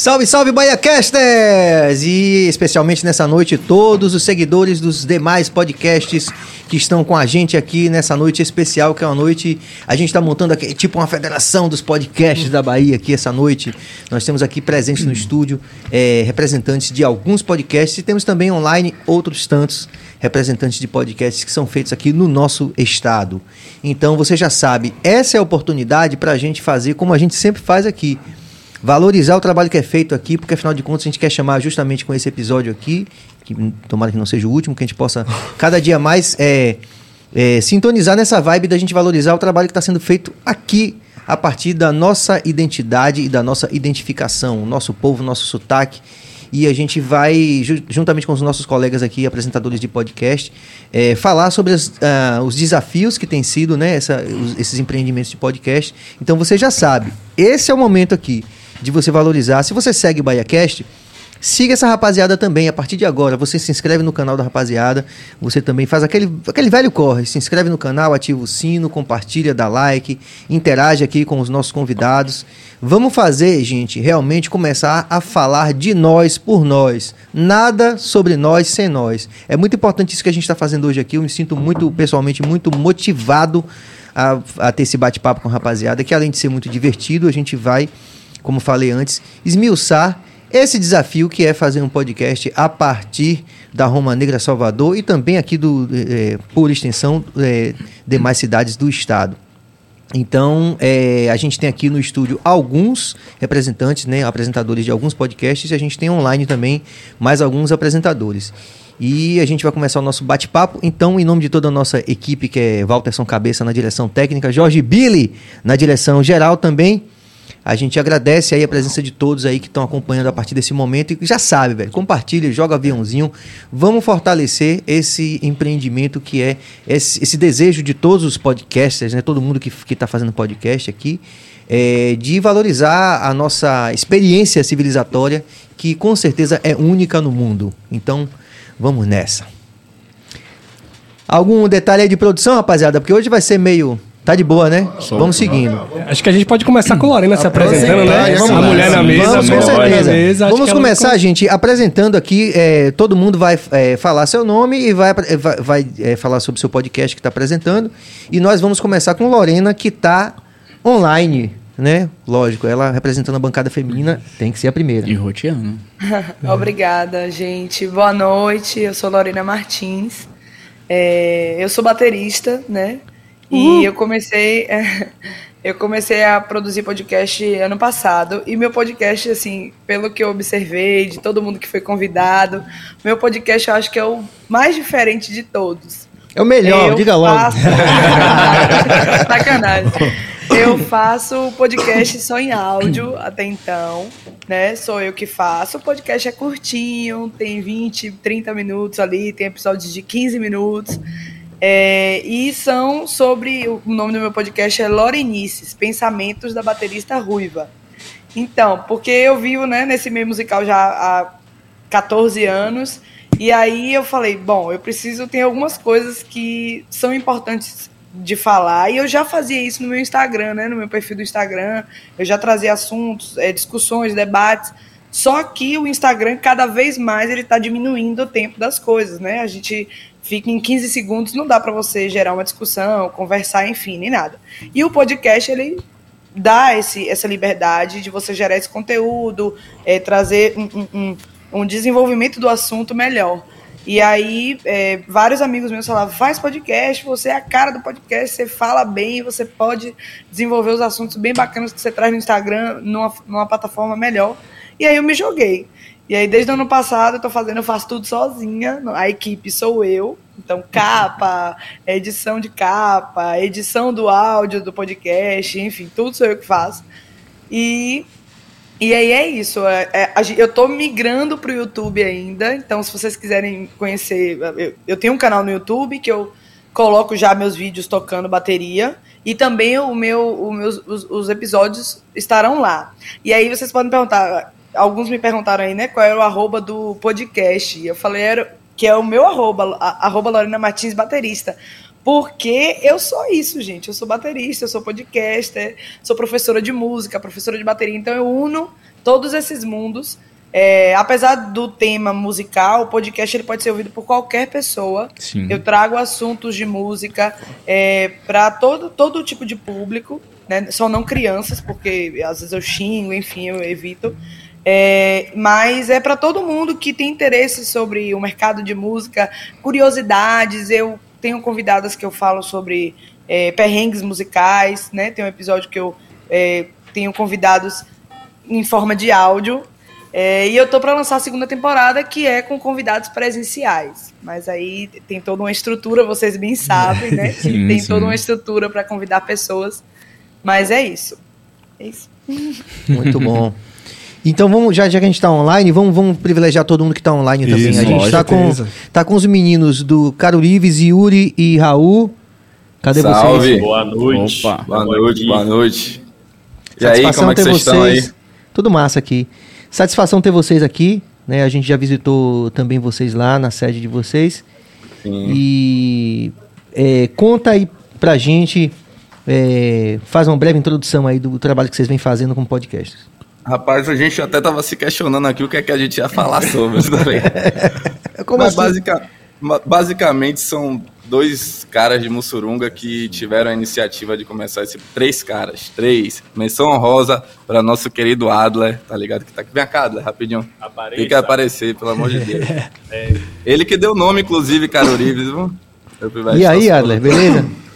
Salve, salve, BaiaCasters! E especialmente nessa noite, todos os seguidores dos demais podcasts que estão com a gente aqui nessa noite especial, que é uma noite. A gente está montando aqui tipo uma federação dos podcasts da Bahia aqui essa noite. Nós temos aqui presentes no estúdio é, representantes de alguns podcasts e temos também online outros tantos representantes de podcasts que são feitos aqui no nosso estado. Então você já sabe, essa é a oportunidade para a gente fazer como a gente sempre faz aqui valorizar o trabalho que é feito aqui, porque afinal de contas a gente quer chamar justamente com esse episódio aqui, que tomara que não seja o último, que a gente possa cada dia mais é, é, sintonizar nessa vibe da gente valorizar o trabalho que está sendo feito aqui a partir da nossa identidade e da nossa identificação, o nosso povo, nosso sotaque. E a gente vai, juntamente com os nossos colegas aqui, apresentadores de podcast, é, falar sobre as, uh, os desafios que têm sido né, essa, os, esses empreendimentos de podcast. Então você já sabe, esse é o momento aqui de você valorizar. Se você segue o BahiaCast, siga essa rapaziada também. A partir de agora, você se inscreve no canal da rapaziada. Você também faz aquele, aquele velho corre. Se inscreve no canal, ativa o sino, compartilha, dá like, interage aqui com os nossos convidados. Vamos fazer, gente, realmente começar a falar de nós por nós. Nada sobre nós sem nós. É muito importante isso que a gente está fazendo hoje aqui. Eu me sinto muito, pessoalmente, muito motivado a, a ter esse bate-papo com a rapaziada, que além de ser muito divertido, a gente vai como falei antes, esmiuçar esse desafio que é fazer um podcast a partir da Roma Negra Salvador e também aqui do é, por extensão é, demais cidades do estado. Então, é, a gente tem aqui no estúdio alguns representantes, né, apresentadores de alguns podcasts, e a gente tem online também mais alguns apresentadores. E a gente vai começar o nosso bate-papo. Então, em nome de toda a nossa equipe, que é Walterson Cabeça na direção técnica, Jorge Billy na direção geral também. A gente agradece aí a presença de todos aí que estão acompanhando a partir desse momento e já sabe, velho, compartilha, joga aviãozinho. Vamos fortalecer esse empreendimento que é esse, esse desejo de todos os podcasters, né? Todo mundo que está fazendo podcast aqui, é, de valorizar a nossa experiência civilizatória, que com certeza é única no mundo. Então, vamos nessa. Algum detalhe aí de produção, rapaziada? Porque hoje vai ser meio Tá de boa, né? Vamos seguindo. Acho que a gente pode começar com a Lorena se apresentando, né? Vamos a mulher na mesa, Vamos, com certeza. Mesa, Vamos começar, gente, apresentando aqui. É, todo mundo vai é, falar seu nome e vai, vai, vai é, falar sobre o seu podcast que está apresentando. E nós vamos começar com Lorena, que está online, né? Lógico, ela representando a bancada feminina tem que ser a primeira. E roteando. Obrigada, gente. Boa noite. Eu sou Lorena Martins. É, eu sou baterista, né? E eu comecei. eu comecei a produzir podcast ano passado e meu podcast, assim, pelo que eu observei de todo mundo que foi convidado, meu podcast eu acho que é o mais diferente de todos. É o melhor, eu diga logo. Sacanagem. Eu faço podcast só em áudio até então, né? Sou eu que faço. O podcast é curtinho, tem 20, 30 minutos ali, tem episódios de 15 minutos. É, e são sobre. O nome do meu podcast é Lorenices Pensamentos da Baterista Ruiva. Então, porque eu vivo né, nesse meio musical já há 14 anos. E aí eu falei, bom, eu preciso ter algumas coisas que são importantes de falar. E eu já fazia isso no meu Instagram, né? No meu perfil do Instagram. Eu já trazia assuntos, é, discussões, debates. Só que o Instagram, cada vez mais, ele está diminuindo o tempo das coisas, né? A gente fica em 15 segundos, não dá para você gerar uma discussão, conversar, enfim, nem nada. E o podcast, ele dá esse, essa liberdade de você gerar esse conteúdo, é, trazer um, um, um, desenvolvimento do assunto melhor. E aí, é, vários amigos meus falavam, faz podcast, você é a cara do podcast, você fala bem, você pode desenvolver os assuntos bem bacanas que você traz no Instagram, numa, numa plataforma melhor. E aí eu me joguei. E aí, desde o ano passado, eu tô fazendo, eu faço tudo sozinha. A equipe sou eu. Então, capa, edição de capa, edição do áudio do podcast, enfim, tudo sou eu que faço. E, e aí é isso. É, é, eu tô migrando pro YouTube ainda. Então, se vocês quiserem conhecer, eu, eu tenho um canal no YouTube que eu coloco já meus vídeos tocando bateria. E também o meu, o meus, os, os episódios estarão lá. E aí vocês podem perguntar, alguns me perguntaram aí, né, qual era o arroba do podcast. E eu falei era, que é o meu arroba, arroba Lorena Martins Baterista. Porque eu sou isso, gente. Eu sou baterista, eu sou podcaster, sou professora de música, professora de bateria. Então eu uno todos esses mundos. É, apesar do tema musical, o podcast ele pode ser ouvido por qualquer pessoa. Sim. Eu trago assuntos de música é, para todo, todo tipo de público, né? só não crianças, porque às vezes eu xingo, enfim, eu evito. É, mas é para todo mundo que tem interesse sobre o mercado de música, curiosidades. Eu tenho convidadas que eu falo sobre é, perrengues musicais, né? Tem um episódio que eu é, tenho convidados em forma de áudio. É, e eu tô para lançar a segunda temporada, que é com convidados presenciais. Mas aí tem toda uma estrutura, vocês bem sabem, né? sim, tem sim. toda uma estrutura para convidar pessoas. Mas é isso. É isso. Muito bom. Então vamos, já, já que a gente está online, vamos, vamos privilegiar todo mundo que está online Isso, também. A gente está com, tá com os meninos do Carolives, Yuri e Raul. Cadê Salve. vocês? Boa noite. Opa. Boa noite, boa noite. E aí, como é que vocês, vocês estão aí? Tudo massa aqui. Satisfação ter vocês aqui. Né? A gente já visitou também vocês lá na sede de vocês. Sim. E é, conta aí pra gente, é, faz uma breve introdução aí do trabalho que vocês vêm fazendo com podcasts. Rapaz, a gente até tava se questionando aqui o que é que a gente ia falar sobre. Tá Como Mas assim? basica, basicamente são dois caras de Mussurunga que tiveram a iniciativa de começar esse. Três caras, três. Menção honrosa para nosso querido Adler, tá ligado? Que tá aqui. Vem cá, Adler, rapidinho. Apareça. Tem que aparecer, pelo amor de Deus. é. Ele que deu o nome, inclusive, Caro Rives. E aí, Adler, beleza?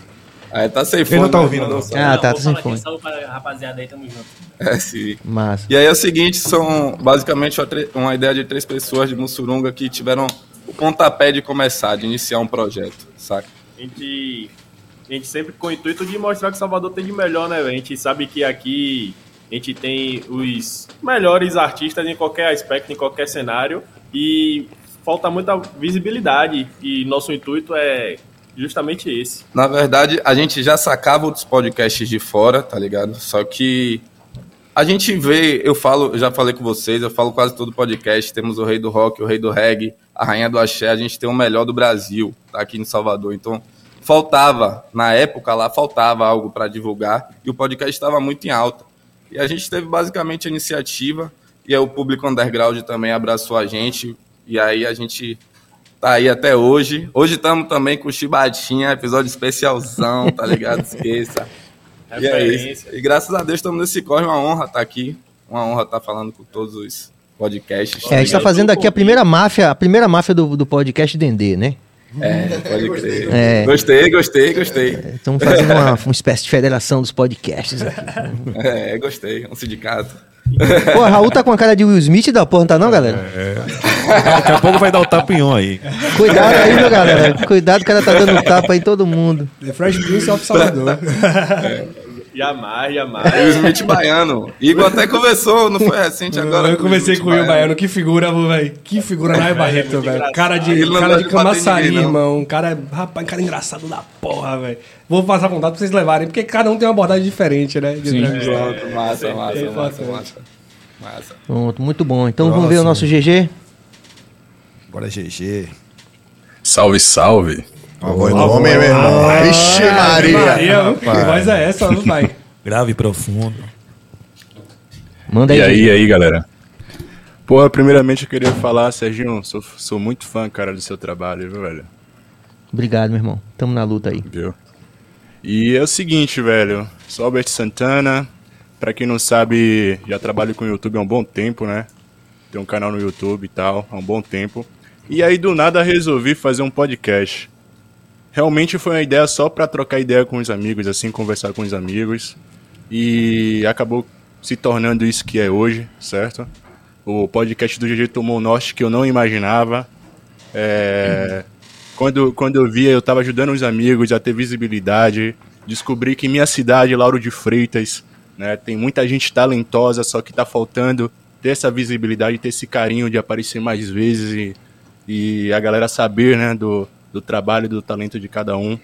Aí tá sem fone. Ele não tá ouvindo, não. Ah, tá, tá sem fone. Salve pra rapaziada aí, tamo junto. É, sim. Massa. E aí é o seguinte, são basicamente uma ideia de três pessoas de Mussurunga que tiveram o pontapé de começar, de iniciar um projeto, saca? A gente, a gente sempre com o intuito de mostrar que Salvador tem de melhor, né? A gente sabe que aqui a gente tem os melhores artistas em qualquer aspecto, em qualquer cenário, e falta muita visibilidade. E nosso intuito é justamente esse. Na verdade, a gente já sacava outros podcasts de fora, tá ligado? Só que a gente vê, eu falo, já falei com vocês, eu falo quase todo podcast, temos o rei do rock, o rei do reggae, a rainha do axé, a gente tem o melhor do Brasil, tá aqui em Salvador. Então, faltava, na época lá, faltava algo para divulgar e o podcast estava muito em alta. E a gente teve basicamente a iniciativa e aí o público underground também abraçou a gente e aí a gente tá aí até hoje. Hoje estamos também com o Chibatinha, episódio especialzão, tá ligado? Esqueça. e é isso. E graças a Deus estamos nesse corre, uma honra estar tá aqui. Uma honra estar tá falando com todos os podcasts. É, a gente está fazendo aqui a primeira máfia, a primeira máfia do, do podcast Dendê, né? É, pode crer. É. Gostei, gostei, gostei. Estamos é, fazendo uma, uma espécie de federação dos podcasts aqui. É, gostei. Um sindicato. Pô, Raul tá com a cara de Will Smith da porra, não tá não, galera? É. Daqui a pouco vai dar o tapinhão aí. Cuidado aí, meu galera. Cuidado, o cara tá dando tapa em todo mundo. The Fresh Prince of Salvador. É. Jamais, jamais. E o Smith Baiano. Igor até conversou, não foi recente agora? Eu conversei com o Will Baiano. Que figura, velho. Que figura, né, Barreto, velho? Cara de, cara de camaçari, irmão. Cara, rapaz, cara engraçado da porra, velho. Vou passar contato pra vocês levarem, porque cada um tem uma abordagem diferente, né? De Sim. É, massa, massa, é massa, massa, massa. Pronto, muito bom. Então Próximo. vamos ver o nosso GG? Bora, GG. Salve, salve. Uma voz do homem, meu irmão. Vixe, Maria. Maria que voz é essa, não vai. Grave e profundo. Manda aí. E aí, aí, galera? Pô, primeiramente eu queria falar, Serginho, sou, sou muito fã, cara, do seu trabalho, viu, velho? Obrigado, meu irmão. Tamo na luta aí. Viu? E é o seguinte, velho. Sou Albert Santana. Pra quem não sabe, já trabalho com o YouTube há um bom tempo, né? Tem um canal no YouTube e tal, há um bom tempo. E aí, do nada, resolvi fazer um podcast realmente foi uma ideia só para trocar ideia com os amigos, assim, conversar com os amigos. E acabou se tornando isso que é hoje, certo? O podcast do GG tomou um norte que eu não imaginava. É, quando, quando eu via, eu estava ajudando os amigos a ter visibilidade. Descobri que minha cidade, Lauro de Freitas, né, tem muita gente talentosa, só que está faltando ter essa visibilidade, ter esse carinho de aparecer mais vezes e, e a galera saber né, do, do trabalho e do talento de cada um.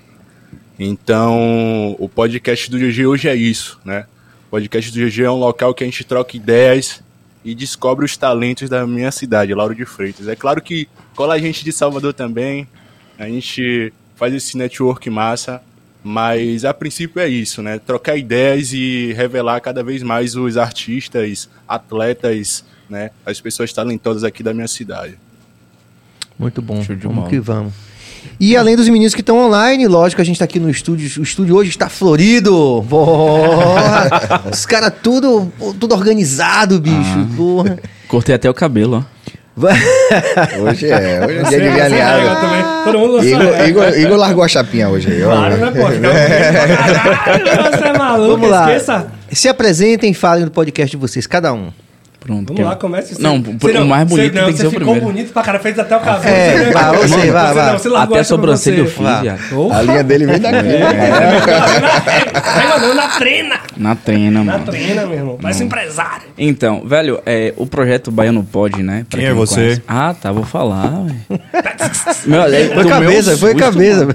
Então, o podcast do GG hoje é isso, né? O podcast do GG é um local que a gente troca ideias e descobre os talentos da minha cidade, Lauro de Freitas. É claro que cola a gente de Salvador também, a gente faz esse network massa. Mas a princípio é isso, né? Trocar ideias e revelar cada vez mais os artistas, atletas, né? As pessoas talentosas aqui da minha cidade. Muito bom. Show de vamos que vamos. E além dos meninos que estão online, lógico, a gente está aqui no estúdio. O estúdio hoje está florido. Porra! Os caras tudo, tudo organizado, bicho. Ah. Porra. Cortei até o cabelo, ó. hoje é, hoje é dia de galinhada. Todo mundo Igor, Igor, Igor, largou a chapinha hoje aí. Claro, né, pô? Você é maluco, Vamos lá. Esqueça. Se apresentem e falem do podcast de vocês, cada um. Pronto. Vamos lá, comece. Não, você, o mais bonito você, tem que ser o primeiro. Você ficou bonito pra cara, fez até o cabelo. É, vai, você, vai, vai. Você até a sobrancelha eu fiz, já. A linha dele vem daqui. Vai mandando na treina. Na treina, mano. Na treina, meu irmão. Parece empresário. Então, velho, é, o projeto Baiano Pode, né? Quem é você? Conhece. Ah, tá, vou falar, velho. foi cabeça, foi cabeça.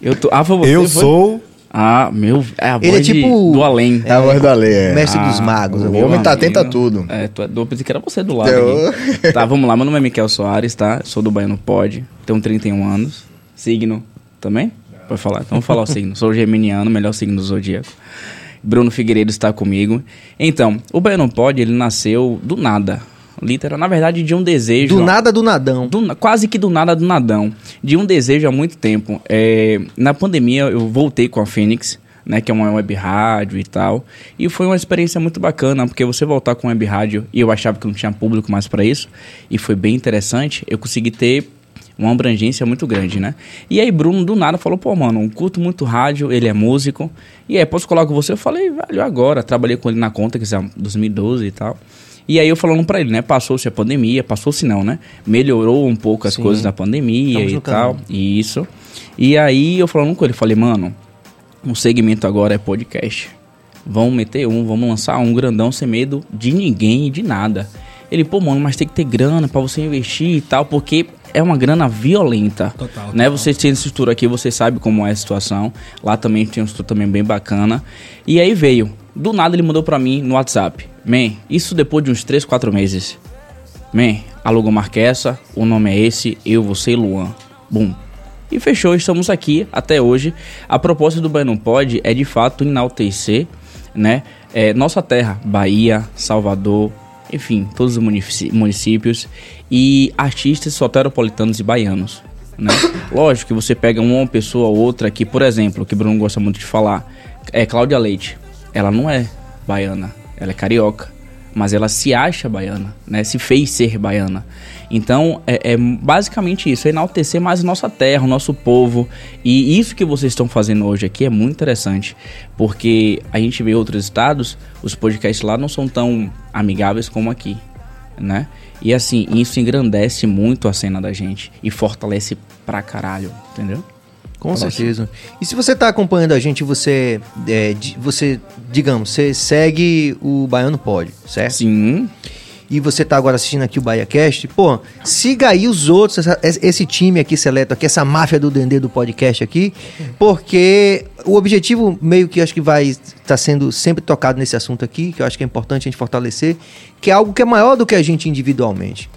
Eu tô, ah, foi você, Eu sou... Ah, meu. É a voz Ele é tipo. do além. É a voz do além, é. Mestre ah, dos magos. O homem tá atento a tudo. É, tu, é eu pensei que era você do lado. Eu... tá, vamos lá. Meu nome é Miquel Soares, tá? Sou do Baiano Pod. Tenho 31 anos. Signo também? Pode falar. Então vamos falar o signo. Sou geminiano, melhor signo do zodíaco. Bruno Figueiredo está comigo. Então, o Baiano Pod, ele nasceu do nada literal, na verdade, de um desejo. Do nada do nadão. Do, quase que do nada do nadão. De um desejo há muito tempo. É, na pandemia, eu voltei com a Phoenix. Né, que é uma web rádio e tal. E foi uma experiência muito bacana, porque você voltar com web rádio, e eu achava que não tinha público mais para isso, e foi bem interessante, eu consegui ter uma abrangência muito grande, né? E aí Bruno do nada falou, pô, mano, um curto muito rádio, ele é músico. E aí, posso colar com você? Eu falei, velho, agora. Trabalhei com ele na conta, que é 2012 e tal. E aí eu falando para ele, né? Passou-se a pandemia, passou-se não, né? Melhorou um pouco as Sim. coisas da pandemia Estamos e tal. Isso. E aí eu falando com ele, falei, mano, o segmento agora é podcast. Vamos meter um, vamos lançar um grandão sem medo de ninguém e de nada. Ele, pô, mano, mas tem que ter grana para você investir e tal, porque é uma grana violenta. Total, né? Total. Você tem estrutura aqui, você sabe como é a situação. Lá também tem uma estrutura também bem bacana. E aí veio. Do nada ele mandou para mim no WhatsApp. Man, isso depois de uns 3, 4 meses. Man, alugou Marquesa, o nome é esse, eu, você e Luan. Bum. E fechou, estamos aqui até hoje. A proposta do Bahia Não Pode é de fato enaltecer, né? É, nossa terra, Bahia, Salvador, enfim, todos os municípios e artistas soteropolitanos e baianos. Né? Lógico que você pega uma pessoa ou outra que, por exemplo, que Bruno gosta muito de falar, é Cláudia Leite. Ela não é baiana, ela é carioca, mas ela se acha baiana, né? Se fez ser baiana. Então, é, é, basicamente isso, é enaltecer mais nossa terra, o nosso povo. E isso que vocês estão fazendo hoje aqui é muito interessante, porque a gente vê outros estados, os podcasts lá não são tão amigáveis como aqui, né? E assim, isso engrandece muito a cena da gente e fortalece pra caralho, entendeu? Com certeza. E se você está acompanhando a gente, você, é, você, digamos, você segue o Baiano Pode, certo? Sim. E você está agora assistindo aqui o BahiaCast, pô, siga aí os outros, essa, esse time aqui seleto aqui, essa máfia do Dendê do podcast aqui, porque o objetivo meio que acho que vai estar tá sendo sempre tocado nesse assunto aqui, que eu acho que é importante a gente fortalecer, que é algo que é maior do que a gente individualmente.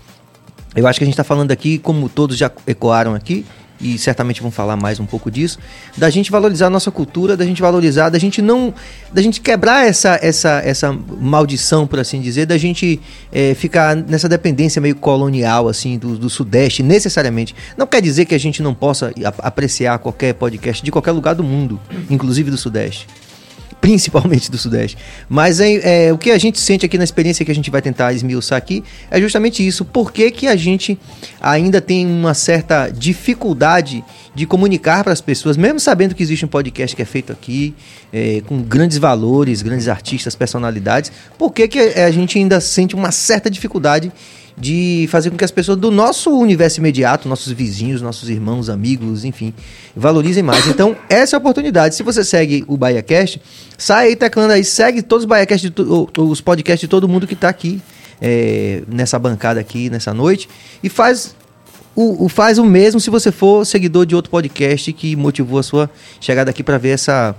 Eu acho que a gente está falando aqui, como todos já ecoaram aqui, e certamente vão falar mais um pouco disso, da gente valorizar a nossa cultura, da gente valorizar, da gente não, da gente quebrar essa essa essa maldição, por assim dizer, da gente é, ficar nessa dependência meio colonial assim do, do sudeste, necessariamente. Não quer dizer que a gente não possa apreciar qualquer podcast de qualquer lugar do mundo, inclusive do sudeste principalmente do Sudeste. Mas é, é, o que a gente sente aqui na experiência que a gente vai tentar esmiuçar aqui é justamente isso. Por que, que a gente ainda tem uma certa dificuldade de comunicar para as pessoas, mesmo sabendo que existe um podcast que é feito aqui, é, com grandes valores, grandes artistas, personalidades, por que, que a gente ainda sente uma certa dificuldade de fazer com que as pessoas do nosso universo imediato, nossos vizinhos, nossos irmãos, amigos, enfim, valorizem mais. Então, essa é a oportunidade. Se você segue o BahiaCast, sai aí teclando aí, segue todos os BahiaCast, os podcasts de todo mundo que está aqui é, nessa bancada aqui, nessa noite, e faz o, o, faz o mesmo se você for seguidor de outro podcast que motivou a sua chegada aqui para ver essa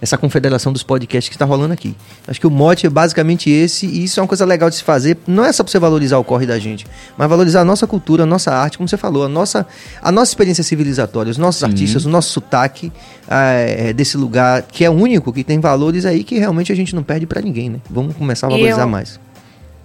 essa confederação dos podcasts que está rolando aqui. Acho que o mote é basicamente esse, e isso é uma coisa legal de se fazer. Não é só para você valorizar o corre da gente, mas valorizar a nossa cultura, a nossa arte, como você falou, a nossa, a nossa experiência civilizatória, os nossos Sim. artistas, o nosso sotaque é, desse lugar que é único, que tem valores aí que realmente a gente não perde para ninguém, né? Vamos começar a valorizar eu... mais.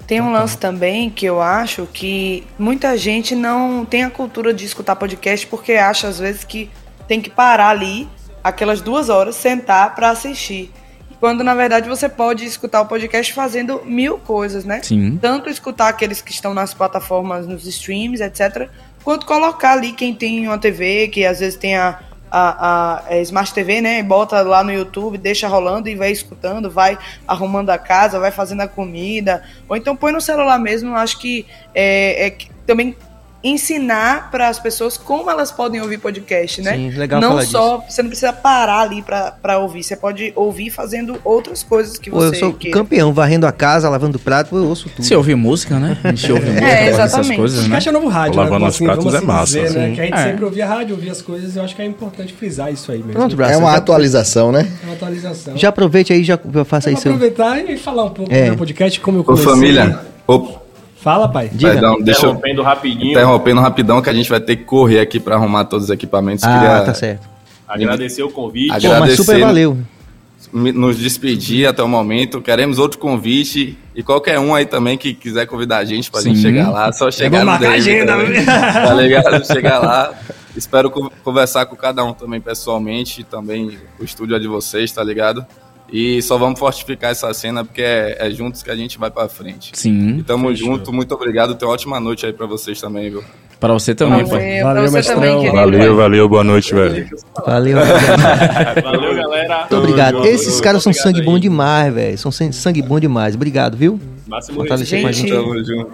Tem um lance também que eu acho que muita gente não tem a cultura de escutar podcast porque acha às vezes que tem que parar ali aquelas duas horas, sentar para assistir. Quando na verdade você pode escutar o podcast fazendo mil coisas, né? Sim. Tanto escutar aqueles que estão nas plataformas, nos streams, etc. Quanto colocar ali quem tem uma TV, que às vezes tem a, a, a, Smart TV, né? Bota lá no YouTube, deixa rolando e vai escutando, vai arrumando a casa, vai fazendo a comida. Ou então põe no celular mesmo. Acho que é, é também ensinar para as pessoas como elas podem ouvir podcast, né? Sim, legal Não falar só, disso. você não precisa parar ali para ouvir, você pode ouvir fazendo outras coisas que você Eu sou queira. campeão, varrendo a casa, lavando prato, eu ouço tudo. Você ouve música, né? A gente ouve música, é, exatamente. essas coisas, né? Acho é novo rádio, lavando né? os assim, pratos é massa. Dizer, né? Que a gente é. sempre ouvia rádio, ouvia as coisas, eu acho que é importante frisar isso aí mesmo. Pronto, Braço, é uma atualização, né? É uma atualização. Já aproveite aí, já faça isso. aproveitar e falar um pouco É. do meu podcast, como eu Ô, comecei. família. Opa, Fala, pai. Diga. perdão, deixa eu Interrompendo rapidinho. interrompendo rapidão que a gente vai ter que correr aqui pra arrumar todos os equipamentos. Ah, Queria tá certo. Agradecer o convite. Agra- Pô, mas Agradecer, super valeu. nos despedir até o momento. Queremos outro convite e qualquer um aí também que quiser convidar a gente pra Sim. gente chegar lá, só chegar a David agenda. Tá ligado? Chegar lá. Espero co- conversar com cada um também pessoalmente, também o estúdio é de vocês, tá ligado? E só vamos fortificar essa cena porque é, é juntos que a gente vai pra frente. Sim. E tamo junto, muito obrigado. Tenha uma ótima noite aí pra vocês também, viu? Pra você também, Valeu, pai. Valeu, você mestrão. também, querido. Valeu, valeu, boa noite, velho. Valeu. Valeu, galera. Muito obrigado. Junto. Esses caras são Obrigado sangue aí. bom demais, velho. São san- sangue bom demais. Obrigado, viu? Máximo Fortalecer com a Gente, gente. Tamo junto.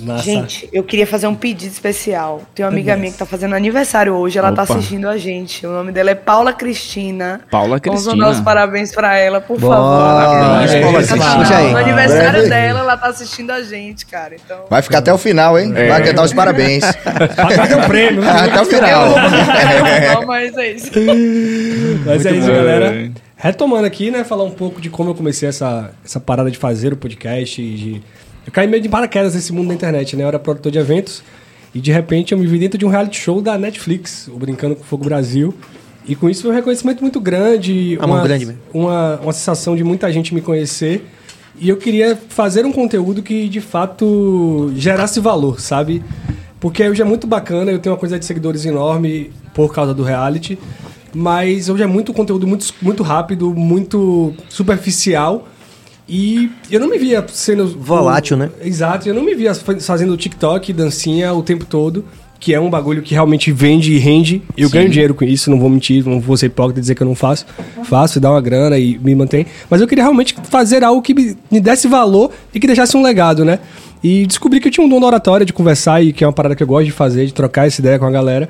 Massa. Gente, eu queria fazer um pedido especial. Tem uma amiga minha que tá fazendo aniversário hoje, ela tá Opa. assistindo a gente. O nome dela é Paula Cristina. Paula Vamos Cristina. dar os parabéns pra ela, por Bora. favor. Parabéns, É, Paula Cristina. No aniversário Breve. dela, ela tá assistindo a gente, cara. Então. Vai ficar até o final, hein? É. Vai cantar os parabéns. Cadê o prêmio? até o final. Não, mas é isso. Mas é isso, bom. galera. Retomando aqui, né? Falar um pouco de como eu comecei essa, essa parada de fazer o podcast. e De... Eu caí meio de paraquedas nesse mundo da internet, né? Eu era produtor de eventos e de repente eu me vi dentro de um reality show da Netflix, o Brincando com Fogo Brasil. E com isso foi um reconhecimento muito grande. Uma, grande uma, uma sensação de muita gente me conhecer. E eu queria fazer um conteúdo que de fato gerasse valor, sabe? Porque hoje é muito bacana, eu tenho uma quantidade de seguidores enorme por causa do reality, mas hoje é muito conteúdo muito, muito rápido, muito superficial. E eu não me via sendo. Volátil, né? Exato, eu não me via fazendo TikTok, dancinha o tempo todo, que é um bagulho que realmente vende e rende. Eu ganho dinheiro com isso, não vou mentir, não vou ser hipócrita e dizer que eu não faço. Faço, dá uma grana e me mantém. Mas eu queria realmente fazer algo que me, me desse valor e que deixasse um legado, né? E descobri que eu tinha um dom da oratória de conversar e que é uma parada que eu gosto de fazer, de trocar essa ideia com a galera.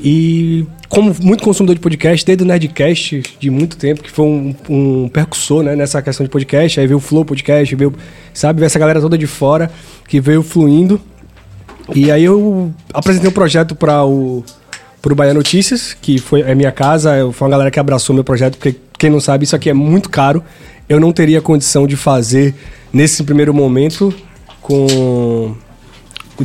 E como muito consumidor de podcast, desde o Nerdcast de muito tempo, que foi um, um percussor né, nessa questão de podcast, aí veio o Flow Podcast, veio, sabe, essa galera toda de fora que veio fluindo. E aí eu apresentei um projeto para o pro Bahia Notícias, que foi é minha casa, foi uma galera que abraçou meu projeto, porque quem não sabe, isso aqui é muito caro. Eu não teria condição de fazer nesse primeiro momento com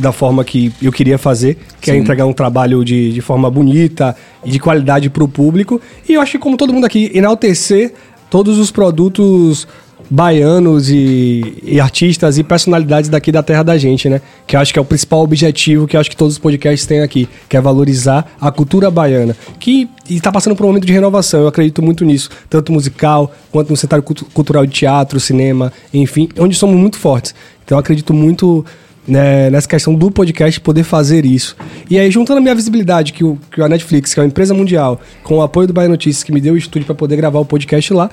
da forma que eu queria fazer, que é entregar um trabalho de, de forma bonita e de qualidade para o público. E eu acho que, como todo mundo aqui, enaltecer todos os produtos baianos e, e artistas e personalidades daqui da terra da gente, né? Que eu acho que é o principal objetivo que eu acho que todos os podcasts têm aqui, que é valorizar a cultura baiana, que está passando por um momento de renovação. Eu acredito muito nisso, tanto musical quanto no cenário cultu- cultural de teatro, cinema, enfim, onde somos muito fortes. Então eu acredito muito né, nessa questão do podcast poder fazer isso. E aí, juntando a minha visibilidade, que, o, que a Netflix, que é uma empresa mundial, com o apoio do Bahia Notícias, que me deu o estúdio para poder gravar o podcast lá,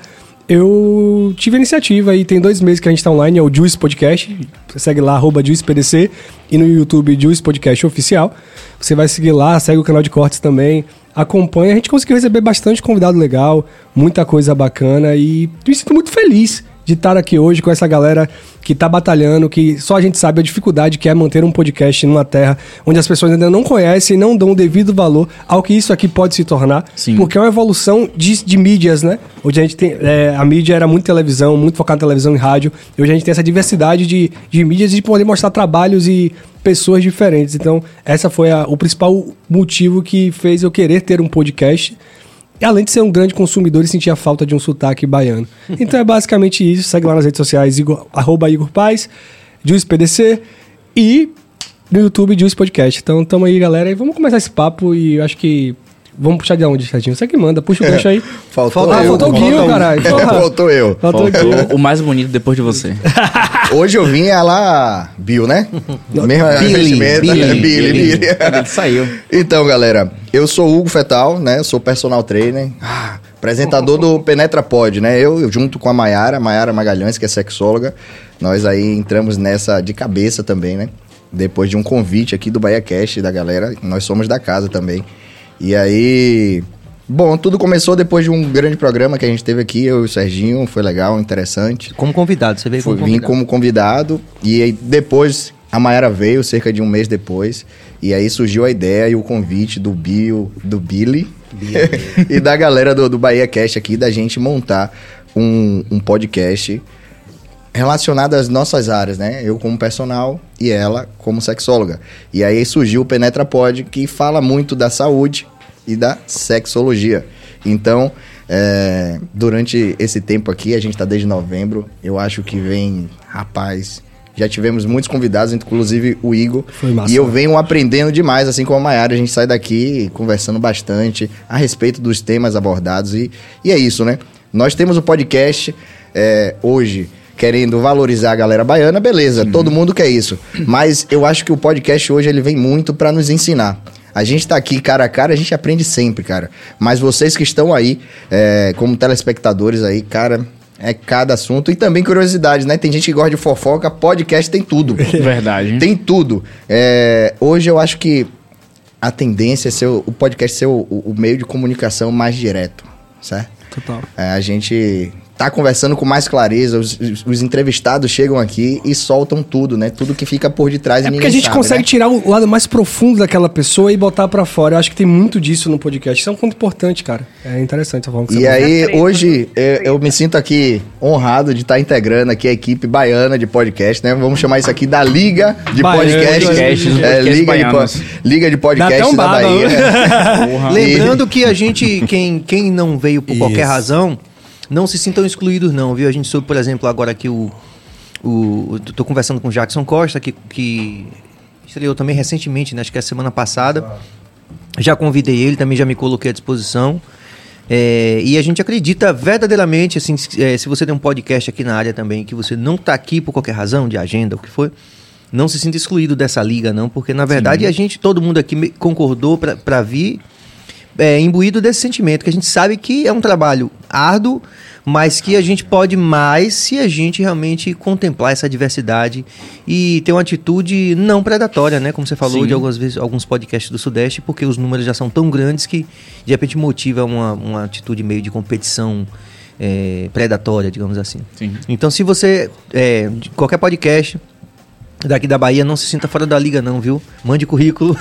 eu tive a iniciativa e tem dois meses que a gente está online, é o Juice Podcast. Você segue lá, arroba JuicePDC, e no YouTube Juice Podcast Oficial. Você vai seguir lá, segue o canal de cortes também, acompanha. A gente conseguiu receber bastante convidado legal, muita coisa bacana e me sinto muito feliz de estar aqui hoje com essa galera que está batalhando, que só a gente sabe a dificuldade que é manter um podcast numa terra onde as pessoas ainda não conhecem e não dão o devido valor ao que isso aqui pode se tornar. Sim. Porque é uma evolução de, de mídias, né? Hoje a gente tem. é, a mídia era muito televisão, muito focada em televisão e rádio. E hoje a gente tem essa diversidade de, de mídias e de poder mostrar trabalhos e pessoas diferentes. Então, essa foi a- o principal motivo que fez eu querer ter um podcast. Além de ser um grande consumidor e sentir a falta de um sotaque baiano. Então é basicamente isso. Segue lá nas redes sociais, Igor, arroba Igor Paz, Juice PDC e no YouTube Juice Podcast. Então tamo aí, galera. E vamos começar esse papo e acho que. Vamos puxar de onde, Serginho? Você que manda, puxa o gancho aí. Faltou Ah, eu. faltou o Guinho, caralho. Porra. Faltou eu. Faltou o Guinho. O, mais bonito depois de você. Hoje eu vim a lá Bill, né? Mesmo Billy, vestimenta, Billy, né? Billy, Billy. Billy. Ele saiu. Então, galera, eu sou o Hugo Fetal, né? Eu sou personal trainer, ah, apresentador do Penetra Pod, né? Eu, eu junto com a Maiara, Maiara Magalhães, que é sexóloga, nós aí entramos nessa de cabeça também, né? Depois de um convite aqui do Bahia Cast da galera, nós somos da casa também. E aí, bom, tudo começou depois de um grande programa que a gente teve aqui, eu e o Serginho, foi legal, interessante. Como convidado, você veio Fui, como vim convidado. como convidado e aí depois a Mayara veio, cerca de um mês depois, e aí surgiu a ideia e o convite do Bill, do Billy e da galera do, do Bahia Cast aqui da gente montar um, um podcast relacionado às nossas áreas, né? Eu como personal e ela como sexóloga. E aí surgiu o Penetra Pod, que fala muito da saúde e da sexologia. Então, é, durante esse tempo aqui, a gente tá desde novembro, eu acho que vem, rapaz, já tivemos muitos convidados, inclusive o Igor. Foi massa. E eu venho aprendendo demais, assim como a Mayara, a gente sai daqui conversando bastante a respeito dos temas abordados. E, e é isso, né? Nós temos o podcast é, hoje querendo valorizar a galera baiana, beleza, todo mundo quer isso. Mas eu acho que o podcast hoje ele vem muito para nos ensinar. A gente tá aqui cara a cara, a gente aprende sempre, cara. Mas vocês que estão aí, é, como telespectadores aí, cara, é cada assunto. E também curiosidade, né? Tem gente que gosta de fofoca, podcast tem tudo. Verdade. Tem tudo. É, hoje eu acho que a tendência é ser o, o podcast ser o, o meio de comunicação mais direto, certo? Total. É, a gente tá conversando com mais clareza, os, os- os entrevistados chegam aqui e soltam tudo, né? Tudo que fica por detrás É porque a gente sabe, consegue né? tirar o lado mais profundo daquela pessoa e botar pra fora. Eu acho que tem muito disso no podcast. Isso é um ponto importante, cara. É interessante que E aí, Perfeito. hoje, eu, eu me sinto aqui honrado de estar integrando aqui a equipe baiana de podcast, né? Vamos chamar isso aqui da Liga de Baiana, Podcast. podcast, É, podcast Liga, de, po- Liga de Podcast um da Bahia. Porra. Lembrando que a gente, quem, quem não veio por qualquer razão, não se sintam excluídos não, viu? A gente soube, por exemplo, agora que o... o tô conversando com o Jackson Costa, que, que estreou também recentemente, né? acho que é a semana passada. Já convidei ele, também já me coloquei à disposição. É, e a gente acredita verdadeiramente, assim, se, é, se você tem um podcast aqui na área também, que você não está aqui por qualquer razão, de agenda, o que for, não se sinta excluído dessa liga, não, porque na verdade a gente, todo mundo aqui concordou para vir é, imbuído desse sentimento, que a gente sabe que é um trabalho árduo, mas que a gente pode mais se a gente realmente contemplar essa diversidade e ter uma atitude não predatória, né? Como você falou Sim. de algumas vezes, alguns podcasts do Sudeste, porque os números já são tão grandes que de repente motiva uma, uma atitude meio de competição é, predatória, digamos assim. Sim. Então, se você, é, de qualquer podcast daqui da Bahia, não se sinta fora da liga não, viu? Mande currículo.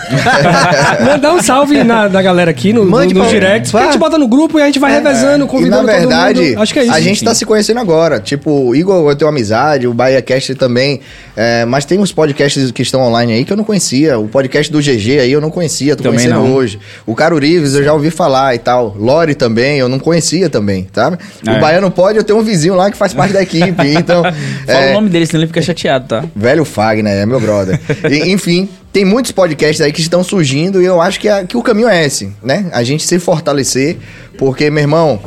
Dá um salve na, da galera aqui no, Mande no, directs. Vá. A gente bota no grupo e a gente vai revezando, E na convidando verdade, todo mundo. Acho que é isso. a gente tá se conhecendo agora. Tipo, o Igor eu tenho amizade, o Bahia Cast também. é, mas tem uns podcasts que estão online aí que eu não conhecia. O podcast do GG aí eu não conhecia, tô Também conhecendo não. hoje. O Caro Rives eu já ouvi falar e tal. Lore também, eu não conhecia também, tá? É. O Baiano pode, eu tenho um vizinho lá que faz parte da equipe. Então, Fala é, o nome dele, senão ele fica chateado, tá? Velho Fagner, é meu brother. E, enfim, tem muitos podcasts aí que estão surgindo e eu acho que, a- que o caminho é esse, né? A gente se fortalecer, porque, meu irmão,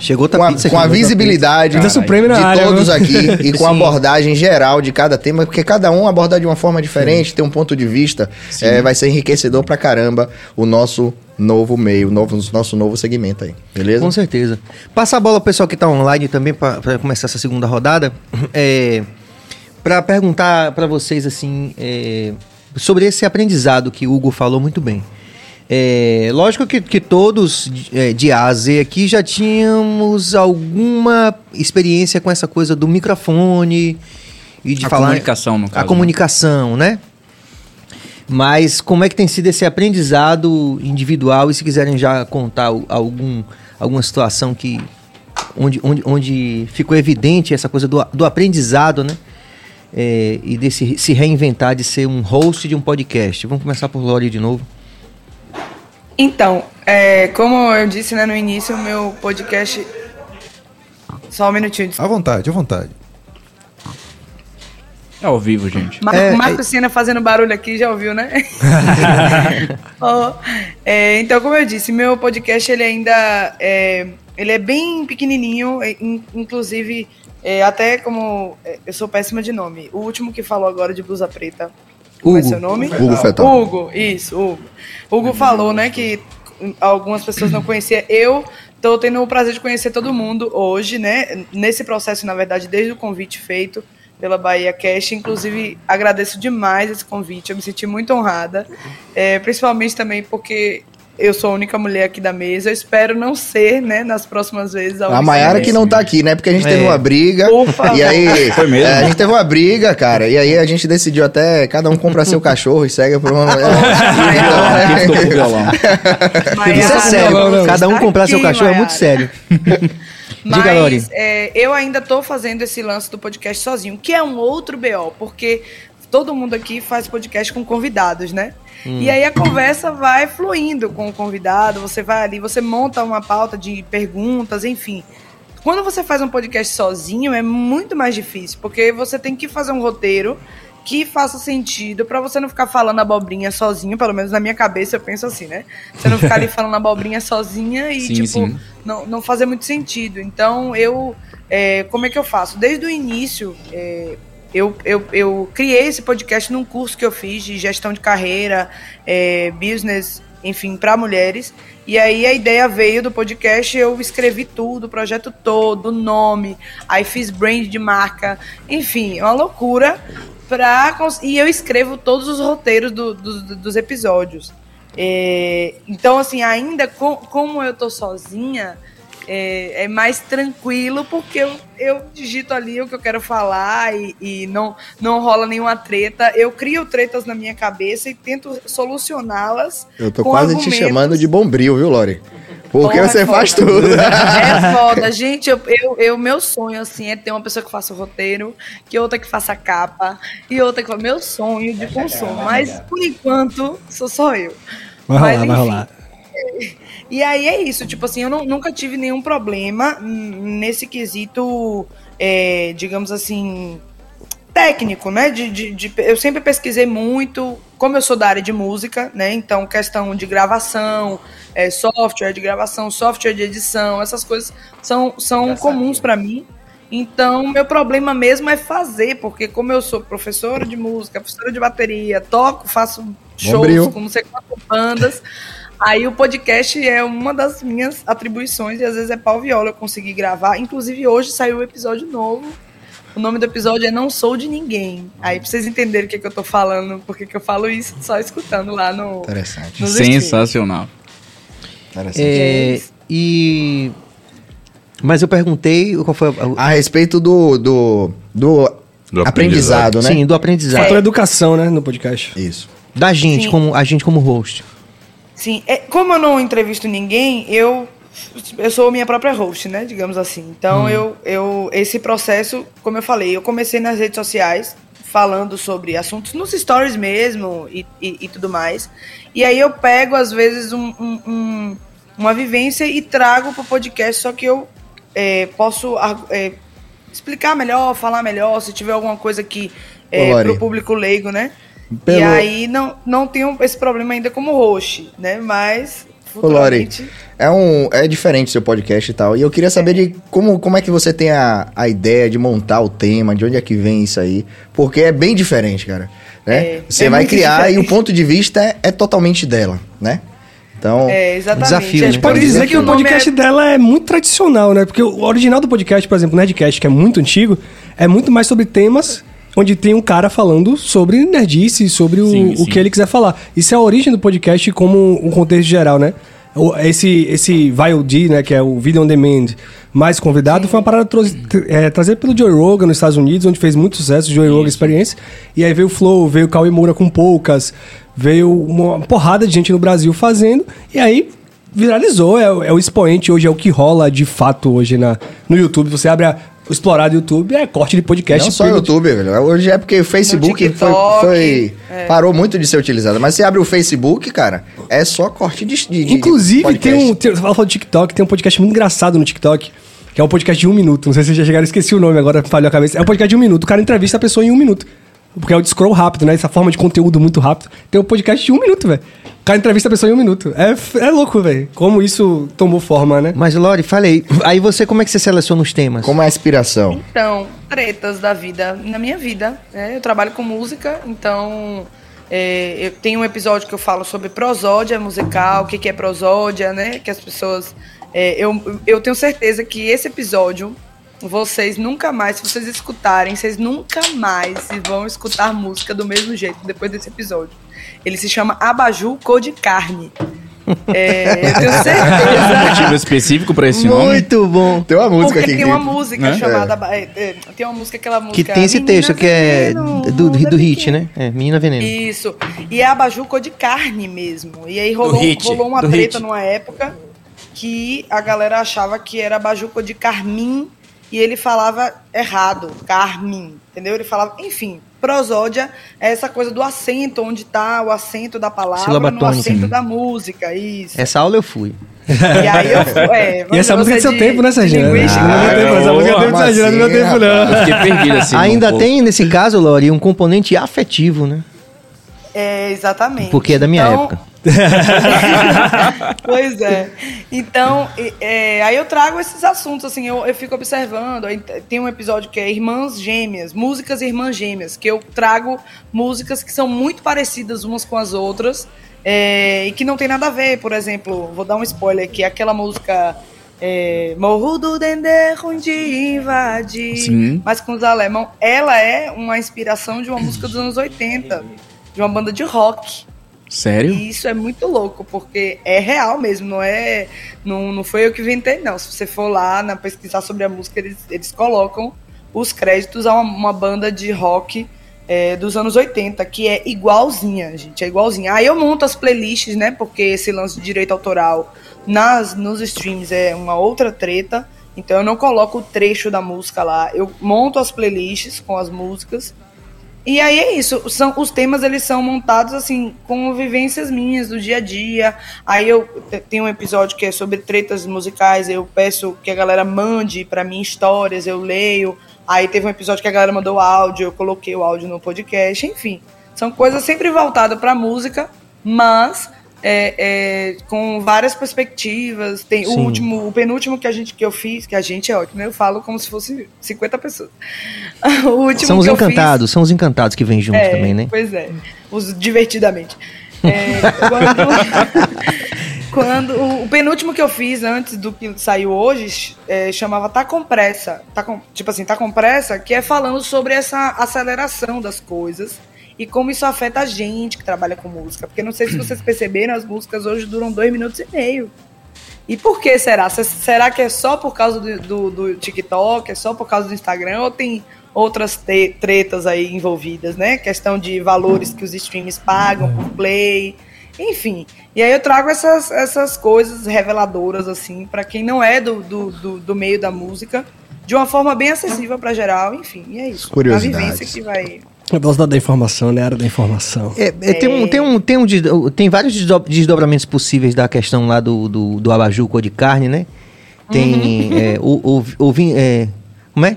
Chegou com a, pizza com a visibilidade Pizza Supreme de área, todos aqui e com a Sim. abordagem geral de cada tema, porque cada um aborda de uma forma diferente, tem um ponto de vista, é, vai ser enriquecedor pra caramba o nosso novo meio, o novo, nosso novo segmento aí, beleza? Com certeza. Passa a bola pro pessoal que tá online também para começar essa segunda rodada. É, para perguntar para vocês assim é, sobre esse aprendizado que o Hugo falou muito bem. É, lógico que, que todos é, de A a Z aqui já tínhamos alguma experiência com essa coisa do microfone e de A falar. comunicação, no caso, A né? comunicação, né? Mas como é que tem sido esse aprendizado individual e se quiserem já contar algum, alguma situação que onde, onde, onde ficou evidente essa coisa do, do aprendizado, né? É, e desse se reinventar de ser um host de um podcast. Vamos começar por Lori de novo. Então, é, como eu disse né, no início, o meu podcast. Só um minutinho. À vontade, à vontade. É ao vivo, gente. Mar É, Marco Senna fazendo barulho aqui, já ouviu, né? Ó, é, então, como eu disse, meu podcast ele ainda é, ele é bem pequenininho, é, in- inclusive é, até como é, eu sou péssima de nome. O último que falou agora de blusa preta, como é Hugo. seu nome? Hugo Fetal. Hugo, isso, Hugo. Hugo falou, né, que algumas pessoas não conheciam. Eu tô tendo o prazer de conhecer todo mundo hoje, né? Nesse processo, na verdade, desde o convite feito pela Bahia Cash. Inclusive, agradeço demais esse convite. Eu me senti muito honrada. É, principalmente também porque eu sou a única mulher aqui da mesa. Eu espero não ser, né, nas próximas vezes. A Mayara mulher. que não tá aqui, né? Porque a gente É. teve uma briga. Favor. E aí. Foi mesmo? é, a gente teve uma briga, cara. E aí a gente decidiu até cada um comprar seu cachorro e segue por uma. Quem ficou com o violão? Maiara, Isso é sério. não, não. Cada um comprar seu aqui, cachorro é muito Maiara. sério. Diga, Lori. É, eu ainda tô fazendo esse lance do podcast sozinho, que é um outro BO, porque todo mundo aqui faz podcast com convidados, né? E aí a conversa vai fluindo com o convidado, você vai ali, você monta uma pauta de perguntas, enfim. Quando você faz um podcast sozinho é muito mais difícil, porque você tem que fazer um roteiro que faça sentido pra você não ficar falando abobrinha sozinho, pelo menos na minha cabeça eu penso assim, né? Você não ficar ali falando abobrinha sozinha e Sim, tipo sim. não, não fazer muito sentido. Então, eu. é, como é que eu faço? Desde o início, é, eu, eu, eu criei esse podcast num curso que eu fiz de gestão de carreira, é, business, enfim, para mulheres. E aí a ideia veio do podcast, eu escrevi tudo, o projeto todo, o nome, aí fiz brand de marca, enfim, é uma loucura. Pra, e eu escrevo todos os roteiros do- do- dos episódios. É, então, assim, ainda com- como eu tô sozinha, é, é mais tranquilo porque eu, eu digito ali o que eu quero falar e, e não, não rola nenhuma treta. Eu crio tretas na minha cabeça e tento solucioná-las. Eu tô com quase te argumentos. chamando de bombril, viu, Lori? Porque Porra, você é faz tudo. É foda, gente. Eu, eu, eu- meu sonho, assim, é ter uma pessoa que faça o roteiro, que outra que faça a capa, e outra que faça. Meu sonho de consumo. Mas, por enquanto, sou só eu. Vai Mas, rolar, vai rolar. E aí é isso, tipo assim, eu não- nunca tive nenhum problema nesse quesito, é, digamos assim, técnico, né? De, de- de- eu sempre pesquisei muito, como eu sou da área de música, né? Então, questão de gravação, é, software de gravação, software de edição, essas coisas são, são comuns para mim. Então, meu problema mesmo é fazer, porque como eu sou professora de música, professora de bateria, toco, faço shows Bombril. com não sei quantas bandas, aí o podcast é uma das minhas atribuições e às vezes é pau viola eu conseguir gravar. Inclusive, hoje saiu um episódio novo. O nome do episódio é Não Sou de Ninguém. Aí, pra vocês entenderem o que, que eu tô falando, porque que eu falo isso, só escutando lá no. Interessante. Sensacional. Interessante. É, e. Mas eu perguntei qual foi a- A respeito do, do, do, Do aprendizado, né? Sim, do aprendizado. Faltou educação, né, no podcast. Isso. Da gente, Sim. como, a gente como host. Sim, é, como eu não entrevisto ninguém, eu eu sou minha própria host, né? Digamos assim. Então eu, eu esse processo, como eu falei, eu comecei nas redes sociais falando sobre assuntos nos stories mesmo e, e, e tudo mais. E aí eu pego às vezes um, um- um- uma vivência e trago pro podcast, só que eu é, posso é, explicar melhor, falar melhor, se tiver alguma coisa que é, pro público leigo, né? E Pelo- aí não, não tenho esse problema ainda como host, né? Mas Ô, Lori, é, um, é diferente seu podcast e tal. E eu queria saber de como, como é que você tem a, a ideia de montar o tema, de onde é que vem isso aí. Porque é bem diferente, cara. Né? É, você é vai criar e diferente. o ponto de vista é, é totalmente dela, né? Então, É, exatamente. Desafio, É, né? Pode Então, dizer que o podcast dela é muito tradicional, né? Porque o original do podcast, por exemplo, o Nerdcast, que é muito antigo, é muito mais sobre temas onde tem um cara falando sobre nerdice, sobre o, Sim, o sim. que ele quiser falar. Isso é a origem do podcast como um contexto geral, né? O- Esse, esse VOD, né, que é o Video On Demand, mais convidado, foi uma parada troz- é, trazida pelo Joe Rogan nos Estados Unidos, onde fez muito sucesso, o Joe Rogan Experience. E aí veio o Flow, veio o Cauê Moura com poucas, veio uma porrada de gente no Brasil fazendo, e aí viralizou, é, o- é o expoente hoje, é o que rola de fato hoje na, no YouTube. Você abre a, o explorar do YouTube, é corte de podcast. Não só pega- YouTube, velho. Hoje é porque o Facebook foi, TikTok, foi- é. parou muito de ser utilizado. Mas você abre o Facebook, cara, é só corte de. de- de Inclusive, tem podcast. um. Tem, você falou de TikTok, tem um podcast muito engraçado no TikTok. Que é um podcast de um minuto. Não sei se vocês já chegaram, esqueci o nome agora, falhou a cabeça. É um podcast de um minuto. O cara entrevista a pessoa em um minuto. Porque é o de scroll rápido, né? Essa forma de conteúdo muito rápido. Tem um podcast de um minuto, velho. O cara entrevista a pessoa em um minuto. É, é louco, velho. Como isso tomou forma, né? Mas, Lori, falei. Aí você, como é que você seleciona os temas? Como é a inspiração? Então, tretas da vida, na minha vida. né? Eu trabalho com música, então é, eu tenho um episódio que eu falo sobre prosódia musical, o que, que é prosódia, né? Que as pessoas. é, eu, eu tenho certeza que esse episódio, vocês nunca mais, se vocês escutarem, vocês nunca mais vão escutar música do mesmo jeito depois desse episódio. Ele se chama Abaju Cor de Carne. É, eu tenho Tem um certeza. motivo específico pra esse nome? Muito bom. Tem uma música Porque aqui. tem uma música né? chamada. é, é, tem uma música, aquela música. Que tem esse Menina texto que é Veneno, do, do, hit, né? É, Menina Veneno. Isso. E é abajur cor de carne mesmo. E aí rolou, hit, rolou uma do treta hit. numa época que a galera achava que era abajur cor de carmim e ele falava errado, carmim, entendeu? Ele falava, enfim, prosódia é essa coisa do acento, onde tá o acento da palavra Sílaba no tônica. acento da música, isso. Essa aula eu fui. E aí eu, é, E essa música é do seu de- tempo, né, Serginho? linguística, Não, né? não tem tempo, essa música é do tempo, Como Serginho, não é meu assim, tempo, não. Eu fiquei perdido assim. Ainda um pouco. tem, nesse caso, Lori, um componente afetivo, né? É, exatamente. Porque é da minha Então, época. pois é. Então, é, aí eu trago esses assuntos, assim, eu, eu fico observando. Tem um episódio que é Irmãs Gêmeas, músicas Irmãs Gêmeas, que eu trago músicas que são muito parecidas umas com as outras é, e que não tem nada a ver. Por exemplo, vou dar um spoiler aqui, aquela música. É, Morro do Dendê onde invadir. Sim. Mas com os alemão, ela é uma inspiração de uma música dos anos 80, de uma banda de rock. Sério? E isso é muito louco, porque é real mesmo, não é. Não, não foi eu que inventei, não. Se você for lá na pesquisar sobre a música, eles, eles colocam os créditos a uma, uma banda de rock é, dos anos 80, que é igualzinha, gente. É igualzinha. Aí eu monto as playlists, né? Porque esse lance de direito autoral nas, nos streams é uma outra treta. Então eu não coloco o trecho da música lá. Eu monto as playlists com as músicas. E aí é isso, são, os temas eles são montados assim com vivências minhas do dia a dia. Aí eu te- tenho um episódio que é sobre tretas musicais, eu peço que a galera mande pra mim histórias, eu leio. Aí teve um episódio que a galera mandou áudio, eu coloquei o áudio no podcast, enfim. São coisas sempre voltadas pra música, mas é, é, com várias perspectivas. Tem o Sim. último, o penúltimo que a gente que eu fiz, que a gente é ótimo, né? eu falo como se fosse 50 pessoas. o último São os que eu fiz- encantados, são os encantados que vêm junto é, também, né? Pois é, os divertidamente. É, quando, quando- o, o penúltimo que eu fiz antes do que saiu hoje é, chamava Tá com pressa, tá com, tipo assim, tá com pressa, que é falando sobre essa aceleração das coisas e como isso afeta a gente que trabalha com música. Porque não sei se vocês perceberam, as músicas hoje duram dois minutos e meio. E por que será? Se- Será que é só por causa do, do, do TikTok? É só por causa do Instagram? Ou tem outras tretas aí envolvidas, né? Questão de valores que os streams pagam por play, enfim. E aí eu trago essas, essas coisas reveladoras, assim, para quem não é do, do, do, meio da música, de uma forma bem acessível para geral, enfim. E é isso. A vivência que vai. A velocidade da informação, né? A Era da informação. É, é, tem, um, tem, um, tem, um, tem vários desdo- desdobramentos possíveis da questão lá do, do, do abajur cor de carne, né? Tem. é, o, é, como é?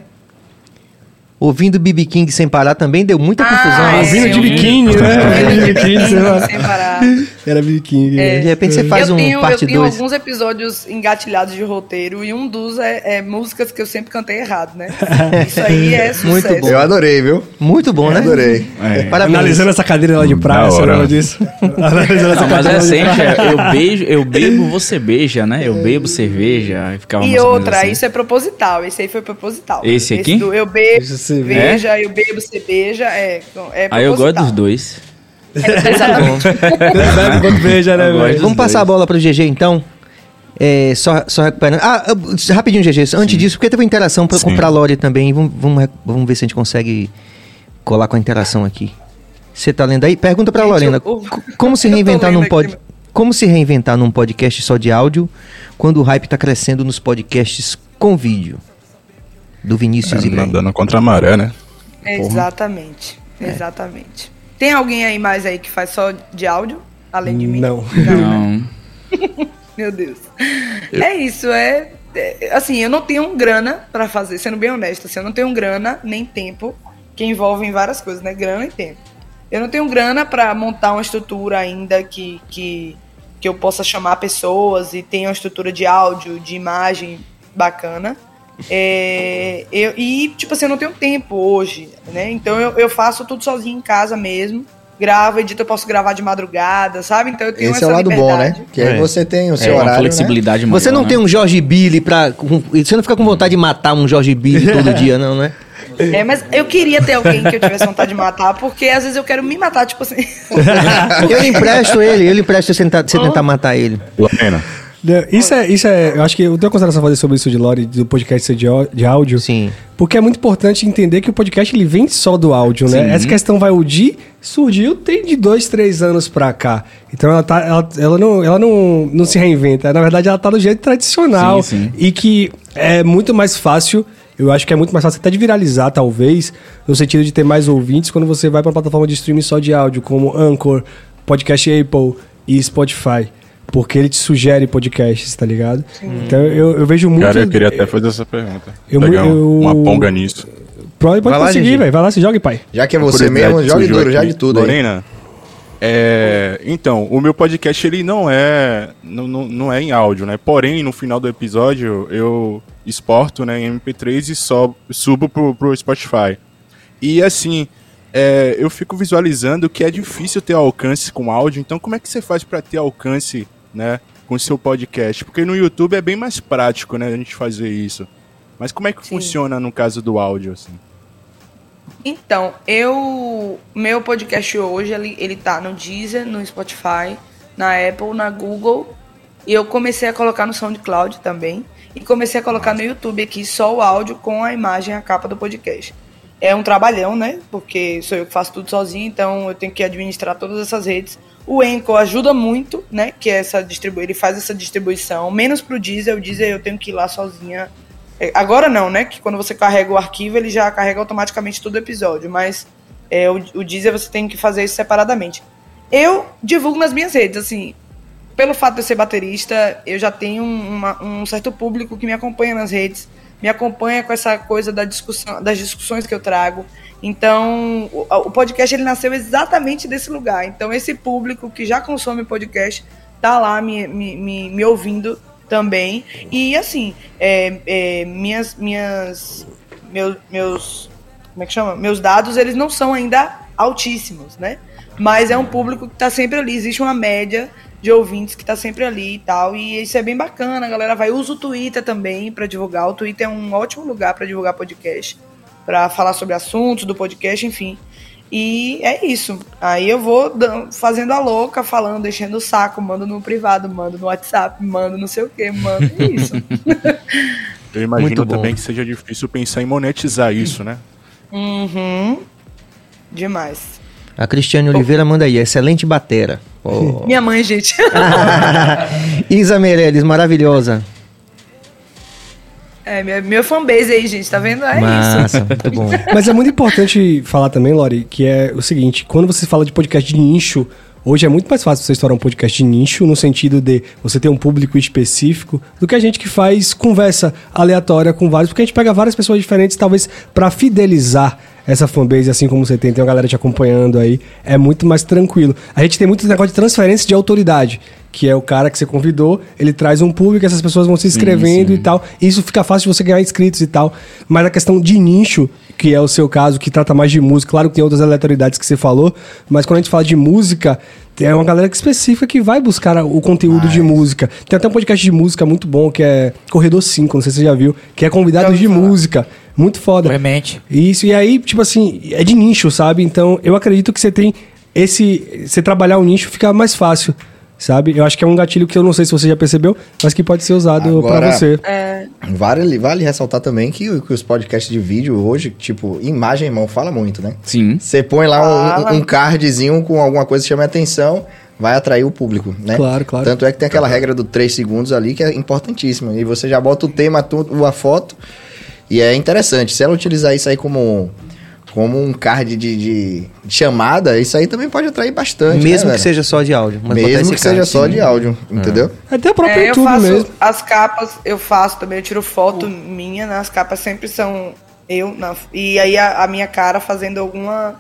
Ouvindo BB King sem parar também deu muita confusão. Ah, né? Ouvindo é, de biquíni, né? Ouvindo de biquíni. Sem parar. Era biquinho. É. De repente você faz eu um tenho, parte Eu tenho 2. alguns episódios engatilhados de roteiro e um dos é, é músicas que eu sempre cantei errado, né? Isso aí é sucesso. Muito bom. Eu adorei, viu? Muito bom, né? Adorei. É. Parabéns. Analisando essa cadeira lá de praia, você lembra disso? Analisando essa Não, mas é cadeira lá de sempre, é, eu beijo, eu bebo, você beija, né? Eu bebo cerveja e ficava E outra, assim. isso é proposital. Esse aí foi proposital. Esse aqui? do eu bebo, beija, eu bebo, você beija, é, é Aí eu gosto proposital. dos dois. É, exatamente. Bebe quando beija, né, Eu velho? Vamos passar a bola pro GG então? É, só, só recuperando. Ah, rapidinho, GG. Antes disso, porque teve uma interação pra Sim. comprar a Lore também. Vamos, vamos, vamos ver se a gente consegue colar com a interação aqui. Você tá lendo aí? Pergunta pra Gente, Lorena. eu- co- Como se eu reinventar num pod... né? Como se reinventar num podcast só de áudio quando o hype tá crescendo nos podcasts com vídeo? Do Vinícius É, Ibrahim. nadando contra a maré, né? Exatamente. Exatamente. Tem alguém aí mais aí que faz só de áudio, além de mim? Não. Não. Meu Deus. É isso, é, é, Assim, eu não tenho grana pra fazer, sendo bem honesta. Assim, eu não tenho grana nem tempo, que envolvem várias coisas, né? Grana e tempo. Eu não tenho grana pra montar uma estrutura ainda que, que, que eu possa chamar pessoas e tenha uma estrutura de áudio, de imagem bacana. É, eu, e, tipo assim, eu não tenho tempo hoje, né? Então eu, eu faço tudo sozinho em casa mesmo. Gravo, edito, eu posso gravar de madrugada, sabe? Então eu tenho Esse é essa o lado bom, né? liberdade. Que aí É. você tem o É seu uma horário, né? flexibilidade maior, Você não né? tem um Jorge Billy pra. Você não fica com vontade de matar um Jorge Billy todo dia, não, né? É, mas eu queria ter alguém que eu tivesse vontade de matar, porque às vezes eu quero me matar, tipo assim. Eu lhe empresto ele, eu lhe empresto você tentar, você tentar matar ele. Lorena. É, Isso é, isso é. Eu acho que eu tenho uma consideração a fazer sobre isso de Lore, do podcast ser de, de áudio. Sim. Porque é muito importante entender que o podcast ele vem só do áudio, né? Sim. Essa questão vai o de surgiu tem de dois, três anos pra cá. Então ela, tá, ela, ela, não, ela não, não se reinventa. Na verdade, ela tá do jeito tradicional. Sim, sim. E que é muito mais fácil. Eu acho que é muito mais fácil até de viralizar, talvez, no sentido de ter mais ouvintes quando você vai pra uma plataforma de streaming só de áudio, como Anchor, Podcast Apple e Spotify. Porque ele te sugere podcasts, tá ligado? Então eu, eu vejo muito. Cara, eu queria até fazer essa pergunta. Eu- Pegar um- eu- uma ponga nisso. Pode, pode Vai lá, conseguir, velho. Vai lá, se jogue, pai. Já que é você mesmo, jogue duro, aqui. jogue tudo aí. Lorena, é, então, o meu podcast ele não é não, não, não é em áudio, né? Porém, no final do episódio eu exporto né, em MP3 e só subo pro, pro Spotify. E assim, é, eu fico visualizando que é difícil ter alcance com áudio. Então, como é que você faz para ter alcance, né, com o seu podcast? Porque no YouTube é bem mais prático, né, a gente fazer isso. Mas como é que Sim. funciona no caso do áudio, assim? Então, eu. Meu podcast hoje, ele, ele tá no Deezer, no Spotify, na Apple, na Google. E eu comecei a colocar no SoundCloud também. E comecei a colocar no YouTube aqui só o áudio com a imagem a capa do podcast. É um trabalhão, né? Porque sou eu que faço tudo sozinho, então eu tenho que administrar todas essas redes. O Enco ajuda muito, né? Que é essa distribu ele faz essa distribuição, menos pro Deezer. O Deezer eu tenho que ir lá sozinha é, Agora não, né? Que quando você carrega o arquivo, ele já carrega automaticamente todo o episódio. Mas é, o, o Deezer você tem que fazer isso separadamente. Eu divulgo nas minhas redes, assim. Pelo fato de eu ser baterista, eu já tenho uma- um certo público que me acompanha nas redes, me acompanha com essa coisa da discussão, das discussões que eu trago. Então, o, podcast ele nasceu exatamente desse lugar. Então, esse público que já consome podcast tá lá me, me, me, ouvindo também. E assim, é, é, minhas, minhas, meus, meus, como é que chama? Meus dados eles não são ainda altíssimos, né? Mas é um público que tá sempre ali. Existe uma média de ouvintes que tá sempre ali e tal. E isso é bem bacana. A galera vai usa o Twitter também para divulgar. O Twitter é um ótimo lugar para divulgar podcast, para falar sobre assuntos do podcast, enfim. E é isso. Aí eu vou fazendo a louca, falando, enchendo o saco, mando no privado, mando no WhatsApp, mando não sei o que, mando é isso. Eu imagino também que seja difícil pensar em monetizar isso, né? uhum. Demais. A Cristiane Oliveira manda aí, excelente batera. Minha mãe, gente. Isa Meirelles, maravilhosa. É, minha, meu fanbase aí, gente, tá vendo? É isso. Massa, muito bom. Mas é muito importante falar também, Lori, que é o seguinte: quando você fala de podcast de nicho, hoje é muito mais fácil você estourar um podcast de nicho, no sentido de você ter um público específico, do que a gente que faz conversa aleatória com vários, porque a gente pega várias pessoas diferentes, talvez para fidelizar essa fanbase assim como você tem, tem uma galera te acompanhando aí, é muito mais tranquilo. A gente tem muito negócio de transferência de autoridade, que é o cara que você convidou, ele traz um público, essas pessoas vão se inscrevendo e tal. E isso fica fácil de você ganhar inscritos e tal. Mas a questão de nicho, que é o seu caso, que trata mais de música, claro que tem outras aleatoriedades que você falou, mas quando a gente fala de música, tem uma galera específica que vai buscar o conteúdo de música. Tem até um podcast de música muito bom, que é Corredor 5, não sei se você já viu, que é convidados de música. Muito foda. Obviamente. Isso, e aí, tipo assim, é de nicho, sabe? Então, eu acredito que você tem esse. Você trabalhar o nicho fica mais fácil, sabe? Eu acho que é um gatilho que eu não sei se você já percebeu, mas que pode ser usado pra você. É, Vale, vale ressaltar também que, que os podcasts de vídeo hoje, tipo, imagem, irmão, fala muito, né? Sim. Você põe lá um- um, cardzinho com alguma coisa que chama a atenção, vai atrair o público, né? Claro, claro. Tanto é que tem aquela regra do 3 segundos ali que é importantíssima. E você já bota o tema, a foto, e é interessante. Se ela utilizar isso aí como, como um card de, de chamada, isso aí também pode atrair bastante. Mesmo né, que seja só de áudio. Mesmo que seja só sim. de áudio, entendeu? Até o próprio é, eu YouTube faço mesmo. as capas, eu faço também, eu tiro foto minha, né? As capas sempre são eu, na- e aí a, a minha cara fazendo alguma.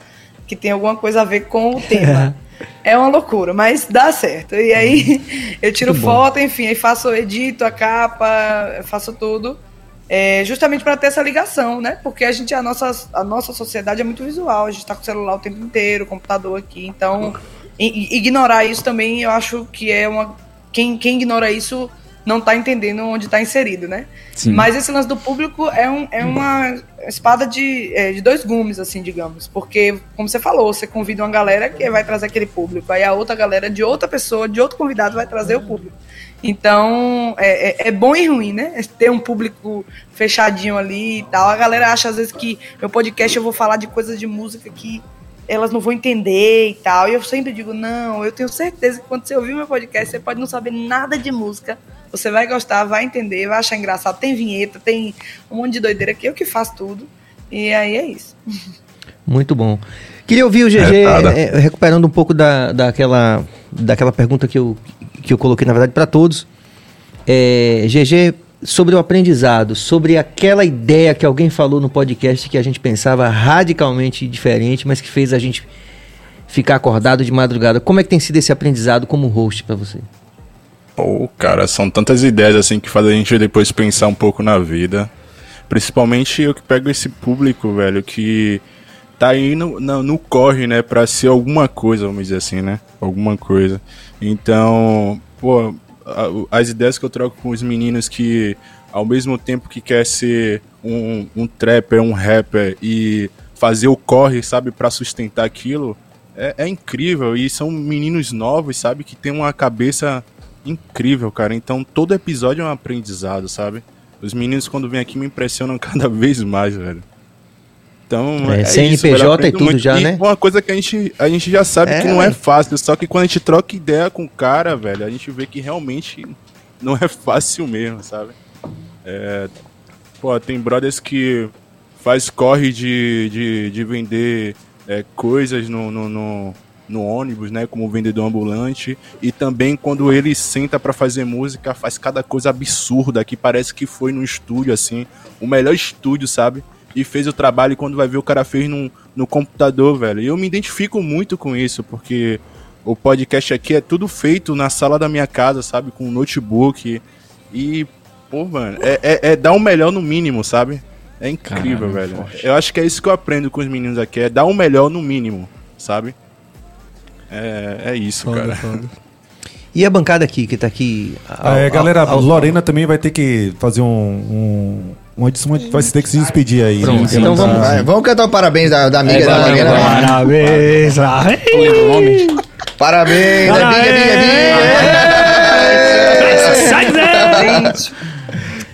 que tem alguma coisa a ver com o tema. É uma loucura, mas dá certo. E aí eu tiro foto, enfim, aí faço, edito a capa, faço tudo. É, justamente para ter essa ligação, né? Porque a gente, a nossa, a nossa sociedade é muito visual, a gente tá com o celular o tempo inteiro, computador aqui, então ignorar isso também eu acho que é uma. Quem, quem ignora isso não tá entendendo onde tá inserido, né? Sim. Mas esse lance do público é, um, é uma espada de, é, de dois gumes, assim, digamos. Porque, como você falou, você convida uma galera que vai trazer aquele público, aí a outra galera de outra pessoa, de outro convidado, vai trazer o público. Então, é, é, é bom e ruim, né? Ter um público fechadinho ali e tal. A galera acha, às vezes, que meu podcast eu vou falar de coisas de música que elas não vão entender e tal. E eu sempre digo, não, eu tenho certeza que quando você ouvir meu podcast, você pode não saber nada de música. Você vai gostar, vai entender, vai achar engraçado. Tem vinheta, tem um monte de doideira aqui, eu que faço tudo. E aí é isso. Muito bom. Queria ouvir o GG Retada. é, recuperando um pouco da, daquela, daquela pergunta que eu, que eu coloquei, na verdade, para todos. É, GG, sobre o aprendizado, sobre aquela ideia que alguém falou no podcast que a gente pensava radicalmente diferente, mas que fez a gente ficar acordado de madrugada. Como é que tem sido esse aprendizado como host para você? Pô, cara, são tantas ideias assim que fazem a gente depois pensar um pouco na vida. Principalmente eu que pego esse público, velho, que tá aí no, no, corre, né, pra ser alguma coisa, vamos dizer assim, né? Alguma coisa. Então, pô, as ideias que eu troco com os meninos que, ao mesmo tempo que quer ser um, um trapper, um rapper e fazer o corre, sabe, pra sustentar aquilo, é, é incrível. E são meninos novos, sabe, que tem uma cabeça incrível, cara. Então todo episódio é um aprendizado, sabe? Os meninos quando vêm aqui me impressionam cada vez mais, velho. Então, É, é, CNPJ e tudo já, e né? Uma coisa que a gente, a gente já sabe É, que não é velho. fácil, só que quando a gente troca ideia com o cara, velho, a gente vê que realmente não é fácil mesmo, sabe? É, pô, tem brothers que faz corre de, de, de vender é, coisas no, no, no, no ônibus, né? Como vendedor ambulante. E também quando ele senta pra fazer música, faz cada coisa absurda que parece que foi no estúdio, assim. O melhor estúdio, sabe? E fez o trabalho e quando vai ver o cara fez no, no computador, velho. E eu me identifico muito com isso, porque o podcast aqui é tudo feito na sala da minha casa, sabe? Com um notebook. E, pô, mano, é, é, é dar o melhor no mínimo, sabe? É incrível, Caralho, velho. forte. Eu acho que é isso que eu aprendo com os meninos aqui, é dar o melhor no mínimo, sabe? É, é isso, Foda, cara. foda. E a bancada aqui, que tá aqui. ao- Ah, é, ao- galera, ao- Lorena também vai ter que fazer um. um uma edição, vai ter que se despedir aí. Pronto, né? então vamos- tá- Vai, vamos cantar o parabéns da, da amiga É, da vai. né? Parabéns! Parabéns, é biga, biga.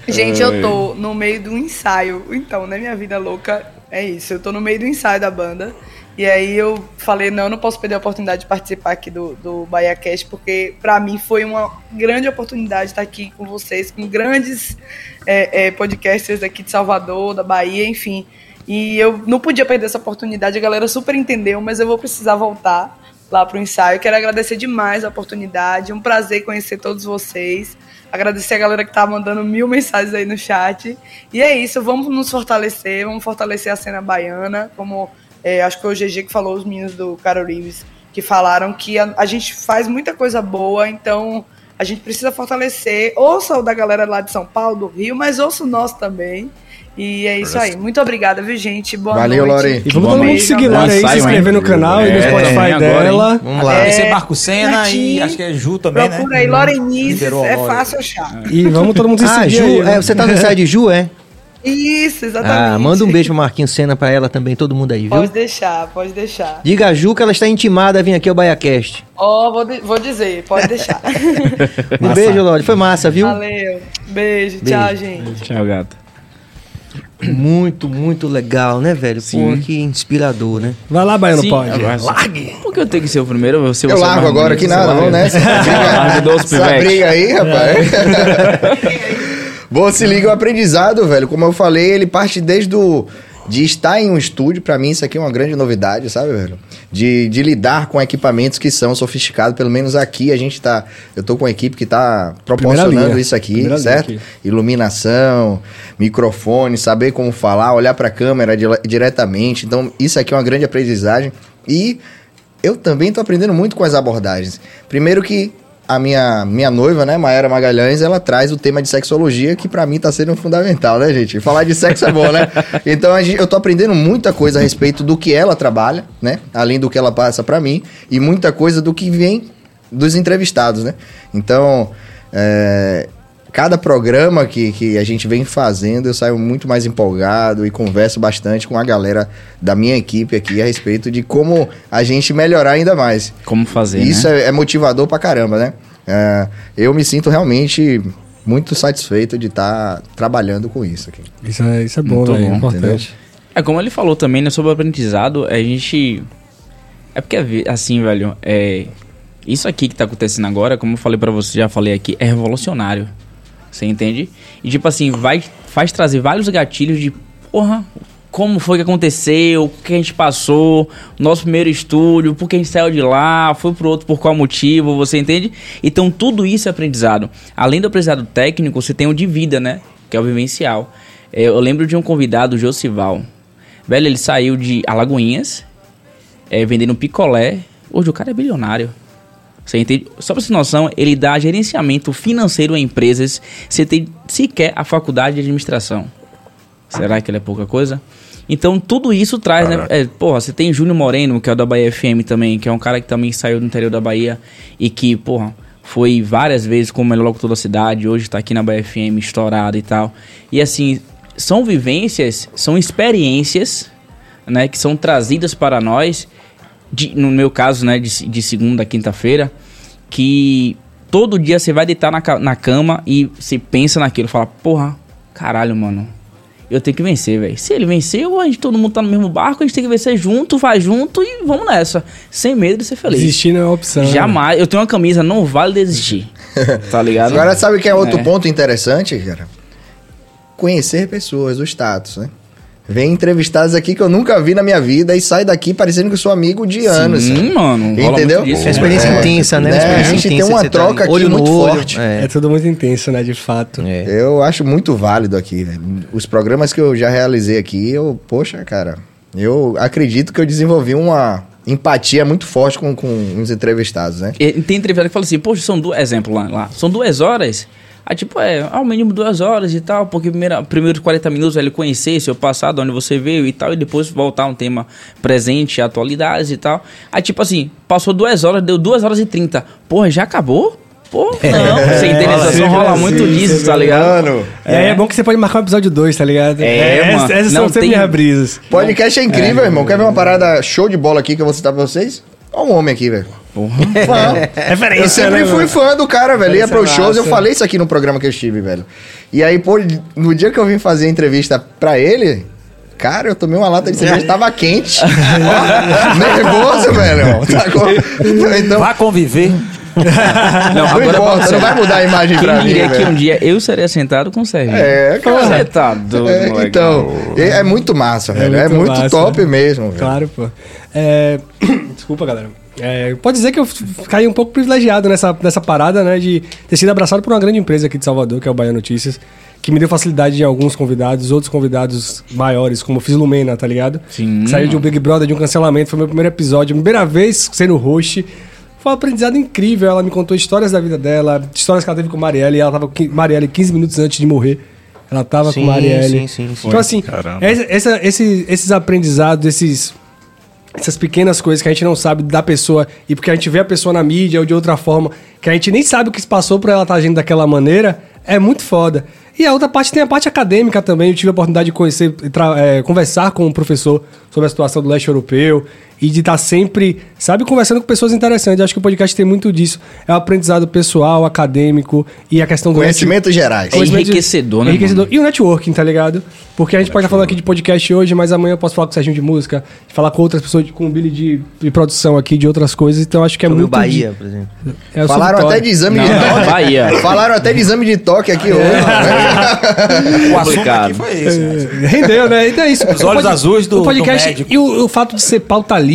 Gente, eu tô no meio do ensaio. Então, né, minha vida louca é isso. Eu tô no meio do ensaio da banda. E aí eu falei, não, eu não posso perder a oportunidade de participar aqui do, do Bahia Cast, porque pra mim foi uma grande oportunidade estar aqui com vocês, com grandes é, é, podcasters daqui de Salvador, da Bahia, enfim. E eu não podia perder essa oportunidade, a galera super entendeu, mas eu vou precisar voltar lá pro ensaio. Quero agradecer demais a oportunidade, um prazer conhecer todos vocês. Agradecer a galera que tá mandando mil mensagens aí no chat. E é isso, vamos nos fortalecer, vamos fortalecer a cena baiana, como é, acho que foi o GG que falou, os meninos do Carol Reeves, que falaram que a, a gente faz muita coisa boa, então a gente precisa fortalecer. Ouça o da galera lá de São Paulo, do Rio, mas ouça o nosso também. E é isso aí. Muito obrigada, viu, gente? Boa Valeu, noite. Lore. E vamos todo mundo seguir lá abraço. aí, se inscrever no canal e no É, Spotify agora, dela. hein? Vamos lá. É, Esse é Marco Senna e acho que é Ju também, né? Procura aí, Lorenices, é fácil achar. E vamos todo mundo se Ah, seguir Ju, aí, né? é, você tá no site de Ju, é? Isso, exatamente. Ah, manda um beijo pro Marquinhos Senna pra ela também, todo mundo aí, viu? Pode deixar, pode deixar. Diga a Ju que ela está intimada a vir aqui ao BaiaCast. Ó, vou, di- vou dizer, pode deixar. Um beijo, Lore. Foi massa, viu? Valeu. Beijo, tchau, gente. Tchau, gato. Muito, muito legal, né, velho? Pô, que inspirador, né? Vai lá, Baiano, Sim, pode. sim. Por que eu tenho que ser o primeiro? Eu, vou ser Eu largo agora que você nada, vamos nessa. Larga dos Essa pivete. briga aí, rapaz. Bom, se liga o aprendizado, velho. Como eu falei, ele parte desde o... De estar em um estúdio, pra mim isso aqui é uma grande novidade, sabe, velho? De, de lidar com equipamentos que são sofisticados, pelo menos aqui a gente tá... Eu tô com uma equipe que tá proporcionando isso aqui, Primeira certo? aqui. Iluminação, microfone, saber como falar, olhar pra câmera di- diretamente. Então, isso aqui é uma grande aprendizagem. E eu também tô aprendendo muito com as abordagens. Primeiro que a minha, minha noiva, né, Maera Magalhães, ela traz o tema de sexologia, que pra mim tá sendo fundamental, né, gente? Falar de sexo é bom, né? Então gente- eu tô aprendendo muita coisa a respeito do que ela trabalha, né? Além do que ela passa pra mim, e muita coisa do que vem dos entrevistados, né? Então, é, cada programa que, que a gente vem fazendo, eu saio muito mais empolgado e converso bastante com a galera da minha equipe aqui a respeito de como a gente melhorar ainda mais. Como fazer, Isso né? é, é motivador pra caramba, né? É, eu me sinto realmente muito satisfeito de estar trabalhando com isso aqui. Isso é, isso é bom, Muito. É bom, importante. É como ele falou também, né, sobre o aprendizado, a gente... É porque, assim, velho, é... Isso aqui que tá acontecendo agora, como eu falei pra você, já falei aqui, é revolucionário. Você entende? E tipo assim, vai, faz trazer vários gatilhos de, porra, como foi que aconteceu, o que a gente passou, nosso primeiro estúdio, por que a gente saiu de lá, foi pro outro por qual motivo, você entende? Então tudo isso é aprendizado. Além do aprendizado técnico, você tem o de vida, né? Que é o vivencial. É, Eu lembro de um convidado, o Josival. Velho, ele saiu de Alagoinhas, é, vendendo picolé. Hoje o cara é bilionário. Você entende? Só pra você ter noção, ele dá gerenciamento financeiro a empresas sem ter sequer a faculdade de administração. Será que ele é pouca coisa? Então tudo isso traz, né? É, porra, você tem Júnior Moreno, que é o da Bahia FM também, que é um cara que também saiu do interior da Bahia e que, porra, foi várias vezes como melhor locutor da cidade, hoje tá aqui na Bahia FM estourado e tal. E assim, são vivências, são experiências, né, que são trazidas para nós, de- no meu caso, né, de, de segunda a quinta-feira, que todo dia você vai deitar na, na cama e você pensa naquilo, fala, porra, caralho, mano, eu tenho que vencer, velho. Se ele venceu, a gente todo mundo tá no mesmo barco, a gente tem que vencer junto, vai junto e vamos nessa. Sem medo de ser feliz. Desistir não é opção. Jamais. Eu tenho uma camisa, não vale desistir. tá ligado? Agora, sabe o que é outro É. ponto interessante, cara? Conhecer pessoas, o status, né? Vem entrevistados aqui que eu nunca vi na minha vida e sai daqui parecendo que eu sou amigo de anos. Sim, sabe? mano. Entendeu? disso, É uma experiência É. intensa, né? É, experiência a gente tem uma tá troca aqui olho no muito olho, forte. É É. tudo muito intenso, né? De fato. É. Eu acho muito válido aqui, velho. Os programas que eu já realizei aqui, eu, poxa, cara, eu acredito que eu desenvolvi uma empatia muito forte com, com os entrevistados, né? E tem entrevistado que fala assim, poxa, são duas. Exemplo lá, lá. São duas horas. Aí, tipo, é, ao mínimo duas horas e tal, porque primeiro, primeiros 40 minutos ele conhecer seu passado, onde você veio e tal, e depois voltar um tema presente, atualidades e tal. Aí, tipo assim, passou duas horas, deu duas horas e trinta. Porra, já acabou? Pô, não, sem interessação sempre rola assim, muito disso, sempre tá ligado? Mano, aí é bom que você pode marcar um episódio 2, tá ligado? É, mano. Essas, Não, são sempre tem- minhas brisas. podcast é incrível, irmão. Quer ver uma parada show de bola aqui que eu vou citar pra vocês? Olha um homem aqui, velho. Porra. Fã. Referência, Eu sempre né, fui fã do cara, velho. Ia Essa pros shows, eu falei isso aqui no programa que eu estive, velho. E aí, pô, no dia que eu vim fazer a entrevista pra ele, cara, eu tomei uma lata de cerveja, tava quente. Ó, nervoso, velho. Tá com- Então, Vá conviver. Não, não importa, você- não vai mudar a imagem Quem pra mim, diria que um dia eu seria sentado com o Sérgio? É, cara. Você tá doido, É, moleque. então, é, é muito massa, velho. É muito muito massa. top mesmo, velho. Claro, pô. É, Desculpa, galera. É, pode dizer que eu caí um pouco privilegiado nessa, nessa parada, né? De ter sido abraçado por uma grande empresa aqui de Salvador, que é o Bahia Notícias, que me deu facilidade em alguns convidados, outros convidados maiores, como eu fiz Lumena, tá ligado? Sim. Saiu de um Big Brother, de um cancelamento, foi meu primeiro episódio, primeira vez sendo host. Foi um aprendizado incrível. Ela me contou histórias da vida dela, histórias que ela teve com Marielle. Ela tava com Marielle 15 minutos antes de morrer. Ela tava Sim, com Marielle. sim, sim, sim. Então, assim, essa- essa- esses, esses aprendizados, esses, essas pequenas coisas que a gente não sabe da pessoa e porque a gente vê a pessoa na mídia ou de outra forma, que a gente nem sabe o que se passou pra ela estar agindo daquela maneira, é muito foda. E a outra parte tem a parte acadêmica também. Eu tive a oportunidade de conhecer, é, conversar com um professor sobre a situação do leste europeu e de estar sempre, sabe, conversando com pessoas interessantes. Acho que o podcast tem muito disso. É o aprendizado pessoal, acadêmico e a questão do Conhecimentos gerais. É enriquecedor, né, Enriquecedor. mano? E o networking, tá ligado? Porque a gente pode estar falando aqui de podcast hoje, mas amanhã eu posso falar com o Serginho de música, falar com outras pessoas, de- com o Billy de, de produção aqui, de outras coisas. Então acho que é Sobre o muito. Bahia, por exemplo. É, Falaram até de exame Não, de toque. Bahia. Falaram até de exame de toque aqui hoje. O assunto Complicado. aqui foi esse. né? É, Rendeu, né? Então é isso. Os olhos O azuis do- o podcast do médico. E o, o fato de ser pauta livre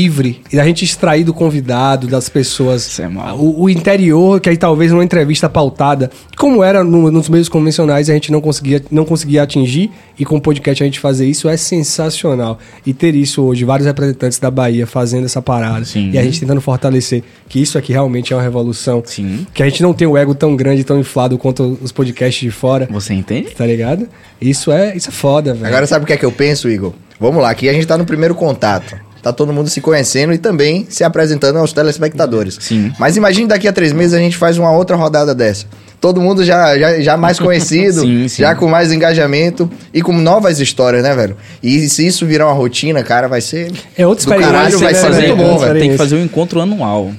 e a gente extrair do convidado, das pessoas, Isso é mal. o, o interior, que aí talvez numa entrevista pautada, como era no- nos meios convencionais, a gente não conseguia, não conseguia atingir, e com o podcast a gente fazer isso é sensacional. E ter isso hoje, vários representantes da Bahia fazendo essa parada, Sim. e a gente tentando fortalecer que isso aqui realmente é uma revolução. Sim. Que a gente não tem o ego tão grande, tão inflado quanto os podcasts de fora. Você entende? Tá ligado? Isso é, isso é foda, velho. Agora sabe o que é que eu penso, Igor? Vamos lá, aqui a gente tá no primeiro contato. Tá todo mundo se conhecendo e também se apresentando aos telespectadores. Sim. Mas imagine daqui a três meses a gente faz uma outra rodada dessa. Todo mundo já, já, já mais conhecido, Sim, sim. já com mais engajamento e com novas histórias, né, velho? E se isso virar uma rotina, cara, vai ser. É experiência, caralho, vai ser velho? muito bom, velho. Tem que fazer um encontro anual.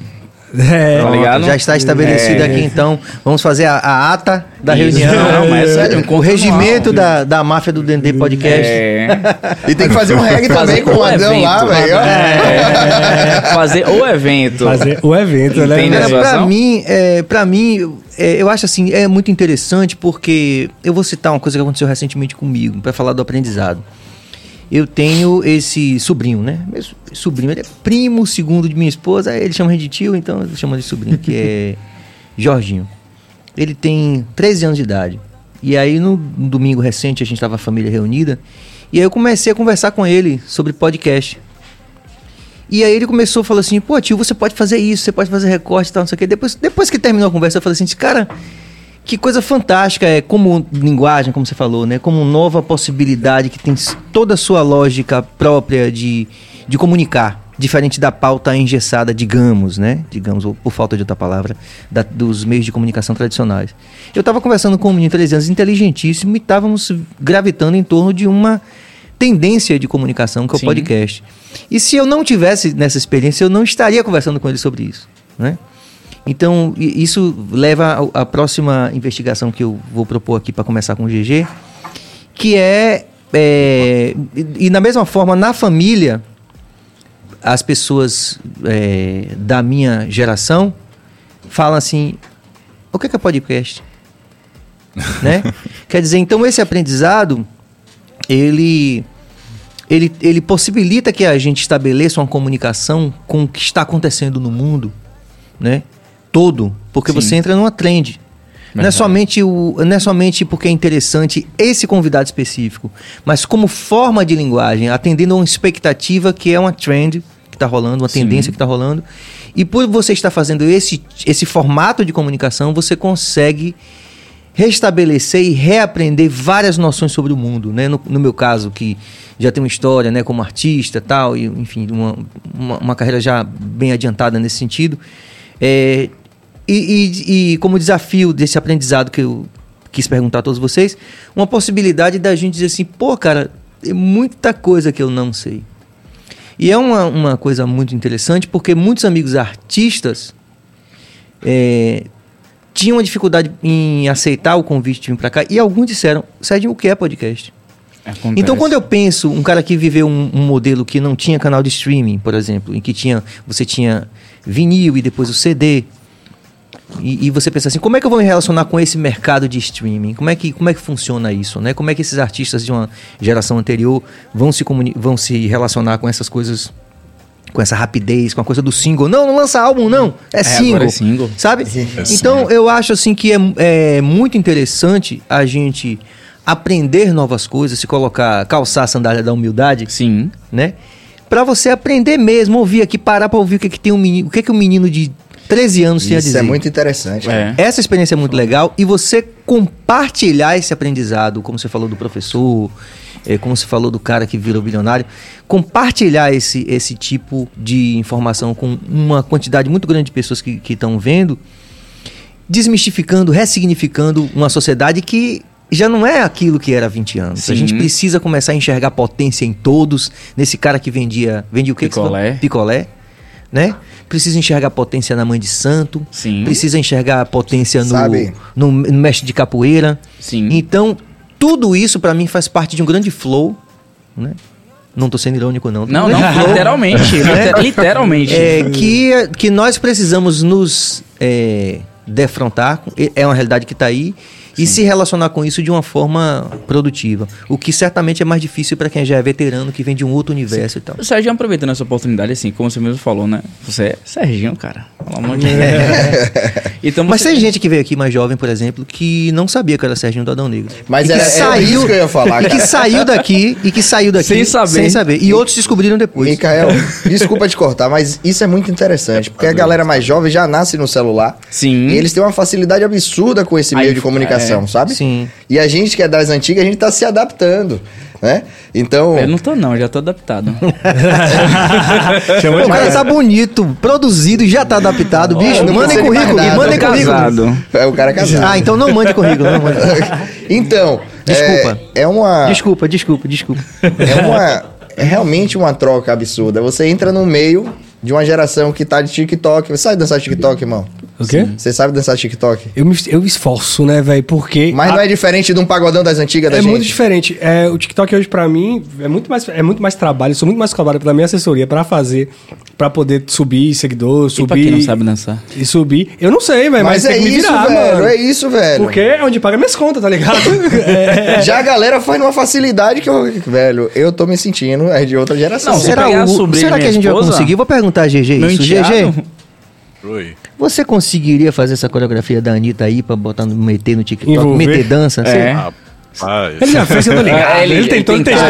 É, Tá ligado? Já está estabelecido É. aqui, então. Vamos fazer a, a ata da Isso. reunião. Não, mas é o regimento da, da máfia do Dendê Podcast. É. E tem que fazer um reggae também com o Adão lá, evento. velho. É. Fazer o evento. fazer o evento, né? Entende velho? a Cara, pra situação? mim, é, pra mim é, eu acho assim, é muito interessante porque eu vou citar uma coisa que aconteceu recentemente comigo, pra falar do aprendizado. Eu tenho esse sobrinho, né? Meu so- sobrinho, ele é primo segundo de minha esposa, ele chama de tio, então eu chamo de sobrinho, que é Jorginho. Ele tem 13 anos de idade. E aí, no domingo recente, a gente tava a família reunida, e aí eu comecei a conversar com ele sobre podcast. E aí ele começou a falar assim, pô tio, você pode fazer isso, você pode fazer recorte e tal, não sei o quê. Depois, depois que terminou a conversa, eu falei assim, cara, que coisa fantástica é como linguagem, como você falou, né? Como nova possibilidade que tem toda a sua lógica própria de, de comunicar, diferente da pauta engessada, digamos, né? Digamos, ou por falta de outra palavra, da- dos meios de comunicação tradicionais. Eu estava conversando com um menino de 13 anos inteligentíssimo e estávamos gravitando em torno de uma tendência de comunicação que é o Sim. podcast. E se eu não tivesse nessa experiência, eu não estaria conversando com ele sobre isso, né? Então, isso leva à próxima investigação que eu vou propor aqui para começar com o GG, que é, é, e, e na mesma forma, na família, as pessoas é, da minha geração falam assim, o que é, que é podcast? né? Quer dizer, então esse aprendizado, ele, ele, ele possibilita que a gente estabeleça uma comunicação com o que está acontecendo no mundo, né? Todo, porque Sim. você entra numa trend. Não é, somente o, não é somente porque é interessante esse convidado específico, mas como forma de linguagem, atendendo a uma expectativa que é uma trend que está rolando, uma Sim. tendência que está rolando. E por você estar fazendo esse, esse formato de comunicação, você consegue restabelecer e reaprender várias noções sobre o mundo, né? No, no meu caso, que já tem uma história, né, como artista tal, e enfim, uma, uma, uma carreira já bem adiantada nesse sentido. É, e, e- e como desafio desse aprendizado que eu quis perguntar a todos vocês, uma possibilidade da gente dizer assim, pô, cara, tem muita coisa que eu não sei. E é uma, uma coisa muito interessante porque muitos amigos artistas é, tinham uma dificuldade em aceitar o convite de vir para cá e alguns disseram, Sérgio, o que é podcast? Acontece. Então, quando eu penso, um cara que viveu um, um modelo que não tinha canal de streaming, por exemplo, em que tinha, você tinha vinil e depois o CD, e, e você pensa assim, como é que eu vou me relacionar com esse mercado de streaming? Como é que, como é que funciona isso? Né? Como é que esses artistas de uma geração anterior vão se, vão se relacionar com essas coisas com essa rapidez, com a coisa do single. Não, não lança álbum, não. É, single. agora é single. Sabe? então, eu acho assim que é, é muito interessante a gente aprender novas coisas, se colocar, calçar a sandália da humildade, Sim. né? Pra você aprender mesmo, ouvir aqui, parar pra ouvir o que, que tem um menino, o que, que o menino de 13 anos tem a Isso dizer. é muito interessante. É. Essa experiência é muito legal e você compartilhar esse aprendizado, como você falou do professor, eh, como você falou do cara que virou bilionário, compartilhar esse, esse tipo de informação com uma quantidade muito grande de pessoas que estão vendo, desmistificando, ressignificando uma sociedade que já não é aquilo que era há 20 anos. A Sim. gente precisa começar a enxergar potência em todos, nesse cara que vendia, vendia o que Picolé. Picolé, né? Precisa enxergar potência na mãe de santo, Sim. precisa enxergar potência no, no, no mestre de capoeira. Sim. Então, tudo isso pra mim faz parte de um grande flow, né? Não tô sendo irônico não. Não, não, flow, literalmente. né? liter- literalmente. É, que, que nós precisamos nos é, defrontar, é uma realidade que está aí, e se relacionar com isso de uma forma produtiva. O que certamente é mais difícil para quem já é veterano, que vem de um outro universo e tal. O Serginho, aproveitando essa oportunidade, assim, como você mesmo falou, né? Você é Serginho, cara. Pelo amor de Deus. Então, Mas você- tem gente que veio aqui mais jovem, por exemplo, que não sabia que era Serginho do Adão Negro. Mas E que era- era isso que eu ia falar, E que saiu daqui, e que saiu daqui Sem saber. Sem saber. E outros descobriram depois. Micael, desculpa te cortar, mas isso é muito interessante, porque a galera mais jovem já nasce no celular. Sim. E eles têm uma facilidade absurda com esse meio Aí, de comunicação, é, sabe? sim. E a gente que é das antigas, a gente tá se adaptando, né? Então, Eu não tô, não, já tô adaptado. o cara tá bonito, produzido e já tá adaptado. Bicho, não mandem currículo, mandem currículo. casado. é o cara casado. Ah, então não mande currículo. Não mande. Então, Desculpa. É, é uma Desculpa, desculpa, desculpa. é uma é realmente uma troca absurda. Você entra no meio de uma geração que tá de TikTok. Você sabe dançar TikTok, irmão? O quê? Você sabe dançar TikTok? Eu me, eu esforço, né, velho? Porque. Mas a- não é diferente de um pagodão das antigas da É gente. muito diferente. É, o TikTok hoje, pra mim, é muito mais, é muito mais trabalho. Eu sou muito mais cobrado pela minha assessoria pra fazer, pra poder subir seguidor, E pra subir. quem não sabe dançar? E subir. Eu não sei, velho, mas, Mas, tem é isso, virar, velho. mano. É isso, velho. Porque é onde paga minhas contas, tá ligado? É. Já a galera faz numa facilidade que eu, velho, eu tô me sentindo é de outra geração. Não, se será o- será que a gente vai esposa, conseguir? Vou perguntar a GG Meu isso. enteado. GG, Oi. você conseguiria fazer essa coreografia da Anitta aí pra botar no meter no TikTok? Envolver? Meter dança? É. Rapaz. Ele já fez, eu tô ligado. É, ele- ele, tentou, ele tentou.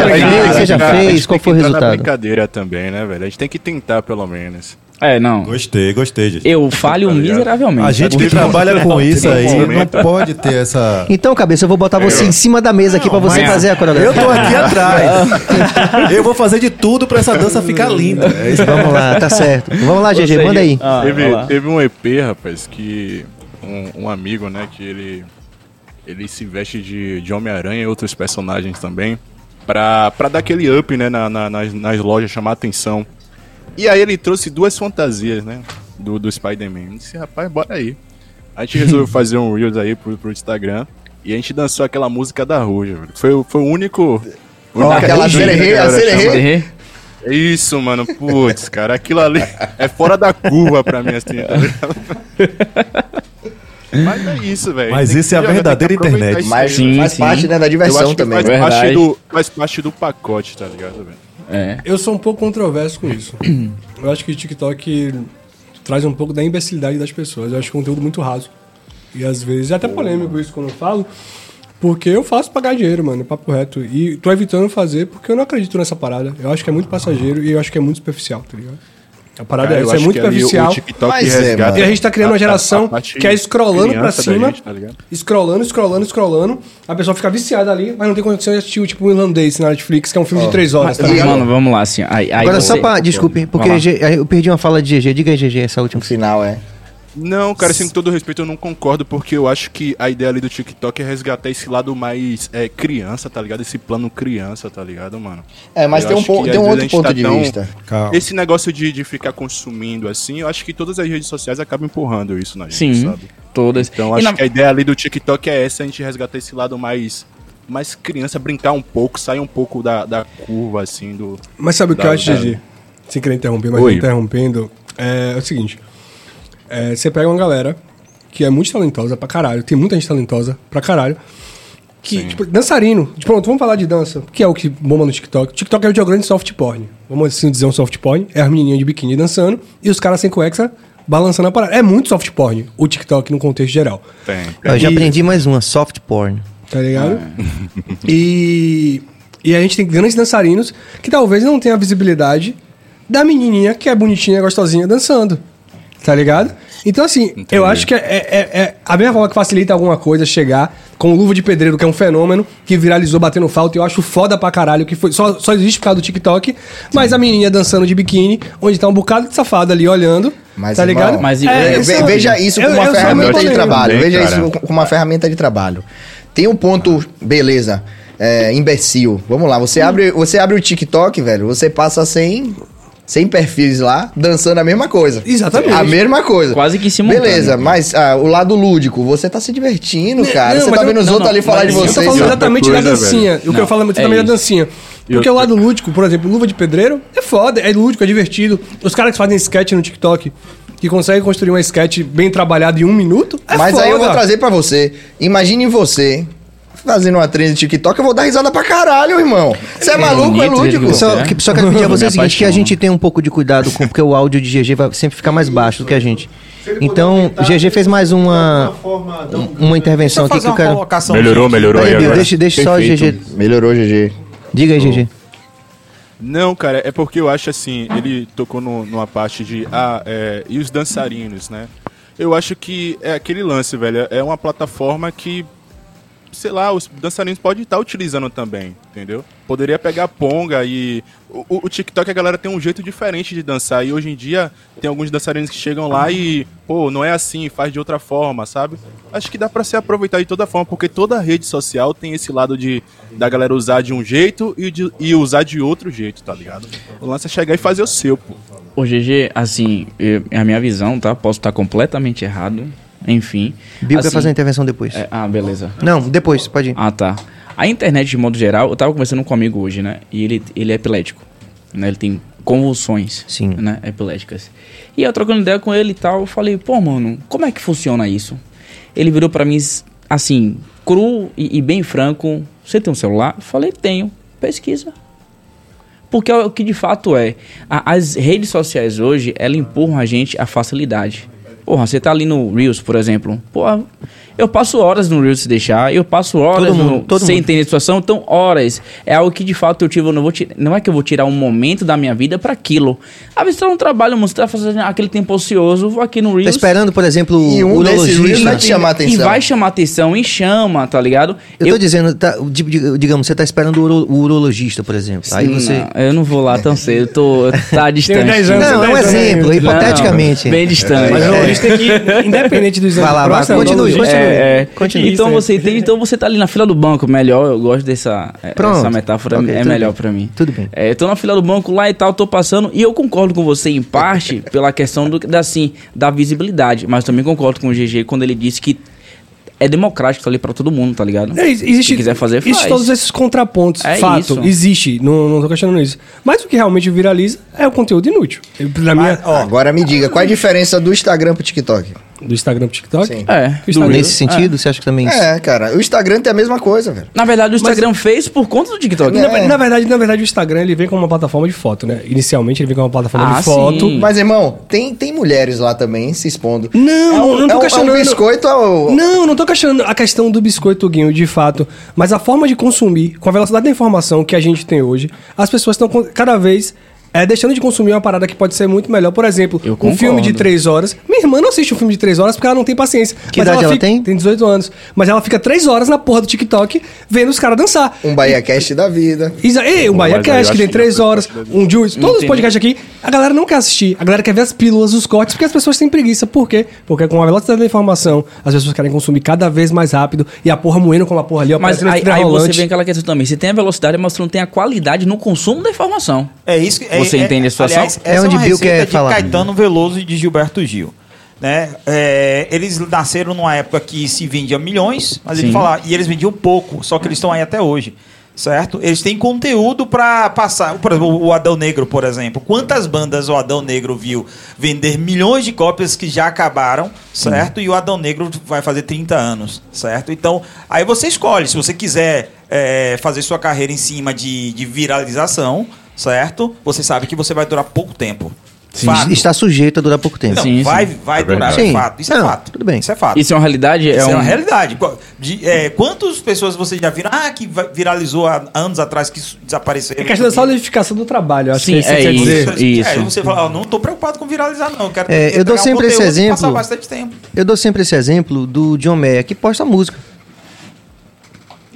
você já A fez? Qual foi o resultado? brincadeira também, né, velho? A gente tem que tentar, pelo menos. É, não. Gostei, gostei, gente. Eu falho Tá miseravelmente. A gente que trabalha com isso aí não pode ter essa. Então, cabeça, eu vou botar você em cima da mesa aqui pra você fazer a Eu coreografia. tô aqui atrás. Eu vou fazer de tudo pra essa dança ficar linda. É isso. Vamos lá, tá certo. Vamos lá, GG, manda aí. Ah, teve, teve um EP, rapaz, que um, um amigo, né, que ele ele se veste de, de Homem-Aranha e outros personagens também, pra, pra dar aquele up, né, na, na- nas, nas lojas, chamar a atenção. E aí ele trouxe duas fantasias, né, do, do Spider-Man. Disse, rapaz, bora aí. A gente resolveu fazer um Reels aí pro, pro Instagram e a gente dançou aquela música da Ruja, velho. Foi, o- foi o único... Ó, aquela sererê, a sererê. É Isso, mano. Putz, cara, aquilo ali é fora da curva pra mim, assim. Tá ligado? Mas é isso, velho. Mas isso é a verdadeira internet. Mas Sim, faz sim. parte né, da diversão também. faz Verdade. parte, do, faz parte do pacote, tá ligado, velho? É. Eu sou um pouco controverso com isso. Eu acho que o TikTok traz um pouco da imbecilidade das pessoas. Eu acho conteúdo muito raso. E às vezes é até polêmico isso quando eu falo. Porque eu faço pagar dinheiro, mano, papo reto. E tô evitando fazer porque eu não acredito nessa parada. Eu acho que é muito passageiro e eu acho que é muito superficial, tá ligado? A parada Cara, é essa, é muito o superficial. Mas é, resgata mano. E a gente tá criando a- uma a- geração a parte que é scrollando pra cima, gente, tá ligado? scrollando, scrollando, scrollando. A pessoa fica viciada ali, mas não tem condição de assistir o tipo o irlandês na Netflix, que é um filme de três horas, tá ligado? Mano, vamos lá, assim. Aí, aí Agora, você- só pra. Desculpe, porque eu perdi uma fala de GG. Diga aí, GG, essa última. No final, é. Não, cara, assim, com todo respeito, eu não concordo, porque eu acho que a ideia ali do TikTok é resgatar esse lado mais é, criança, tá ligado? Esse plano criança, tá ligado, mano? É, mas Eu tem um, pon- que, tem um outro ponto tá de tão- vista. Calma. Esse negócio de, de ficar consumindo assim, eu acho que todas as redes sociais acabam empurrando isso na gente, Sim, sabe? todas. Então acho na- que a ideia ali do TikTok é essa, a gente resgatar esse lado mais, mais criança, brincar um pouco, sair um pouco da, da curva, assim, do... Mas sabe o que Da- eu acho, da- Gigi? Sem querer interromper, mas Oi. interrompendo, é, o seguinte. É, você pega uma galera que é muito talentosa pra caralho, tem muita gente talentosa pra caralho, que, tipo, dançarino. de- Pronto, vamos falar de dança. que é o que bomba no TikTok? TikTok é o grande soft porn. Vamos assim dizer um soft porn. É as menininhas de biquíni dançando e os caras sem cueca balançando a parada. É muito soft porn, o TikTok no contexto geral. Tem. Eu já E- aprendi mais uma, soft porn. Tá ligado? E, e a gente tem grandes dançarinos que talvez não tenham a visibilidade da menininha que é bonitinha, gostosinha, dançando. Tá ligado? Então, assim, eu acho que é, é- é a mesma forma que facilita alguma coisa chegar com o Luva de Pedreiro, que é um fenômeno que viralizou batendo falta, e eu acho foda pra caralho, que foi, só, só existe por causa do TikTok, mas a menininha dançando de biquíni, onde tá um bocado de safado ali olhando, Mas, tá irmão, ligado? Mas, É, Ve- esse é- veja isso eu- como uma eu ferramenta de trabalho. Bem, veja cara. isso como uma ferramenta de trabalho. Tem um ponto, beleza, é, imbecil. Vamos lá, você abre, você abre o TikTok, velho, você passa 100, 100 perfis lá, dançando a mesma coisa. Exatamente. A mesma coisa. Quase que simultâneo. Beleza, mas ah, o lado lúdico, você tá se divertindo, cara. não, você tá eu- vendo os não, outros não, ali falar de eu tô Eu tô falando exatamente da dancinha. O que Não, eu falo muito é também da dancinha. Porque Eu- o lado lúdico, por exemplo, luva de pedreiro é foda, é lúdico, é divertido. Os caras que fazem sketch no TikTok, que conseguem construir uma sketch bem trabalhada em um minuto, é Mas foda. aí eu vou trazer pra você. Imagine você fazendo uma trend de TikTok, eu vou dar risada pra caralho, irmão. Você é, maluco, é lúdico. gente, Só, É. que- só quero pedir a você Me o seguinte, que a gente tem um pouco de cuidado com, porque o áudio de GG vai sempre ficar mais baixo do que a gente. Então, GG fez mais uma, uma intervenção aqui que eu quero... Melhorou, melhorou aí deixa, deixa só o. GG. Melhorou, GG. Diga aí, GG. Não, cara, é porque eu acho assim, ele tocou no- numa parte de, ah, é, e os dançarinos, né? Eu acho que é aquele lance, velho, é uma plataforma que, sei lá, os dançarinos podem estar utilizando também, entendeu? Poderia pegar ponga e... O, o- TikTok, a galera tem um jeito diferente de dançar, e hoje em dia tem alguns dançarinos que chegam lá e, pô, não é assim, faz de outra forma, sabe? Acho que dá pra se aproveitar de toda forma, porque toda rede social tem esse lado de da galera usar de um jeito e, de- e usar de outro jeito, tá ligado? O lance é chegar e fazer o seu, pô. Ô, GG, assim, eu- é a minha visão, tá? Posso estar completamente errado. Enfim. Bill quer Assim, fazer a intervenção depois. é, ah, beleza. Não, depois, pode ir. Ah, tá. A internet, de modo geral, eu tava conversando com um amigo hoje, né? E ele, ele é epilético. Né? Ele tem convulsões. Sim. Né? Epiléticas. E eu trocando ideia com ele e tal, eu falei, pô, mano, como é que funciona isso? Ele virou pra mim, assim, cru e, e bem franco. Você tem um celular? Eu falei, tenho. Pesquisa. Porque é o que de fato é. A- as redes sociais hoje, elas empurram a gente à facilidade. Porra, você tá ali no Reels, por exemplo. Porra, eu passo horas no Reels se deixar, eu passo horas Todo mundo, no, todo sem mundo. entender a situação, então horas. É algo que de fato eu tive, eu não vou ti- não é que eu vou tirar um momento da minha vida pra aquilo. Às vezes tá no trabalho, você tá fazendo aquele tempo ocioso, vou aqui no Tá Reels. esperando, por exemplo, E o um desses Reels urologista. vai te chamar a E atenção. vai chamar atenção, e chama, tá ligado? Eu tô dizendo, tá, di- digamos, você tá esperando o, uro- o urologista, por exemplo. Aí você. Não, eu não vou lá tão cedo, eu tô tá distante. 10 anos, Não, é um exemplo, hipoteticamente. Não, bem distante. Mas o É. urologista tem que, independente do exame Vai lá, o continue. É, é. Continue. Então Isso, você entende? Então você tá ali na fila do banco, melhor. Eu gosto dessa é, Pronto. essa metáfora, Ok, é melhor pra mim. Tudo bem. É, eu tô na fila do banco lá e tal, tô passando e eu concordo com você em parte pela questão do, da, assim, da visibilidade, mas também concordo com o GG quando ele disse que é democrático tá ali pra todo mundo, tá ligado? É, existe, Se quiser fazer, faz. Existe todos esses contrapontos. É fato, isso. existe. Não, não tô questionando isso. Mas o que realmente viraliza é o conteúdo inútil. Eu, minha, Agora me diga, qual é a diferença do Instagram pro TikTok? Do Instagram pro TikTok. Sim. É, Instagram- Nesse sentido, você acha que também. É, cara, o Instagram tem a mesma coisa, velho. Na verdade, o Instagram fez por conta do TikTok. Na, É. na verdade, na verdade, o Instagram ele vem como uma plataforma de foto, né? Inicialmente ele vem como uma plataforma Ah, de foto. sim. Mas, irmão, tem, tem mulheres lá também se expondo. Não, é um, não tô é um, questionando. É um biscoito ao... Não, não tô questionando a questão do biscoito Guinho, de fato. Mas a forma de consumir, com a velocidade da informação que a gente tem hoje, as pessoas estão cada vez é, deixando de consumir uma parada que pode ser muito melhor. Por exemplo, Eu um concordo. filme de três horas. Minha irmã não assiste um filme de três horas porque ela não tem paciência. Que Mas idade ela fica- tem? Tem 18 anos. Mas ela fica três horas na porra do TikTok vendo os caras dançar. Um Bahia Cast da vida. Isa, ei, um Bahia Cast, que tem que três horas, um Juice, todos os podcasts aqui, a galera não quer assistir, a galera quer ver as pílulas, os cortes, porque as pessoas têm preguiça. Por quê? Porque com a velocidade da informação, as pessoas querem consumir cada vez mais rápido e a porra moendo como a porra ali, ó, Mas aí, aí você vem aquela questão também. Você tem a velocidade, mas você não tem a qualidade no consumo da informação. É isso. que- É, Você é- entende a situação? Aliás, É onde uma Bill quer de falar. Caetano Veloso e de Gilberto Gil. Né? É, eles nasceram numa época que se vendia milhões, mas ele Sim. fala, e eles vendiam pouco, só que eles estão aí até hoje. certo? Eles têm conteúdo pra passar. Por exemplo, o Adão Negro, por exemplo. Quantas bandas o Adão Negro viu vender milhões de cópias que já acabaram, certo? E o Adão Negro vai fazer 30 anos, certo? Então, aí você escolhe. Se você quiser é, fazer sua carreira em cima de, de viralização, certo? Você sabe que você vai durar pouco tempo. Fato. Está sujeito a durar pouco tempo. Não, Sim, vai, sim. vai É durar, verdade. é fato. Isso é Não, fato. tudo bem. Isso é fato. Isso é uma realidade? Isso é, um- uma realidade. De- é, quantas pessoas vocês já viram? Ah, que viralizou há anos atrás, que desapareceu. É questão da solidificação do trabalho. eu Acho Sim, que isso é isso. dizer. isso. É, você fala, ó, não tô preocupado com viralizar, não. Eu quero É, eu dou entregar um sempre esse exemplo. Passar bastante tempo. Eu dou sempre esse exemplo do John Mayer, que posta música.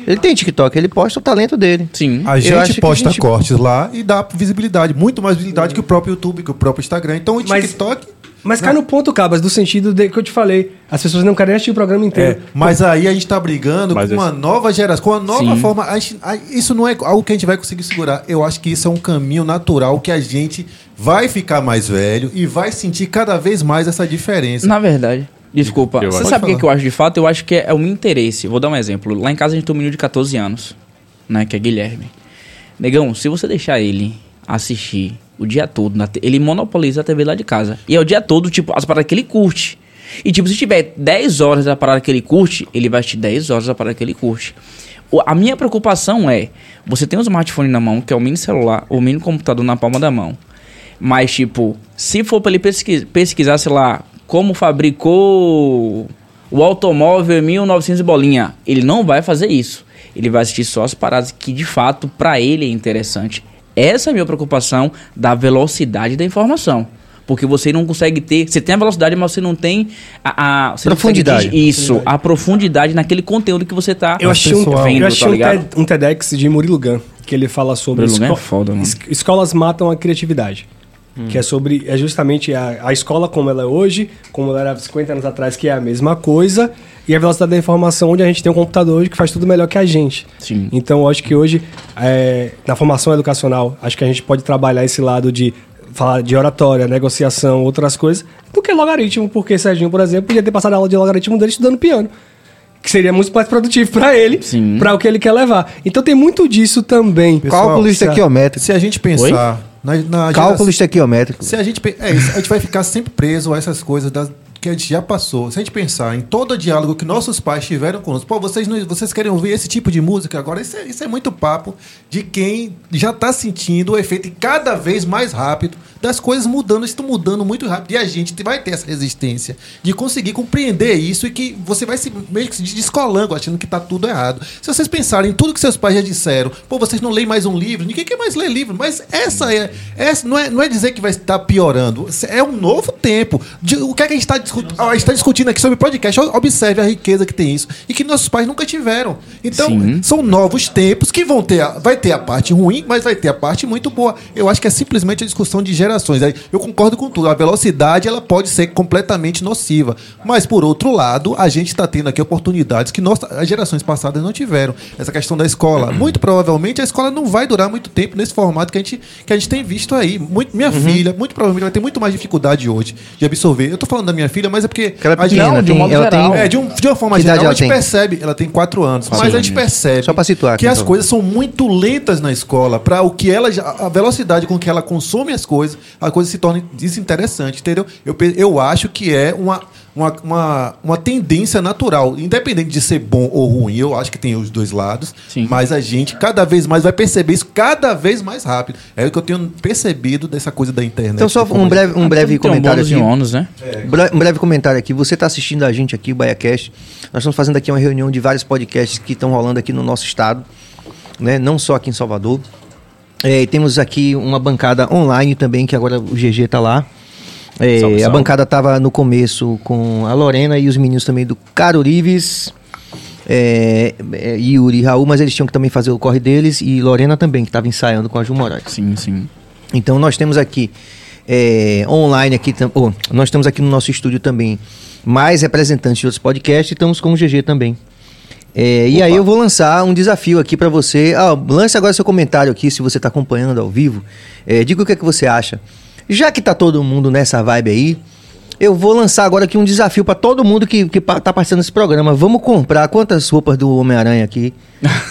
Ele tem TikTok, ele posta o talento dele. Sim. A gente posta a gente- cortes lá e dá visibilidade, muito mais visibilidade que o próprio YouTube, que o próprio Instagram. Então o Mas- TikTok. Mas cai no ponto, Cabas, do sentido de, que eu te falei. As pessoas não querem assistir o programa É, inteiro. mas aí a gente tá brigando Mas com uma esse- nova geração, com uma nova Sim. forma. a gente- a- isso não é algo que a gente vai conseguir segurar. Eu acho que isso é um caminho natural que a gente vai ficar mais velho e vai sentir cada vez mais essa diferença. Na verdade, desculpa. Eu Você sabe o que, eu acho de fato? Eu acho que é, é um interesse. Vou dar um exemplo. Lá em casa a gente tem um menino de 14 anos, né? Que é Guilherme. Negão, se você deixar ele assistir o dia todo, na te- ele monopoliza a TV lá de casa. E é o dia todo, tipo, as paradas que ele curte. E tipo, se tiver 10 horas da parada que ele curte, ele vai assistir 10 horas da parada que ele curte. O- A minha preocupação é, você tem um smartphone na mão, que é o mini celular, ou mini computador na palma da mão. Mas, tipo, se for pra ele pesquis- pesquisar, sei lá, como fabricou o automóvel em 1900 e bolinha, ele não vai fazer isso. Ele vai assistir só as paradas que, de fato, pra ele é interessante. Essa é a minha preocupação da velocidade da informação. Porque você não consegue ter. Você tem a velocidade, mas você não tem a. a Profundidade. Isso, a profundidade naquele conteúdo que você tá Eu achei, um, pessoal- eu vendo, achei tá um? TED, um TEDx de Murilo Gun, que ele fala sobre Murilo é esco- foda, mano. es- escolas matam a criatividade. Que é sobre. É justamente a, a escola como ela é hoje, como ela era 50 anos atrás, que é a mesma coisa, e a velocidade da informação, onde a gente tem um computador hoje que faz tudo melhor que a gente. Sim. Então, eu acho que hoje, é, na formação educacional, acho que a gente pode trabalhar esse lado de falar de oratória, negociação, outras coisas, do que logaritmo, porque Serginho, por exemplo, podia ter passado a aula de logaritmo dele estudando piano. Que seria muito mais produtivo pra ele, Sim. pra o que ele quer levar. Então tem muito disso também. Pessoal, Cálculo a- estequiométrico. Se a gente pensar na, na Cálculo geração- estequiométrico. Se a gente, é isso, a gente vai ficar sempre preso a essas coisas das- que a gente já passou. Se a gente pensar em todo o diálogo que nossos pais tiveram conosco, pô, vocês, não- vocês querem ouvir esse tipo de música agora? Isso é, isso é muito papo de quem já está sentindo o efeito cada vez mais rápido das coisas mudando, estão mudando muito rápido. E a gente vai ter essa resistência de conseguir compreender isso e que você vai se meio que se descolando, achando que está tudo errado. Se vocês pensarem em tudo que seus pais já disseram, pô, vocês não leem mais um livro, ninguém quer mais ler livro, mas essa é, essa não é, não é dizer que vai estar piorando, é um novo tempo. De- o que é que a gente está? A gente está discutindo aqui sobre podcast, observe a riqueza que tem isso e que nossos pais nunca tiveram. Então, Sim. são novos tempos que vão ter, a- vai ter a parte ruim, mas vai ter a parte muito boa. Eu acho que é simplesmente a discussão de gerações. Eu concordo com tudo. A velocidade ela pode ser completamente nociva, mas por outro lado, a gente está tendo aqui oportunidades que nossa, as gerações passadas não tiveram. Essa questão da escola, muito provavelmente a escola não vai durar muito tempo nesse formato que a gente, que a gente tem visto aí. Muito, minha filha, muito provavelmente vai ter muito mais dificuldade hoje de absorver. Eu tô falando da minha filha, mas é porque ela é a gente- pequena, de ela geral. tem... é, de, um- de uma forma geral, a gente tem? percebe, ela tem quatro anos, mas a gente percebe Só pra situar que aqui, as então. coisas são muito lentas na escola, para o que ela a velocidade com que ela consome as coisas, a coisa se torna desinteressante, entendeu? Eu, eu acho que é uma, uma, uma, uma tendência natural, independente de ser bom ou ruim, eu acho que tem os dois lados, Sim. mas a gente cada vez mais vai perceber isso cada vez mais rápido. É o que eu tenho percebido dessa coisa da internet. Então, só um breve, um breve um comentário aqui. um ônus, né? Bre- Um breve comentário aqui. Você está assistindo a gente aqui, o BaiaCast. Nós estamos fazendo aqui uma reunião de vários podcasts que estão rolando aqui no nosso estado, né? não só aqui em Salvador. É, e temos aqui uma bancada online também, que agora o GG está lá. É, Salve, a salve. bancada estava no começo com a Lorena e os meninos também do Carurives. É, é, Yuri e Raul, mas eles tinham que também fazer o corre deles. E Lorena também, que estava ensaiando com a Ju Moraes. Sim, sim. Então nós temos aqui é, online aqui, oh, nós temos aqui no nosso estúdio também mais representantes de outros podcasts e estamos com o GG também. É, e aí eu vou lançar um desafio aqui para você. Ah, lance agora seu comentário aqui, se você está acompanhando ao vivo. É, diga o que, é que você acha. Já que tá todo mundo nessa vibe aí, Eu vou lançar agora aqui um desafio pra todo mundo que, que tá participando desse programa. Vamos comprar quantas roupas do Homem-Aranha aqui?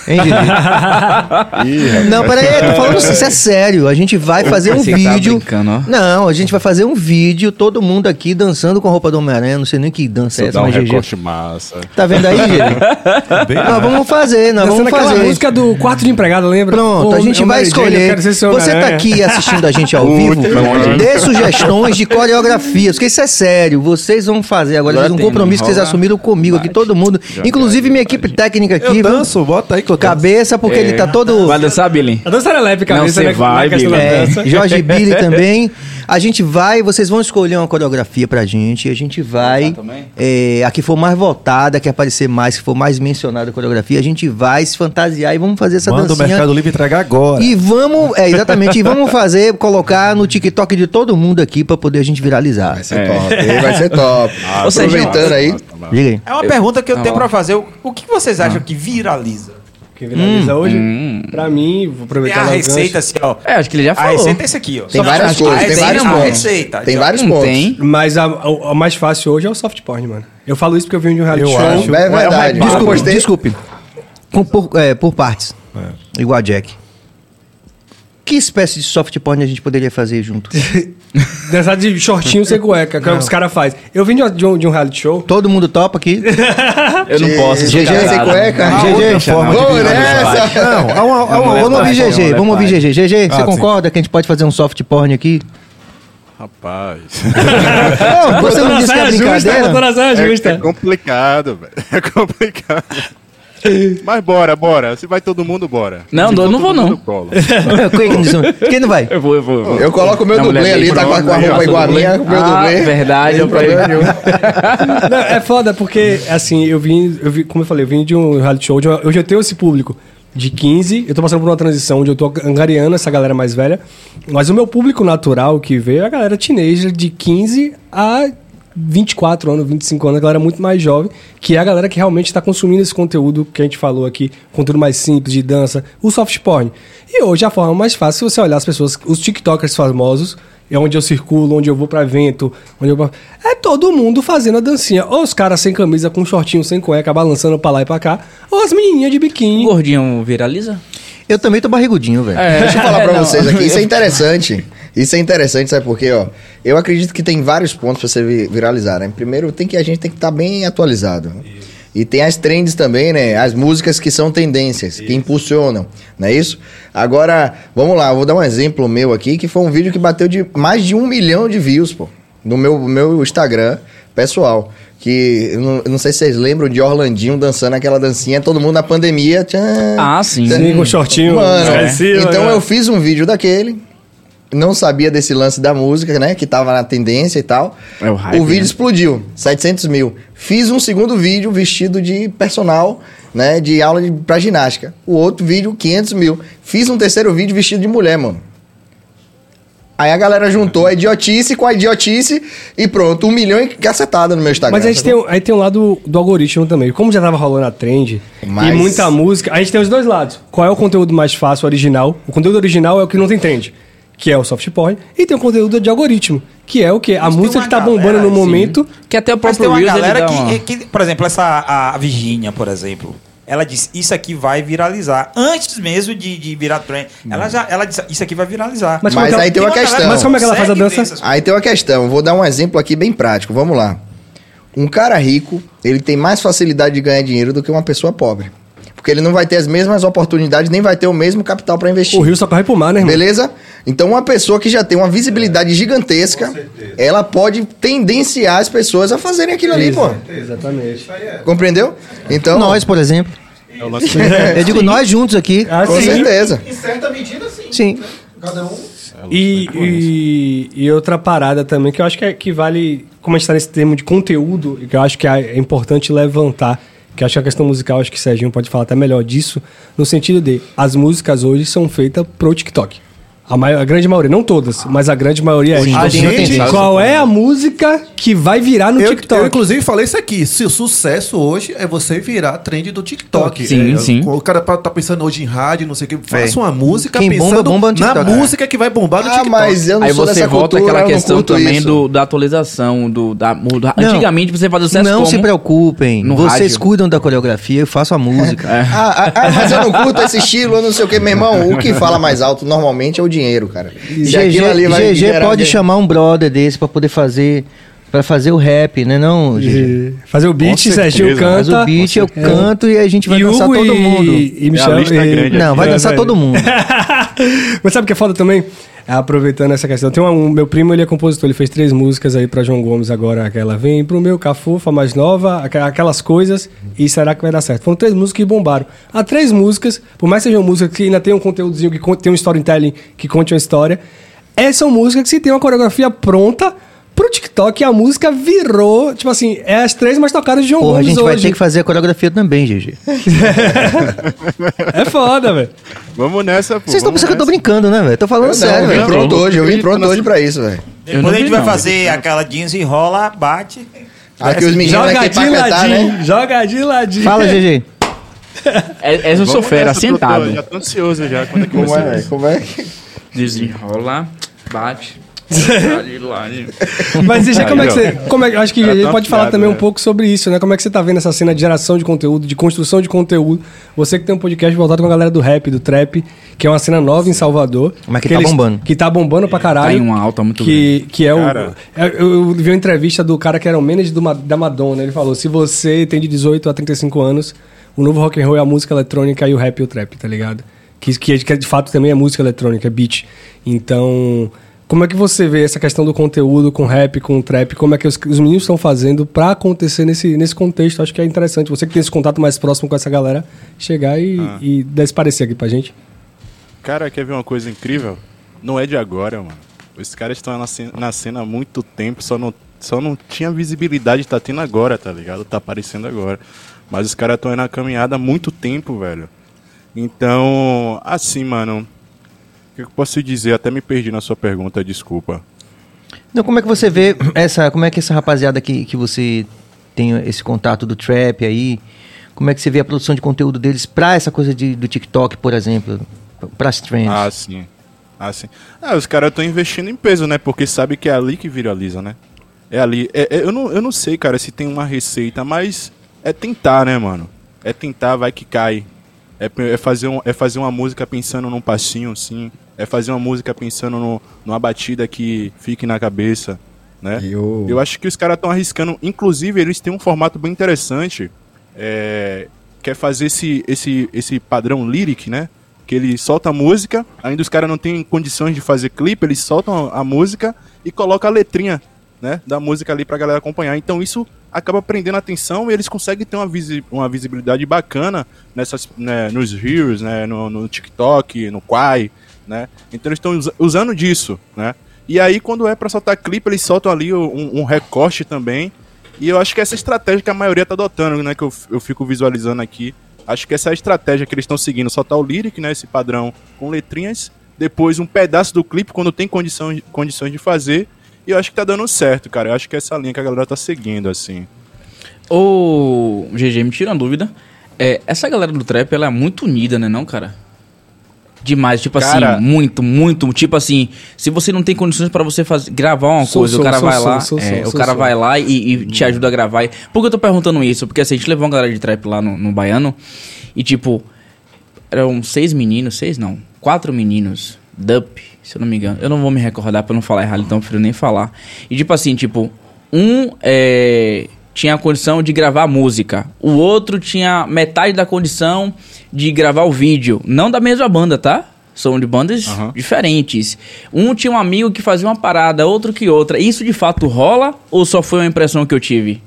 Hein, Didi? Ih, Não, peraí, tô falando isso é sério. A gente vai fazer um Você tá vídeo. ó. Não, a gente vai fazer um vídeo, todo mundo aqui dançando com a roupa do Homem-Aranha. Não sei nem que dança é essa, Dá um mas GG. recorte massa. Tá vendo aí, GG? Nós vamos fazer, nós Dançando vamos fazer. música do quarto de empregado, lembra? Pronto, Ô, a gente ô, vai escolher. Você tá aqui assistindo a gente ao vivo, dê sugestões de coreografias, porque isso é sério. Vocês vão fazer agora, Agora é um compromisso que vocês assumiram comigo aqui, todo mundo. Inclusive minha equipe técnica aqui. Eu viu? danço, bota aí que eu danço. Cabeça, porque ele tá todo. Vai dançar, Billy? A dança era leve, Não, cabeça, você né, vai, Billy. É. Jorge Billy também. A gente vai, vocês vão escolher uma coreografia pra gente. A gente vai. É, a que for mais votada, que aparecer mais, que for mais mencionada a coreografia, a gente vai se fantasiar e vamos fazer essa Manda o dancinha. Mercado Livre entregar agora. E vamos, é, exatamente, e vamos fazer, colocar no TikTok de todo mundo aqui pra poder a gente viralizar. Vai ser top, hein? vai ser top. Seja, Aproveitando aí, Diga aí. É uma pergunta que eu Não, tenho pra fazer. O, o que vocês acham que viraliza? Que viraliza hoje, hum. pra mim, vou Tem aproveitar a o receita gancho. assim, ó. É, acho que ele já A falou. receita é esse aqui, ó. tem várias coisas, a tem vários a pontos. receita. Tem vários pontos. tem. Mas a, a, a mais fácil hoje é o soft porn, mano. Eu falo isso porque eu vim de um reality Eu show. acho. É verdade. Eu Desculpe, desculpe. Com- por, é, por partes. Igual a Jack. Que espécie de soft porn a gente poderia fazer junto? Dançar de shortinho sem cueca, que é o que os caras fazem. Eu vim de, um- de um, de um reality show. Todo mundo topa aqui? Eu não posso. GG ficar sem cueca. GG, outra forma de Vamos nessa. Não, há uma, há uma Vamos ouvir. GG, vamos ouvir GG. GG, você sim. concorda que a gente pode fazer um soft porn aqui? Rapaz. Não, você não disse que é justa, brincadeira? doutora Saia É, justa. é complicado, velho. É complicado. Mas bora, bora. Se vai todo mundo, bora. Não, Se não, não vou, não. Quem não vai? Eu vou, eu vou. Eu, vou. Eu coloco o meu dublê ali, tá com a, com a roupa igual a minha, o meu Ah, dublê. verdade, eu problema nenhum. Não, é foda porque, assim, eu vim, eu vim, como eu falei, eu vim de um reality show. uma- eu tenho esse público de 15, eu tô passando por uma transição onde eu tô angariando essa galera mais velha. Mas o meu público natural que veio é a galera teenager de 15 a 24 anos, 25 anos, a galera muito mais jovem, que é a galera que realmente está consumindo esse conteúdo que a gente falou aqui, conteúdo mais simples de dança, o soft porn. E hoje a forma mais fácil é você olhar as pessoas, os TikTokers famosos, é onde eu circulo, onde eu vou pra evento, onde eu... É todo mundo fazendo a dancinha. Ou os caras sem camisa, com shortinho, sem cueca, balançando pra lá e pra cá. Ou as menininhas de biquíni. Gordinho viraliza? Eu também tô barrigudinho, velho. É. Deixa eu falar pra Não. vocês aqui, isso é interessante. Isso é interessante, sabe por quê, ó? Eu acredito que tem vários pontos pra você vi- viralizar, né? Primeiro, tem que a gente tem que estar bem atualizado. E tem as trends também, né? As músicas que são tendências, que impulsionam, não é isso? Agora, vamos lá, eu vou dar um exemplo meu aqui, que foi um vídeo que bateu de mais de um milhão de views, pô, no meu, meu Instagram pessoal. Que eu não, não sei se vocês lembram de Orlandinho dançando aquela dancinha, todo mundo na pandemia. Tchan, Ah, sim. tchan. Sim, com shortinho. Mano, esqueci, então mano. eu fiz um vídeo daquele. Não sabia desse lance da música, né? Que tava na tendência e tal. É o hype, vídeo né? explodiu, 700 mil. Fiz um segundo vídeo vestido de personal, né? De aula de, pra ginástica. O outro vídeo, 500 mil. Fiz um terceiro vídeo vestido de mulher, mano. Aí a galera juntou a idiotice com a idiotice e pronto, um milhão e cacetada no meu Instagram. Mas a gente tem, um- aí tem um lado do algoritmo também. Como já tava rolando a trend Mas- e muita música, a gente tem os dois lados. Qual é o conteúdo mais fácil, original? O conteúdo original é o que não tem trend, que é o soft porn. E tem o conteúdo de algoritmo, que é o que? A Mas música que tá galera, bombando no sim. momento. Que até o Mas tem próprio uma Reels galera dá uma... que, que, por exemplo, essa a Virgínia, por exemplo, ela disse isso aqui vai viralizar antes mesmo de, de virar trend. Ela já ela disse isso aqui vai viralizar. Mas, Mas como que ela- aí tem uma questão. Mas como é que ela faz a dança? Aí tem uma questão, vou dar um exemplo aqui bem prático, vamos lá. Um cara rico, ele tem mais facilidade de ganhar dinheiro do que uma pessoa pobre. Porque ele não vai ter as mesmas oportunidades, nem vai ter o mesmo capital para investir. O Rio só corre pro mar, né, irmão? Beleza? Então, uma pessoa que já tem uma visibilidade gigantesca, ela pode tendenciar as pessoas a fazerem aquilo ali, pô. Exatamente. Compreendeu? Então, Nós, por exemplo. É o Eu digo nós juntos aqui. Ah, com sim. certeza. Em certa medida, sim. Sim. Cada um. E, e, e outra parada também, que eu acho que, é, que vale, como a gente tá nesse termo de conteúdo, e que eu acho que é importante levantar, que acho que a questão musical, acho que o Serginho pode falar até melhor disso, no sentido de as músicas hoje são feitas pro TikTok. A, maior, a grande maioria, não todas, mas a grande maioria é. Hoje A em dia tem gente, qual é a música que vai virar no Eu, TikTok? eu, inclusive, falei isso aqui. Se o sucesso hoje é você virar trend do TikTok. Sim, É, sim. O cara tá pensando hoje em rádio, não sei o que. Faça É. uma música Quem bomba, pensando bomba no na música que vai bombar no Ah, TikTok. mas eu não Aí sou você dessa volta cultura, àquela questão também isso. do, da atualização. Do, da, do- da- antigamente você fazia sucesso Não como? se preocupem. No Vocês rádio. cuidam da coreografia, eu faço a música. Ah, ah, ah, mas eu não curto esse estilo, eu não sei o que, meu irmão. O que fala mais alto normalmente é o dinheiro, cara. Se aquilo ali vai GG, GG pode alguém- chamar um brother desse pra poder fazer para fazer o rap, né não, GG? E Fazer o beat, Serginho certeza. Faz canta. o beat, eu canto e a gente vai e dançar Hugo todo e- mundo. E, É Michel. a lista e- grande Não, aqui. vai É, dançar velho. todo mundo. Mas sabe o que é foda também? É, Aproveitando essa questão, tem um, meu primo, ele é compositor, ele fez três músicas aí pra João Gomes agora, aquela Vem pro meu cafufa mais nova, aqu- aquelas coisas, e será que vai dar certo? Foram três músicas que bombaram. Há três músicas, por mais que sejam músicas que ainda tem um conteúdozinho, que tem um storytelling que conte uma história, essas são músicas que se tem uma coreografia pronta pro TikTok, a música virou, tipo assim, é as três mais tocadas de João Porra, a Gomes gente vai hoje. ter que fazer a coreografia também, GG. É foda, velho. Vamos nessa, pô. Vocês estão pensando que eu tô brincando, né, velho? Tô falando Eu sério, não, eu vim velho. pronto hoje, eu vim pronto hoje pra isso, velho. Depois não a gente vai não. fazer aquela jeans e rola, bate. Aqui os meninos Joga de ladinho, né? joga de ladinho. Fala, GG. É, essa eu sou fera, sentado. Já tô ansioso já. Quando é que Como vai é, velho? Como é? Desenrola, bate. Mas Gigi, como é que você. Como é, que- acho que gente tá pode falar também um né? pouco sobre isso, né? Como é que você tá vendo essa cena de geração de conteúdo, de construção de conteúdo? Você que tem um podcast voltado com a galera do rap, do trap, que é uma cena nova em Salvador. Mas que tá eles- bombando. Que tá bombando pra Tá caralho. em uma alta muito que, que é Cara. o. é- Eu, eu vi uma entrevista do cara que era o manager do da Madonna. Ele falou: se você tem de 18 a 35 anos, o novo rock and roll é a música eletrônica e o rap e o trap, tá ligado? Que, que, que de fato também é música eletrônica, é beat. Então. Como é que você vê essa questão do conteúdo com rap, com trap? Como é que os, os meninos estão fazendo pra acontecer nesse, nesse contexto? Acho que é interessante. Você que tem esse contato mais próximo com essa galera, chegar e, Ah. e dar esse parecer aqui pra gente. Cara, quer ver uma coisa incrível? Não é de agora, mano. Os caras estão na cena, na cena há muito tempo, só não, só não tinha visibilidade, tá tendo agora, tá ligado? Tá aparecendo agora. Mas os caras estão aí na caminhada há muito tempo, velho. Então, assim, mano. O que eu posso dizer? Até me perdi na sua pergunta, desculpa. Então, como é que você vê essa. Como é que essa rapaziada que, que você tem esse contato do trap aí, como é que você vê a produção de conteúdo deles pra essa coisa de, do TikTok, por exemplo? Pras trends? Ah, sim. Ah, sim. Ah, os caras estão investindo em peso, né? Porque sabe que é ali que viraliza, né? É ali. É- é- eu, não, eu não sei, cara, se tem uma receita, mas é tentar, né, mano? É tentar, vai que cai. É, é fazer, um, é fazer uma música pensando num passinho, sim. É fazer uma música pensando no, numa batida que fique na cabeça, né? Eu- Eu acho que os caras estão arriscando. Inclusive, eles têm um formato bem interessante. É, que é fazer esse, esse, esse padrão lyric, né? Que ele solta a música, ainda os caras não têm condições de fazer clipe, eles soltam a música e colocam a letrinha, né? Da música ali pra galera acompanhar. Então isso acaba prendendo a atenção e eles conseguem ter uma, visi uma visibilidade bacana nessas, né, nos Reels, né? No, no TikTok, no Quai, né? Então eles estão usa- usando disso, né? E aí, quando é pra soltar clipe, eles soltam ali um, um recorte também. E eu acho que essa estratégia que a maioria tá adotando, né? Que eu, eu fico visualizando aqui. Acho que essa é a estratégia que eles estão seguindo. Soltar o lyric, né? Esse padrão com letrinhas. Depois um pedaço do clipe quando tem condição, condições de fazer. E eu acho que tá dando certo, cara. Eu acho que é essa linha que a galera tá seguindo, assim. Ô, GG, me tira uma dúvida. É, essa galera do trap, ela é muito unida, né não, cara? Demais, tipo Cara- assim, muito, muito. Tipo assim, se você não tem condições pra você fazer, gravar uma Sou, coisa, sou, o cara sou, vai sou, lá, sou, é, sou, o cara sou. vai lá e, e te ajuda a gravar. Por que eu tô perguntando isso? Porque assim, a gente levou uma galera de trap lá no, no Baiano e tipo, eram seis meninos, seis não, quatro meninos, Dup, se eu não me engano. Eu não vou me recordar pra não falar errado, então eu prefiro nem falar. E tipo assim, tipo, um é, tinha a condição de gravar música, o outro tinha metade da condição de gravar o vídeo. Não da mesma banda, tá? São de bandas Aham. diferentes. Um tinha um amigo que fazia uma parada, outro que outra. Isso de fato rola ou só foi uma impressão que eu tive?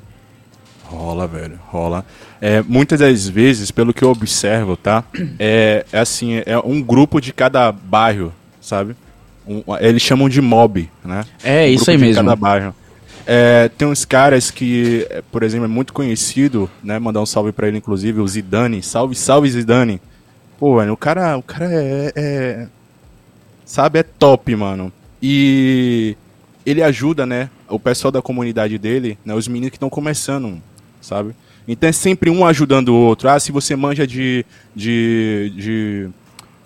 Rola, velho, rola. É, muitas das vezes, pelo que eu observo, tá? É, é assim, é um grupo de cada bairro, sabe? Um- eles chamam de mob, né? É, Um isso aí mesmo. Cada bairro. É, tem uns caras que, é, por exemplo, é muito conhecido, né? Mandar um salve pra ele, inclusive, o Zidane. Salve, salve, Zidane. Pô, velho, o cara, o cara é, é- sabe, é top, mano. E ele ajuda, né, o pessoal da comunidade dele, né, os meninos que estão começando, sabe? Então é sempre um ajudando o outro. Ah, se você manja de, de, de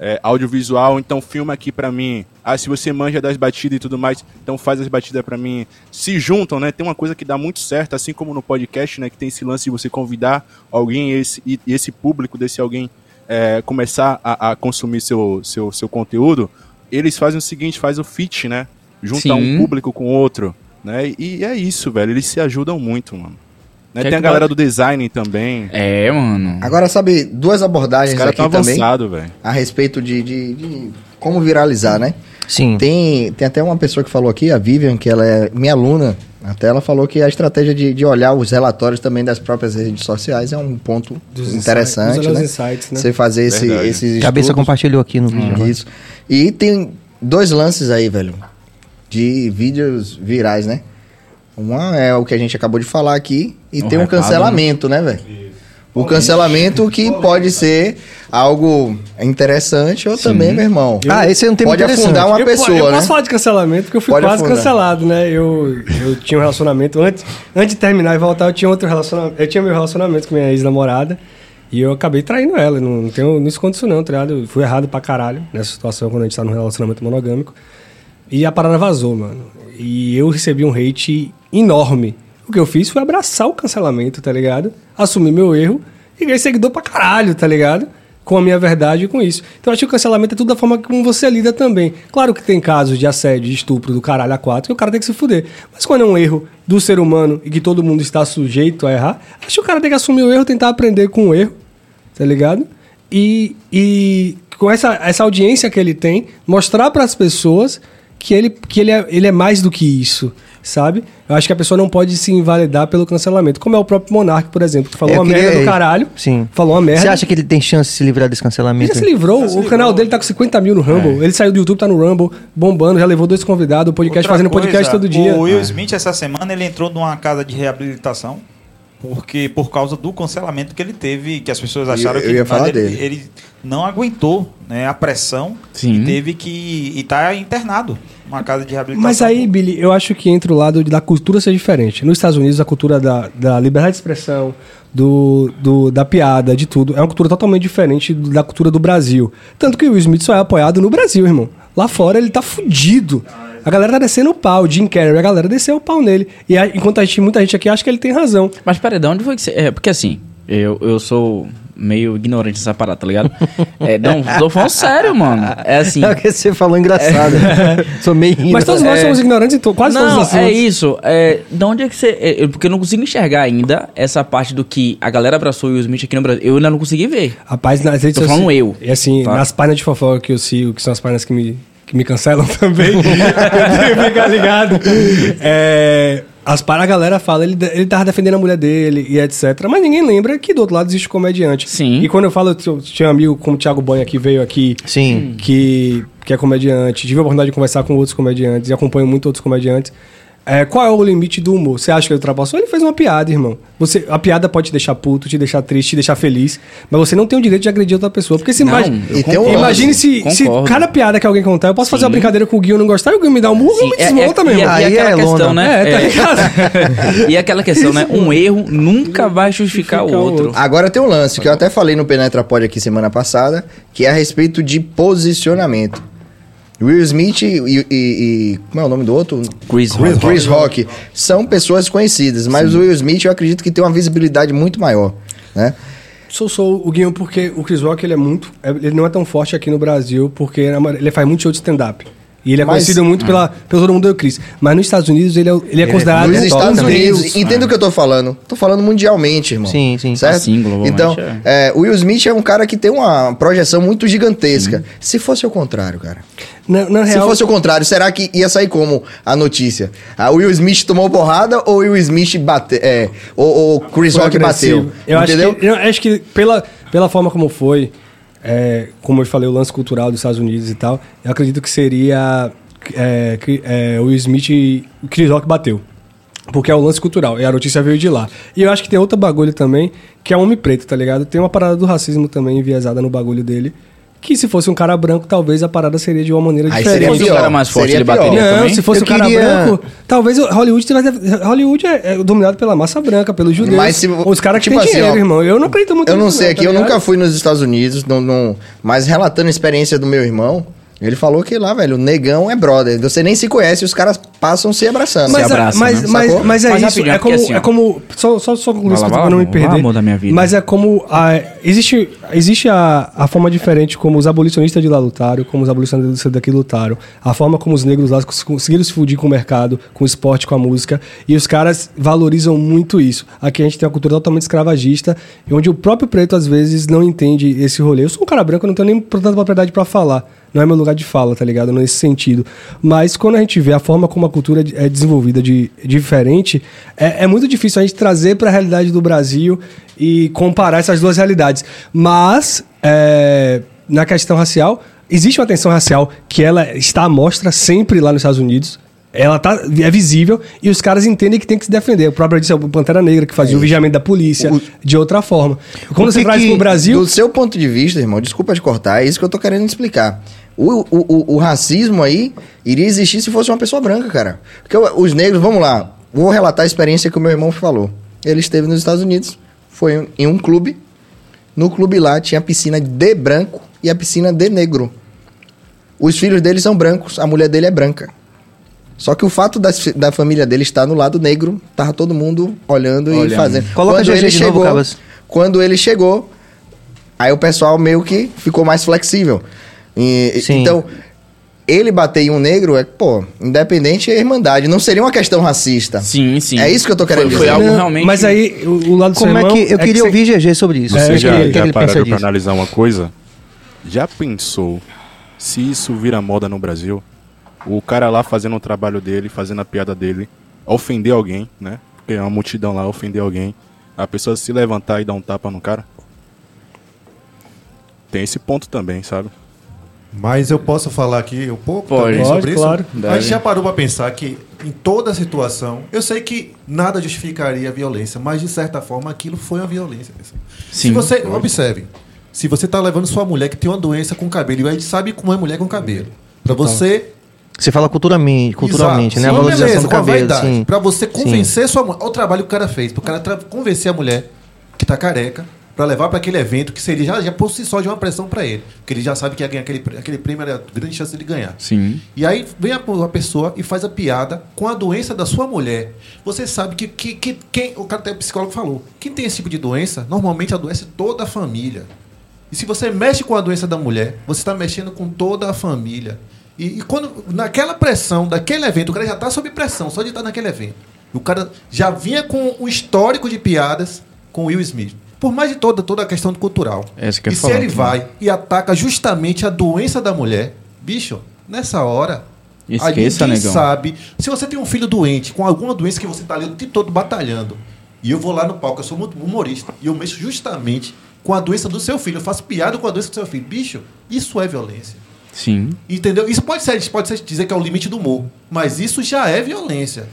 é, audiovisual, então filma aqui pra mim. Ah, se você manja das batidas e tudo mais, então faz as batidas pra mim. Se juntam, né? Tem uma coisa que dá muito certo, assim como no podcast, né? Que tem esse lance de você convidar alguém e esse, e esse público desse alguém é, começar a, a consumir seu, seu, seu conteúdo. Eles fazem o seguinte, faz o fit, né? Juntar Sim. um público com outro, né? E é isso, velho. Eles se ajudam muito, mano. Né? Quer Tem a galera do design também. É, mano. Agora, sabe, duas Os abordagens caras aqui estão também avançados, velho. a respeito de, de- de como viralizar, né? Sim. Tem, tem até uma pessoa que falou aqui, a Vivian, que ela é minha aluna. Até ela falou que a estratégia de, de olhar os relatórios também das próprias redes sociais é um ponto Dos interessante, insights, né? insights, né? Você fazer esse, Verdade. esses Cabeça estudos. compartilhou aqui no vídeo. Isso. E tem dois lances aí, velho, de vídeos virais, né? Uma é o que a gente acabou de falar aqui e Um tem um recado, cancelamento, né, velho? O cancelamento que pode ser algo interessante ou também, meu irmão. Ah, esse é um tema Pode interessante. afundar uma eu, pessoa, eu né? posso falar de cancelamento, porque eu fui Pode quase afundar. cancelado, né? Eu, eu tinha um relacionamento. Antes, antes de terminar e voltar, eu tinha outro relacionamento. Eu tinha meu relacionamento com minha ex-namorada. E eu acabei traindo ela. Não, não, tenho, não escondo isso, não, tá ligado? Eu fui errado pra caralho nessa situação quando a gente tá num relacionamento monogâmico. E a parada vazou, mano. E eu recebi um hate enorme. O que eu fiz foi abraçar o cancelamento, tá ligado? Assumir meu erro e ganhei seguidor pra caralho, tá ligado? Com a minha verdade e com isso. Então acho que o cancelamento é tudo da forma como você lida também. Claro que tem casos de assédio, de estupro do caralho a quatro, que o cara tem que se fuder. Mas quando é um erro do ser humano e que todo mundo está sujeito a errar, acho que o cara tem que assumir o erro, tentar aprender com o erro, tá ligado? E, e com essa, essa audiência que ele tem, mostrar para as pessoas que ele, que ele, é, ele é mais do que isso, sabe? Eu acho que a pessoa não pode se invalidar pelo cancelamento, como é o próprio Monark, por exemplo, que falou Eu uma queria- merda do caralho, Sim. falou uma merda. Você acha que ele tem chance de se livrar desse Ele cancelamento? já se livrou, o canal dele tá com 50 mil no Rumble. Ele saiu do YouTube, tá no Rumble, bombando, já levou dois convidados, o podcast, Outra fazendo podcast coisa, todo dia. O Will Smith, essa semana, ele entrou numa casa de reabilitação. Porque por causa do cancelamento que ele teve, que as pessoas acharam eu que ia mas falar ele, dele. ele não aguentou né, a pressão Sim. e teve que. e tá internado numa casa de reabilitação. Mas aí, Billy, eu acho que entra o lado da cultura ser diferente. Nos Estados Unidos, a cultura da, da liberdade de expressão, do, do- da piada, de tudo, é uma cultura totalmente diferente da cultura do Brasil. Tanto que o Will Smith só é apoiado no Brasil, irmão. Lá fora ele tá fudido. A galera tá descendo o pau, Jim Carrey, a galera desceu o pau nele. E aí, enquanto a gente, muita gente aqui acha que ele tem razão. Mas peraí, de onde foi que você. É, porque assim, eu, eu sou meio ignorante nessa parada, tá ligado? É, não, tô falando sério, mano. É assim. É o que você falou engraçado. Sou meio rindo. Mas todos nós É. somos ignorantes em to- quase todos Não, os é assuntos. isso. É, de onde é que você. é, eu- porque eu não consigo enxergar ainda essa parte do que a galera abraçou o Will Smith aqui no Brasil. Eu ainda não consegui ver. Rapaz, nas redes Tô falando sociais- eu, E assim, tá? nas páginas de fofoca que eu sigo, que são as páginas que me, que me cancelam também, eu tenho que ficar ligado. É, as para a galera fala, ele, ele tava defendendo a mulher dele e etc. Mas ninguém lembra que do outro lado existe comediante. Sim. E quando eu falo, eu tinha um amigo como o Thiago Banha que veio aqui, Sim. que, que é comediante, tive a oportunidade de conversar com outros comediantes e acompanho muito outros comediantes. É, qual é o limite do humor? Você acha que ele ultrapassou? Ele fez uma piada, irmão. Você, a piada pode te deixar puto, te deixar triste, te deixar feliz, mas você não tem o direito de agredir outra pessoa. Porque se Não, imagina, concordo, imagine se, se cada piada que alguém contar, eu posso fazer Sim. uma brincadeira com o Gui e não gostar, e o Gui me dá um murro, Sim, me é- desmonta é- mesmo. e, é- e Aí aquela é questão, lona. né? É, tá É, ligado? e aquela questão, né? Um erro nunca vai justificar o Justificar o outro. outro. Agora tem um lance que eu até falei no Penetra Pod aqui semana passada, que é a respeito de posicionamento. Will Smith e, e- e- como é o nome do outro? Chris Chris, Rock. Chris Rock são pessoas conhecidas, mas o Will Smith eu acredito que tem uma visibilidade muito maior, né? Sou, sou o Guinho porque o Chris Rock ele é muito. é- Ele não é tão forte aqui no Brasil, porque ele faz muito show de stand-up. E ele é Mas- conhecido muito pela, pelo todo mundo do Chris. Mas nos Estados Unidos ele é, ele é considerado. Nos Estados Unidos, Deus. entenda o que eu tô falando. Tô falando mundialmente, irmão. Sim, sim. Certo? Sim, globalmente, então, é, o Will Smith é um cara que tem uma projeção muito gigantesca. Se fosse o contrário, cara. Se real, fosse o contrário, será que ia sair como a notícia? A Will Smith tomou porrada ou Will Smith bateu? É, ou, ou Chris foi Rock agressivo. bateu? Eu entendeu? acho que, eu acho que pela, pela forma como foi, é, como eu falei, o lance cultural dos Estados Unidos e tal, eu acredito que seria é, é, Will Smith e Chris Rock bateu. Porque é o lance cultural, e a notícia veio de lá. E eu acho que tem outro bagulho também, que é homem preto, tá ligado? Tem uma parada do racismo também enviesada no bagulho dele, Que se fosse um cara branco, talvez a parada seria de uma maneira Aí Se diferente. fosse pior, um cara mais forte, seria ele bateria. Não, também? se fosse Eu um cara queria- branco, talvez Hollywood tivesse. Hollywood é, é dominado pela massa branca, pelos judeus. Mas se- os caras que tipo têm assim, dinheiro, ó, irmão. Eu não acredito muito Eu não sei tá aqui, eu ligado? nunca fui nos Estados Unidos, não, não- mas relatando a experiência do meu irmão, ele falou que lá, velho, o negão é brother. Você nem se conhece, os caras passam se abraçando. Mas, Se abraça, mas, né? mas, mas é Mas isso, é é como, assim, é como só, só, só concluir isso pra não me perder. amor da minha vida. Mas é como, a, existe, existe a, a forma diferente como os abolicionistas de lá lutaram, como os abolicionistas daqui lutaram, a forma como os negros lá cons- conseguiram se fudir com o mercado, com o esporte, com a música, e os caras valorizam muito isso. Aqui a gente tem uma cultura totalmente escravagista, e onde o próprio preto às vezes não entende esse rolê. Eu sou um cara branco, eu não tenho nem tanta propriedade pra falar. Não é meu lugar de fala, tá ligado? Nesse sentido. Mas quando a gente vê a forma como a cultura é desenvolvida de, diferente, é, é muito difícil a gente trazer para a realidade do Brasil e comparar essas duas realidades. Mas, é, na questão racial, existe uma tensão racial que ela está à mostra sempre lá nos Estados Unidos. Ela tá, é visível e os caras entendem que tem que se defender. O próprio disse o Pantera Negra, que fazia o vigiamento da polícia de outra forma. Quando O você traz pro Brasil. Do seu ponto de vista, irmão, desculpa te cortar, é isso que eu tô querendo explicar. O, o, o, o racismo aí iria existir se fosse uma pessoa branca, cara. Porque o- os negros, vamos lá, vou relatar a experiência que o meu irmão falou. Ele esteve nos Estados Unidos, foi em um clube. No clube lá tinha a piscina de branco e a piscina de negro. Os filhos dele são brancos, a mulher dele é branca. Só que o fato das- da, família dele estar no lado negro, tava todo mundo olhando, e fazendo. Coloca Quando GG ele de novo, chegou, Cabas. quando ele chegou, aí o pessoal meio que ficou mais flexível. E- Sim. Então, ele bater em um negro é, pô, independente é irmandade. Não seria uma questão racista. Sim, sim. É isso que eu tô querendo Foi, foi dizer. algo Não, realmente. Mas aí, o, o lado do Como é que. Eu queria que você- ouvir GG sobre isso. É, Você eu já, que já pararam pra analisar uma coisa? Já pensou se isso vira moda no Brasil? O cara lá fazendo o trabalho dele, fazendo a piada dele, ofender alguém, né? Porque é uma multidão lá, ofender alguém. A pessoa se levantar e dar um tapa no cara. Tem esse ponto também, sabe? Mas eu posso falar aqui um pouco Pode. também sobre isso? claro. A gente já parou pra pensar que em toda situação, eu sei que nada justificaria a violência, mas de certa forma aquilo foi uma violência. Se Sim, você, observe, se você tá levando sua mulher que tem uma doença com cabelo, e a gente sabe como é mulher com cabelo. Pra você Você fala culturalmente, culturalmente Exato. né? A Sim, valorização beleza, do a cabelo. vaidade. Sim. Pra você convencer sua mulher. Olha o trabalho que o cara fez. Pro cara convencer a mulher que tá careca pra levar pra aquele evento que seria já, já por si só de uma pressão pra ele. Porque ele já sabe que ia ganhar aquele, aquele prêmio, era grande chance de ganhar. Sim. E aí vem a, a pessoa e faz a piada com a doença da sua mulher. Você sabe que, que, que quem. O cara até o psicólogo falou. Quem tem esse tipo de doença, normalmente adoece toda a família. E se você mexe com a doença da mulher, você está mexendo com toda a família. E, e quando naquela pressão daquele evento, o cara já está sob pressão só de estar naquele evento. O cara já vinha com um histórico de piadas com Will Smith. Por mais de toda, toda a questão cultural. Essa que e se ele vai e ataca justamente a doença da mulher, bicho, nessa hora. Esqueça, aí ninguém negão. sabe. Se você tem um filho doente, com alguma doença que você está ali o tempo todo batalhando, e eu vou lá no palco, eu sou muito humorista, e eu mexo justamente com a doença do seu filho, eu faço piada com a doença do seu filho. Bicho, isso é violência. Sim. Entendeu? Isso pode ser, pode ser dizer que é o limite do humor, mas isso já é violência.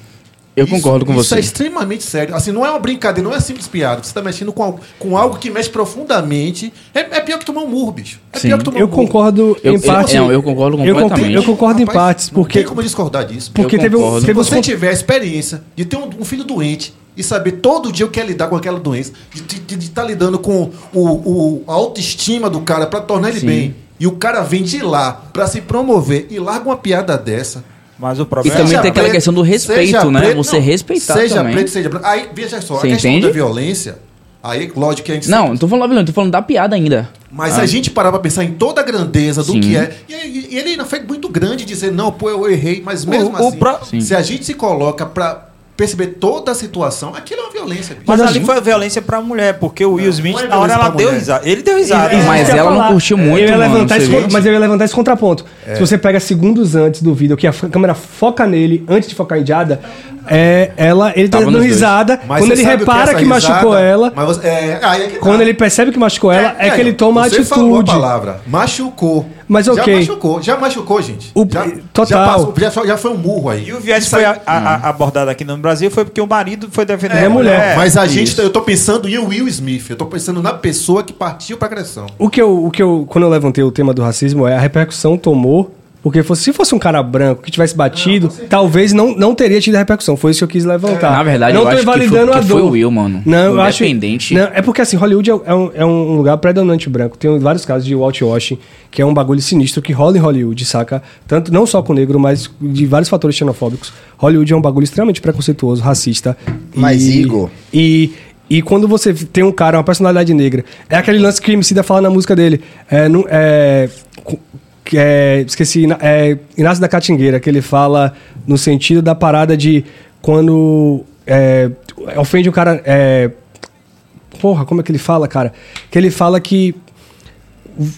Eu Isso- concordo com isso você. é extremamente sério. Assim, não é uma brincadeira, não é simples piada. Você está mexendo com algo, com algo que mexe profundamente. É, é pior que tomar um murro, bicho. É Sim. pior que tomar Eu um murro. concordo Eu- em parte. não, eu concordo completamente. Eu concordo em Rapaz, partes, Não porque. tem como discordar disso. Porque Eu teve, um, Se você tiver a experiência de ter um, um filho doente e saber todo dia o que é lidar com aquela doença, de estar lidando com o, o- a autoestima do cara para tornar ele Sim. bem, e o cara vem de lá para se promover e larga uma piada dessa. Mas o E problema também Seja tem aquela preto, questão do respeito, né? preto- Você não, respeitar seja também. preto, seja branco. Aí, veja só, Você a questão entende? da violência, aí, lógico que a gente Não, não tô falando da violência, tô falando da piada ainda. mas se a gente parar pra pensar em toda a grandeza do Sim. que é. E, e- e ele ainda foi muito grande dizer, não, pô, eu errei, mas mesmo o assim, pró- Sim. se a gente se coloca pra perceber toda a situação, aquilo é uma violência, bicho. Mas Mas ali a- foi violência pra mulher, porque o Will Smith, não é na hora, ela deu risada. Ele deu risada. Isso Mas ela não falar. curtiu muito, Eu ia mano, esse, mas eu ia levantar esse contraponto. Se você pega segundos antes do vídeo, que a câmera foca nele, antes de focar em Jada, é, ela, ele tá dando risada. Mas quando ele sabe o que é repara que, machucou risada? ela, Mas você- é, aí é que tá. quando ele percebe que machucou ela, é, que ele toma a você falou a atitude. palavra, machucou. Mas ok. Já machucou, já machucou, gente. O- já, total. Já, passou- já, foi- já foi um murro aí. E o viés Isso foi aí- a- a- a- abordado aqui no Brasil foi porque o marido foi defender É, a mulher. Mas a gente, Isso. eu tô pensando em Will Smith. Eu tô pensando na pessoa que partiu pra agressão. O que, eu, o que eu, quando eu levantei o tema do racismo, é a repercussão tomou. Porque fosse- se fosse um cara branco que tivesse batido, talvez não, não teria tido a repercussão. Foi isso que eu quis levantar. Na verdade, não eu tô acho que foi- invalidando que a foi dor. o Will, mano. Não, eu acho. Independente. Não, é porque assim, Hollywood é, é um, é um lugar predominante branco. Tem vários casos de whitewashing, que é um bagulho sinistro que rola em Hollywood, saca? Tanto não só com negro, mas de vários fatores xenofóbicos. Hollywood é um bagulho extremamente preconceituoso, racista. Mas, e, Igor- E, e quando você tem um cara, uma personalidade negra, é aquele lance que o MC da fala na música dele. É, não, é, que é, esqueci, é Inácio da Catingueira, que ele fala no sentido da parada de quando é, ofende o cara. É, porra, como é que ele fala, cara? Que ele fala que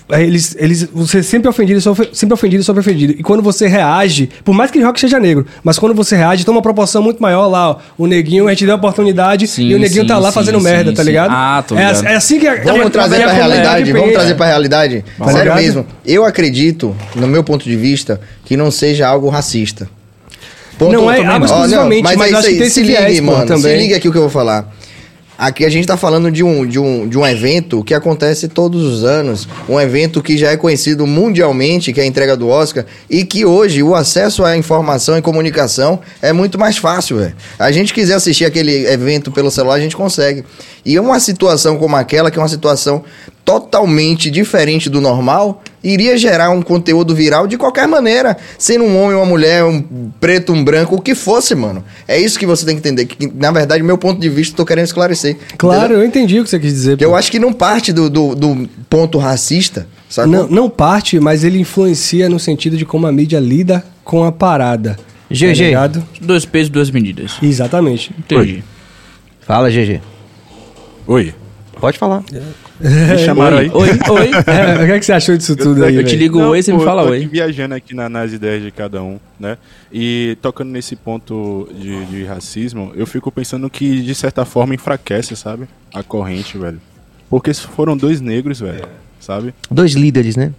eles, eles, você é sempre ofendido, sempre ofendido, sofre ofendido. E quando você reage, por mais que o rock seja negro, mas quando você reage, toma uma proporção muito maior lá. Ó, o neguinho, a gente deu a oportunidade Sim, e o neguinho sim, tá lá sim, fazendo sim, merda, tá sim. ligado? Ah, tô é, ligado. é assim que a, Vamos que a- trazer que a pra realidade, vamos trazer pra realidade. Tá Sério ligado? mesmo, eu acredito, no meu ponto de vista, que não seja algo racista. Não é algo exclusivamente, mas é acho isso que aí, tem esse se ligue, mano, se também. liga aqui o que eu vou falar. Aqui a gente tá falando de um, de, um, de um evento que acontece todos os anos, um evento que já é conhecido mundialmente, que é a entrega do Oscar, e que hoje o acesso à informação e comunicação é muito mais fácil. A gente quiser assistir aquele evento pelo celular, a gente consegue. E uma situação como aquela, que é uma situação totalmente diferente do normal, iria gerar um conteúdo viral de qualquer maneira, sendo um homem, uma mulher, um preto, um branco, o que fosse, mano. É isso que você tem que entender. Que, na verdade, meu ponto de vista, eu tô querendo esclarecer. Claro, Entendeu? eu entendi o que você quis dizer. Pô. eu acho que não parte do, do, do ponto racista, sacou? Não, não parte, mas ele influencia no sentido de como a mídia lida com a parada. GG. Tá? Dois pesos, duas medidas. Exatamente. Entendi. Fala, GG. Oi. Pode falar. Me chamaram aí. Oi, oi. É, o que, é que você achou disso tudo aí? eu te velho? ligo oi, você me pô, fala eu tô oi. aqui viajando aqui na- nas ideias de cada um, né? E tocando nesse ponto de, de racismo, eu fico pensando que, de certa forma, enfraquece, sabe? A corrente, velho. Porque foram dois negros, velho, sabe? Dois líderes, né?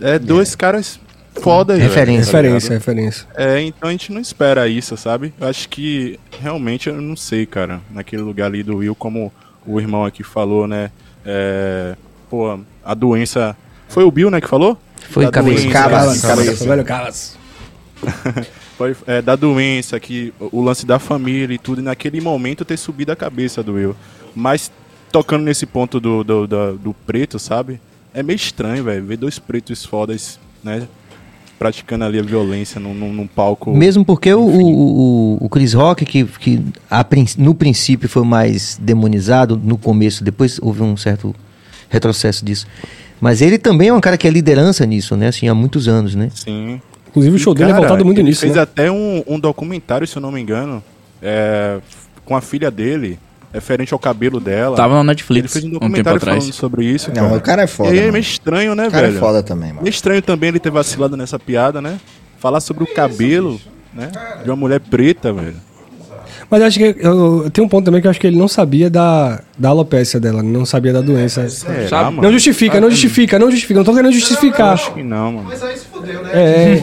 É dois caras fodas, velho, Referência. tá Referência, referência. É, então a gente não espera isso, sabe? Eu acho que realmente eu não sei, cara. Naquele lugar ali do Will, como o irmão aqui falou, né? É, pô, a doença. Foi o Bill, né, que falou? Foi Da cabeça. Velho. Foi é, da doença, que o lance da família e tudo, e naquele momento ter subido a cabeça do Will. Mas tocando nesse ponto do, do, da- do preto, sabe? É meio estranho, velho, ver dois pretos fodas, né? Praticando ali a violência num, num, num palco. Mesmo porque o, o, o- Chris Rock, que, que a no princípio foi mais demonizado, no começo, depois houve um certo retrocesso disso. Mas ele também é um cara que é liderança nisso, né? Assim, há muitos anos, né? Sim. Inclusive o show dele é Cara, voltado muito ele nisso, fez né? até um, um documentário, se eu não me engano, é, com a filha dele, referente ao cabelo dela. Tava na Ele Netflix fez um um tempo documentário atrás. falando sobre isso. Não, o cara é foda, E aí é meio estranho, né, O cara velho? é foda também, mano. Meio estranho também ele ter vacilado nessa piada, né? Falar sobre o cabelo, né? De uma mulher preta, velho. Mas acho que eu, tenho um ponto também que eu acho que ele não sabia da, da alopécia dela, não sabia da doença. Será, Sabe? mano? Não justifica, não justifica, não justifica. Não tô querendo justificar. Acho que não, mano. Mas aí se fudeu, né? É,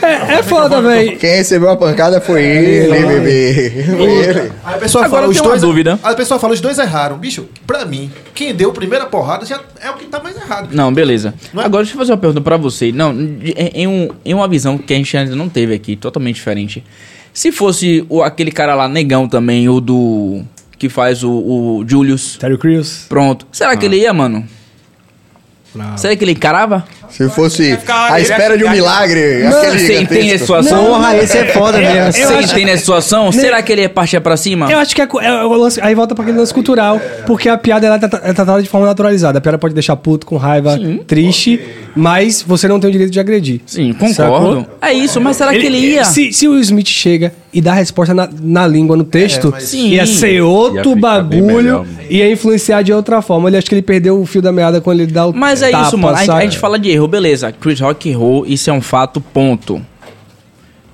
é, é foda, velho. Quem recebeu a pancada foi ele, bebê. Foi ele. Aí a pessoa Agora fala, os dois. dúvida. Aí a pessoa fala, os dois erraram. Bicho, pra mim, quem deu a primeira porrada já é o que tá mais errado. Não, beleza. Não é? Agora deixa eu fazer uma pergunta pra você. Não, em um, em uma visão que a gente ainda não teve aqui, totalmente diferente. Se fosse o, aquele cara lá, negão também, o do. que faz o, o Julius. Terry Crews. Pronto. Será que ele ia, mano? Será que ele encarava? Se fosse ficar- a espera de um milagre, aquele Você entende a situação? Porra, esse é foda mesmo. Você entende a situação? Será que ele ia partir pra cima? Eu acho que é, é lance, aí volta pra aquele lance cultural, porque a piada ela é é tratada de forma naturalizada. A piada pode deixar puto, com raiva, triste, mas você não tem o direito de agredir. Sim, concordo. Sacou? É isso, mas será que ele ia? Se, se o Will Smith chega e dá a resposta na, na língua, no texto, Sim. ia ser outro Ia bagulho, mano. ia influenciar de outra forma. Ele acho que ele perdeu o fio da meada quando ele dá o Mas é tapa, isso, mano. A, gente- a saca? gente fala de erro, beleza. Chris Rock errou, isso é um fato, ponto.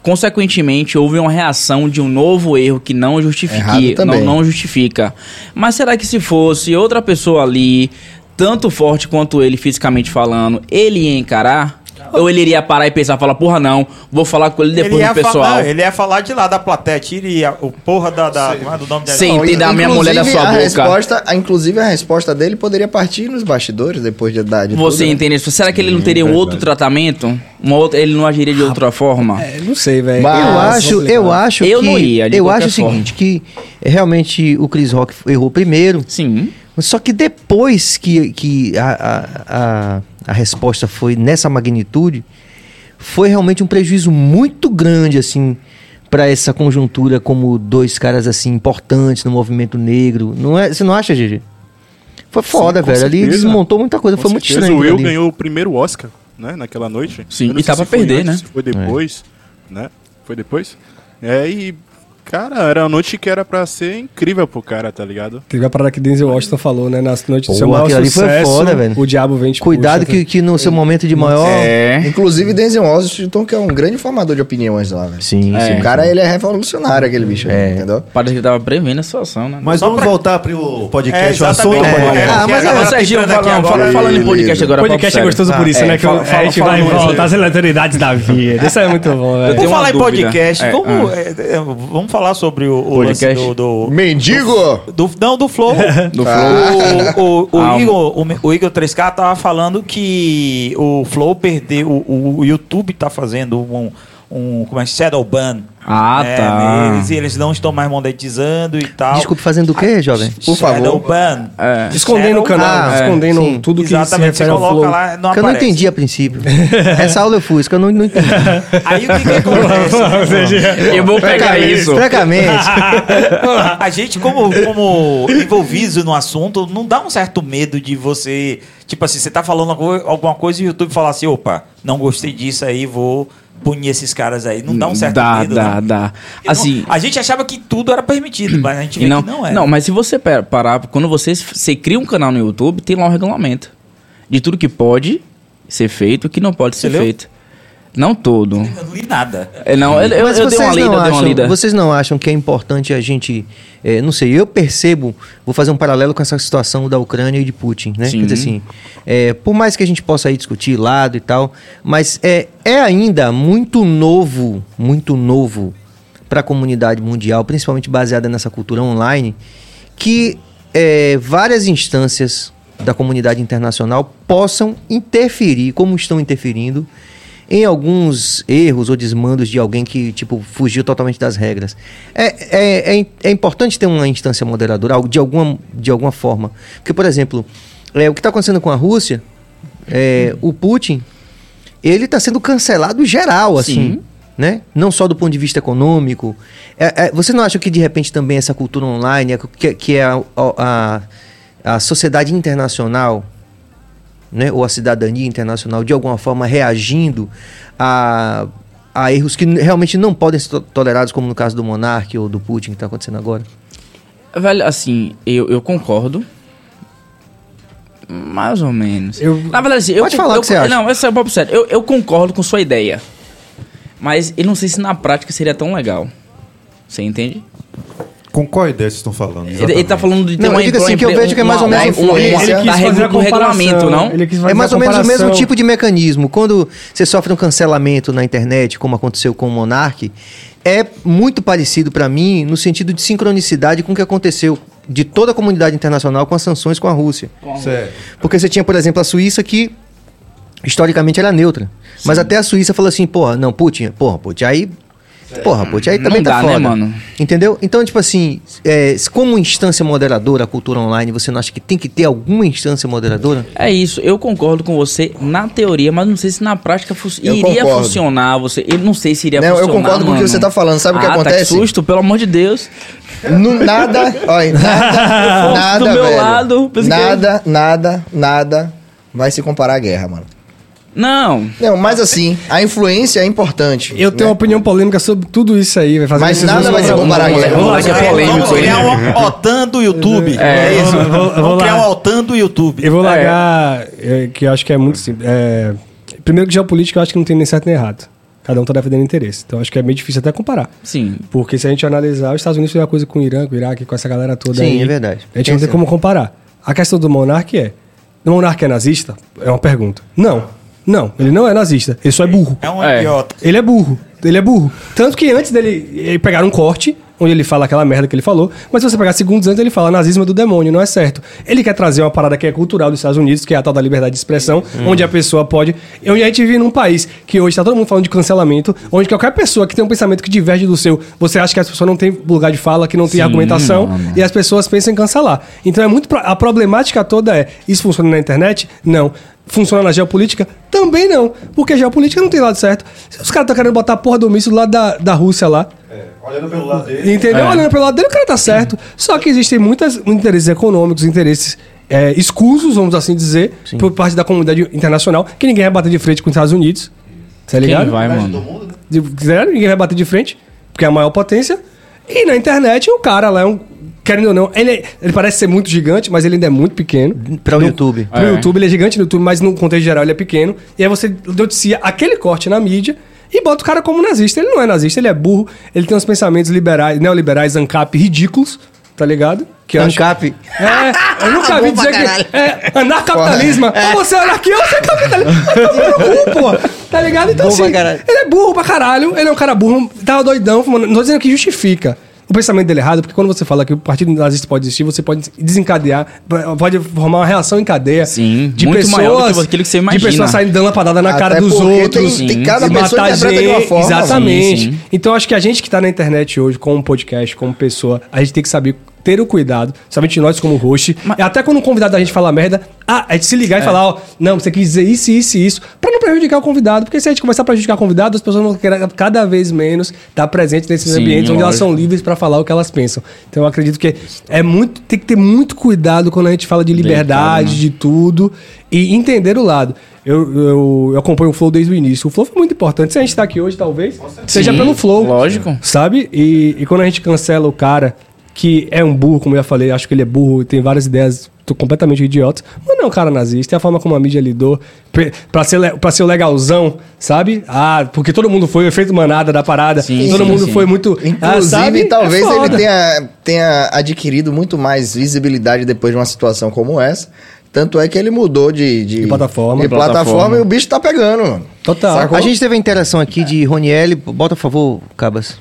Consequentemente, houve uma reação de um novo erro que não justifica. Não, não justifica. Mas será que se fosse outra pessoa ali, tanto forte quanto ele, fisicamente falando, ele ia encarar? Ou ele iria parar e pensar, falar, porra, não, vou falar com ele depois do pessoal. Falar, ele ia falar de lá da plateia, tire a- o porra da. da como é do nome dela? Sim. Tem da minha mulher da sua a boca. Resposta, a- inclusive, a resposta dele poderia partir nos bastidores depois de dar de Você tudo, né? entende isso? Será que ele não teria um outro tratamento? Uma outra, ele não agiria de outra forma? É, não sei, velho. Eu acho, eu acho Eu que não ia, de eu acho o seguinte, que realmente o Chris Rock errou primeiro. Sim. Só que depois que, que a, a, a, a resposta foi nessa magnitude, foi realmente um prejuízo muito grande, assim, para essa conjuntura como dois caras, assim, importantes no movimento negro. Não é, você não acha, GG? Foi foda, com velho. Ali certeza. desmontou muita coisa. Com foi muito certeza, estranho. O Will ali. ganhou o primeiro Oscar, né, naquela noite. Sim, e tava a perder, antes, né? Foi depois, né? Foi depois? É, e... Cara, era uma noite que era pra ser incrível pro cara, tá ligado? Teve a parada que Denzel Washington falou, né? Nas noites do seu maior aquilo ali foi sucesso, foda, velho. o diabo vem te Cuidado puxa, que, que no seu momento de maior... É. Inclusive, Denzel Washington, que é um grande formador de opiniões lá, velho. Sim, É. sim. O cara, ele é revolucionário, aquele bicho, aí, entendeu? Parece que ele tava prevendo a situação, né? Mas Só vamos pra- voltar pro podcast, É, o assunto. exatamente. podcast. É, Ah, mas a é, tá Serginho, fala- agora. fala- falando em podcast agora. O podcast papo é sério. gostoso por isso, é, né? Que fala- a gente fala vai voltar às autoridades da vida. Isso é muito bom, velho. tenho Vamos uma falar em dúvida. podcast. É, vamos, ah. é, é, vamos falar sobre o, o lance Podcast? do, do, Mendigo! do- Não, do Flow. Do O, o, o, Ah, Igor, o, o Igor 3K tava falando que o Flow perdeu. O, o YouTube tá fazendo um. um como é que Shadow Ban. Ah, né, tá. neles, e eles não estão mais monetizando e tal. Desculpe, fazendo o quê, jovem? Por favor. Shadow Ban. É. Escondendo o canal, Ah, é, escondendo sim. tudo que se Exatamente, você refere ao coloca flow. lá, não que eu não aparece. entendi a princípio. Essa aula eu fui, isso que eu não, não entendi. Aí o que, que acontece? Eu vou pegar isso. Francamente. A gente, como, como envolvido no assunto, não dá um certo medo de você. Tipo assim, você tá falando alguma coisa e o YouTube falar assim: opa, não gostei disso aí, vou punir esses caras aí. Não dá um certo Dá, medo. dá, dá. Porque Assim, não- a gente achava que tudo era permitido, mas a gente vê não, que não é. não, mas se você parar, quando você, você cria um canal no YouTube, tem lá um regulamento de tudo que pode ser feito e que não pode ser leu? feito. Não todo. Eu não li nada. É, não, eu, eu, Mas eu dei uma vocês lida, não eu dei uma acham- lida. Vocês não acham que é importante a gente. é, não sei, eu percebo, vou fazer um paralelo com essa situação da Ucrânia e de Putin, né? Sim. Quer dizer assim, é, por mais que a gente possa aí discutir lado e tal, mas é, é ainda muito novo, muito novo para a comunidade mundial, principalmente baseada nessa cultura online, que é, várias instâncias da comunidade internacional possam interferir, como estão interferindo, em alguns erros ou desmandos de alguém que, tipo, fugiu totalmente das regras. É, é, é, é importante ter uma instância moderadora, de alguma, de alguma forma. Porque, por exemplo, é, o que está acontecendo com a Rússia, é, o Putin, ele está sendo cancelado geral, assim. Sim. Né? Não só do ponto de vista econômico. É, é, você não acha que, de repente, também essa cultura online, é, que, que é a, a, a sociedade internacional né, ou a cidadania internacional de alguma forma reagindo a, a erros que realmente não podem ser to- tolerados, como no caso do Monark ou do Putin que está acontecendo agora? Velho, assim, eu, eu concordo. Mais ou menos. Eu- Na verdade, assim, eu Pode con- falar eu, o que você acha. Não, essa é o papo sério. Eu, eu concordo com sua ideia. Mas eu não sei se na prática seria tão legal. Você entende? Com qual ideia vocês estão falando? Ele, ele tá falando de ter Não, uma eu digo assim que eu vejo que é mais ou menos uma- influência. da Ele quis fazer regu- a do regulamento, não? É mais ou menos o mesmo tipo de mecanismo. Quando você sofre um cancelamento na internet, como aconteceu com o Monark, é muito parecido para mim no sentido de sincronicidade com o que aconteceu de toda a comunidade internacional com as sanções com a Rússia. Certo. Porque você tinha, por exemplo, a Suíça que historicamente era neutra. Mas até a Suíça falou assim, porra, não, Putin, porra, Putin, aí. Porra, Putin, aí Não também tá dá, né, foda. mano? Entendeu? Então, tipo assim, é, como instância moderadora a cultura online, você não acha que tem que ter alguma instância moderadora? É isso, eu concordo com você na teoria, mas não sei se na prática fu- Eu iria concordo. funcionar. Você, eu não sei se iria Não, eu funcionar. concordo com o que mano. você tá falando. Sabe o que ah, Tá acontece? que susto, pelo amor de Deus. No- nada, olha, nada, nada, Do meu velho. lado, nada, nada, nada vai se comparar à guerra, mano. Não. Não, mas assim, a influência é importante. Eu tenho né? uma opinião polêmica sobre tudo isso aí. Vai fazer Mas nada vai se comparar guerra. Vamos lá, que é polêmico Vamos criar um OTAN do YouTube. É, Eu isso. vou- vou- Vamos criar um OTAN do YouTube. Eu vou largar, é, que eu acho que é muito simples. É, primeiro que geopolítica eu acho que não tem nem certo nem errado. Cada um tá defendendo interesse. Então acho que é meio difícil até comparar. Sim. Porque se a gente analisar, os Estados Unidos fizeram uma coisa com o Irã, com o Iraque, com essa galera toda Sim, aí. é verdade. A gente não tem como comparar. A questão do Monark é, O monarca é nazista? É uma pergunta. Não. Não, ele não é nazista. Ele só é burro. É um É. idiota. Ele é burro. Ele é burro. Tanto que antes dele ele pegaram um corte, onde ele fala aquela merda que ele falou, mas se você pegar segundos antes, ele fala nazismo é do demônio, não é certo. Ele quer trazer uma parada que é cultural dos Estados Unidos, que é a tal da liberdade de expressão, onde a pessoa pode. Onde a gente vive num país que hoje está todo mundo falando de cancelamento, onde qualquer pessoa que tem um pensamento que diverge do seu, você acha que as pessoas não têm lugar de fala, que não tem argumentação, e as pessoas pensam em cancelar. Então é muito. pro- A problemática toda é: isso funciona na internet? Não. Funciona na geopolítica? Também não. Porque a geopolítica não tem lado certo. Se os caras estão querendo botar a porra do míssil lá da, da Rússia lá. Olhando pelo lado dele. Entendeu? É. Olhando pelo lado dele, o cara tá certo. Só que existem muitos interesses econômicos, interesses é, escusos, vamos assim dizer, por parte da comunidade internacional, que ninguém vai bater de frente com os Estados Unidos. Tá Quem ligado? vai, mano? De- Zero, ninguém vai bater de frente, porque é a maior potência. E na internet, o cara lá é um. Querendo ou não, ele, é- ele parece ser muito gigante, mas ele ainda é muito pequeno. Para o YouTube. Pro É. YouTube, ele é gigante no YouTube, mas no contexto geral ele é pequeno. E aí você noticia aquele corte na mídia e bota o cara como nazista. Ele não é nazista, ele é burro, ele tem uns pensamentos liberais, neoliberais, ANCAP ridículos, tá ligado? Que acho- Ancap. é, eu nunca vi Bom pra dizer que. É, anarcapitalismo. Ou você é anarquia ou você é capitalista. É burro, pô. Tá ligado? Então, Bom assim, ele é burro pra caralho. Ele é um cara burro, tava doidão. fumando. Não tô dizendo que justifica o pensamento dele errado, porque quando você fala que o partido nazista pode existir, você pode desencadear, pode formar uma reação em cadeia. Sim, de muito pessoas, maior do que aquilo que você De imagina. pessoas saindo dando lapadada na Até cara dos outros. tem- tem e cada pessoa matar interpreta de uma gente. forma. Exatamente. Sim, sim. Então acho que a gente que tá na internet hoje, como podcast, como pessoa, a gente tem que saber ter o cuidado, somente nós como host, e até quando um convidado da gente fala merda, ah, a gente se ligar e falar, ó, não, você quis dizer isso, isso e isso, pra não prejudicar o convidado, porque se a gente começar a prejudicar o convidado, as pessoas vão querer cada vez menos estar presentes nesses Sim, ambientes onde elas são livres pra falar o que elas pensam. Então eu acredito que é muito, tem que ter muito cuidado quando a gente fala de liberdade, né? de tudo, e entender o lado. Eu, eu, eu acompanho o Flow desde o início. O Flow foi muito importante. Se a gente tá aqui hoje, talvez, seja Sim, pelo Flow. lógico. Sabe? E, e quando a gente cancela o cara que é um burro, como eu já falei, acho que ele é burro e tem várias ideias tô completamente idiotas, mas não é um cara nazista, é a forma como a mídia lidou pra ser, pra ser o legalzão, sabe? Ah, porque todo mundo foi o efeito manada da parada, Sim, todo sim, mundo sim. foi muito. ah, Inclusive, sabe? talvez É ele tenha, tenha adquirido muito mais visibilidade depois de uma situação como essa. Tanto é que ele mudou de, de, De plataforma. de plataforma, Plataforma. e o bicho tá pegando, mano. Total. Sacou? A gente teve a interação aqui de Roniel, bota por favor, Cabas,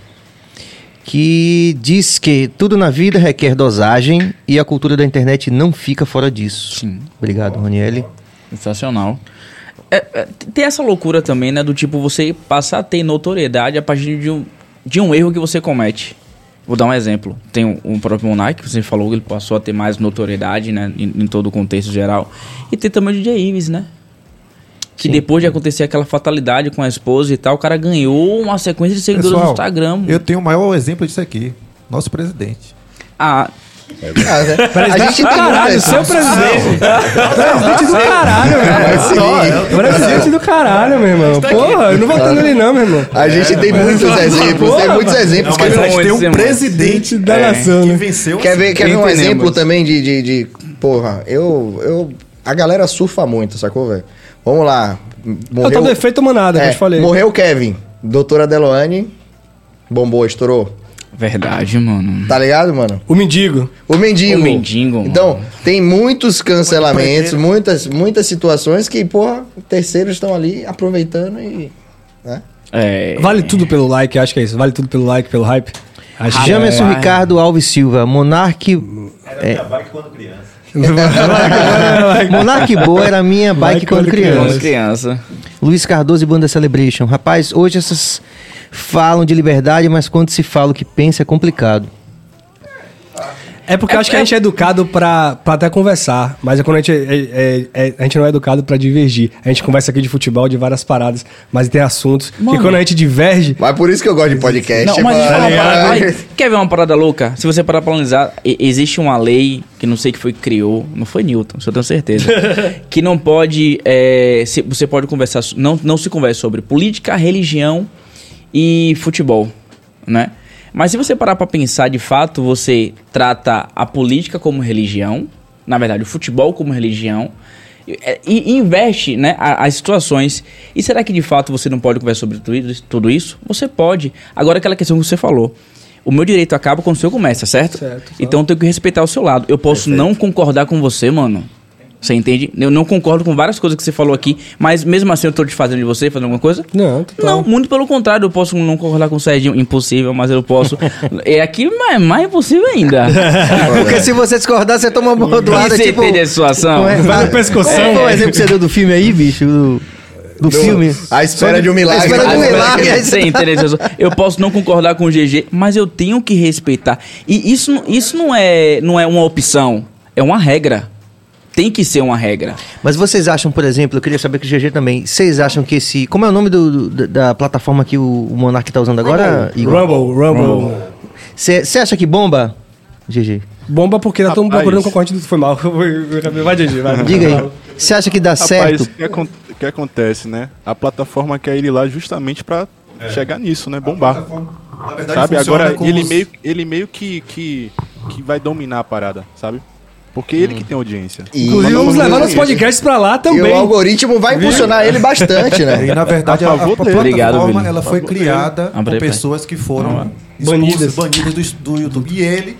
que diz que tudo na vida requer dosagem e a cultura da internet não fica fora disso. Sim. Obrigado, Roniel. Sensacional. É, é, tem essa loucura também, né? Do tipo, você passar a ter notoriedade a partir de um, de um erro que você comete. Vou dar um exemplo. Tem o um, próprio Monark, que você falou que ele passou a ter mais notoriedade, né? Em, em todo o contexto geral. E tem também o DJ Ives, né? Que Sim. depois de acontecer aquela fatalidade com a esposa e tal, o cara ganhou uma sequência de seguidores no Pessoal, Instagram. eu tenho o maior exemplo disso aqui. Nosso presidente. Ah, Ah, né? Presidente do caralho, seu presidente. presidente do caralho, meu irmão. Presidente do caralho, meu irmão. Porra, eu não votando nele não, meu irmão. A gente tem muitos exemplos, tem muitos exemplos. Não, mas Quer a ver, gente tem um presidente da nação, que né? venceu. quer ver, quer ver um Entendemos. exemplo também de, de, de- Porra, eu, eu. A galera surfa muito, sacou, velho? Vamos lá. Eu Morreu, tô do efeito manada, que eu é, te falei. morreu o Kevin. Doutora Deloane. Bombou, estourou. verdade, mano. Tá ligado, mano? O mendigo. O mendigo. O mendigo, mano. Então, tem muitos cancelamentos, muitas, muitas situações que, porra, terceiros estão ali aproveitando e. Né? É, Vale tudo pelo like, acho que é isso. Vale tudo pelo like, pelo hype. Acho Jamerson é. Ricardo Alves Silva, Monarque. É, Monarque Boa era a minha bike Bike quando quando criança. quando criança. Luiz Cardoso e Banda Celebration. Rapaz, hoje essas falam de liberdade, mas quando se fala o que pensa é complicado. É porque eu acho que a gente é educado pra, pra até conversar, mas é quando a gente, é, é- é- a gente não é educado pra divergir. A gente conversa aqui de futebol, de várias paradas, mas tem assuntos que Mano. quando a gente diverge, Mas por isso que eu gosto de podcast. Não, mas uma parada. Ai, Quer ver uma parada louca? Se você parar pra analisar, e- existe uma lei que não sei que foi que criou, não foi Newton, isso eu tenho certeza, que não pode, é, se- você pode conversar, não, não se conversa sobre política, religião e futebol, né? Mas se você parar pra pensar, de fato, você trata a política como religião, na verdade, o futebol como religião, e, e investe né, a- as situações. E será que de fato você não pode conversar sobre tudo isso? Você pode. Agora, aquela questão que você falou. O meu direito acaba quando o seu começa, certo? Certo, então eu tenho que respeitar o seu lado. Eu posso não concordar com você, mano. Você entende? Eu não concordo com várias coisas que você falou aqui, mas mesmo assim eu tô te fazendo de você, fazendo alguma coisa? Não, Não, muito pelo contrário, eu posso não concordar com o Serginho, impossível, mas eu posso. é aqui mais, mais impossível ainda. Porque se você discordar, você toma uma bordoada, você tipo... entende a situação? É- Vai no pescoção. Qual foi o exemplo que você deu do filme aí, bicho? Do, do filme. A espera de um milagre. A espera de um milagre. Você você- a situação? Eu posso não concordar com o GG, mas eu tenho que respeitar. E isso, isso não, é, não é uma opção, é uma regra. Tem que ser uma regra. Mas vocês acham, por exemplo, eu queria saber que o GG também, vocês acham que esse... Como é o nome do, do- da plataforma que o, o Monark tá usando agora, Igor? Rumble, Rumble. Você acha que bomba, GG? Bomba porque nós estamos procurando concorrente do Foi mal. Vai, Gigi, vai. Diga aí. Você acha que dá Rapaz, certo? o que, acon- o que acontece, né? A plataforma quer ele lá justamente pra chegar nisso, né? Bombar. Na verdade, Sabe? Agora ele os- meio, ele meio que, que, que vai dominar a parada, sabe? Porque ele que tem audiência. E- Inclusive, vamos levar nossos podcasts pra lá E também. o algoritmo vai impulsionar ele bastante, né? E na verdade A a, a plataforma Obrigado, ela foi criada por pessoas que foram Banidas. banidas, do, do YouTube. E ele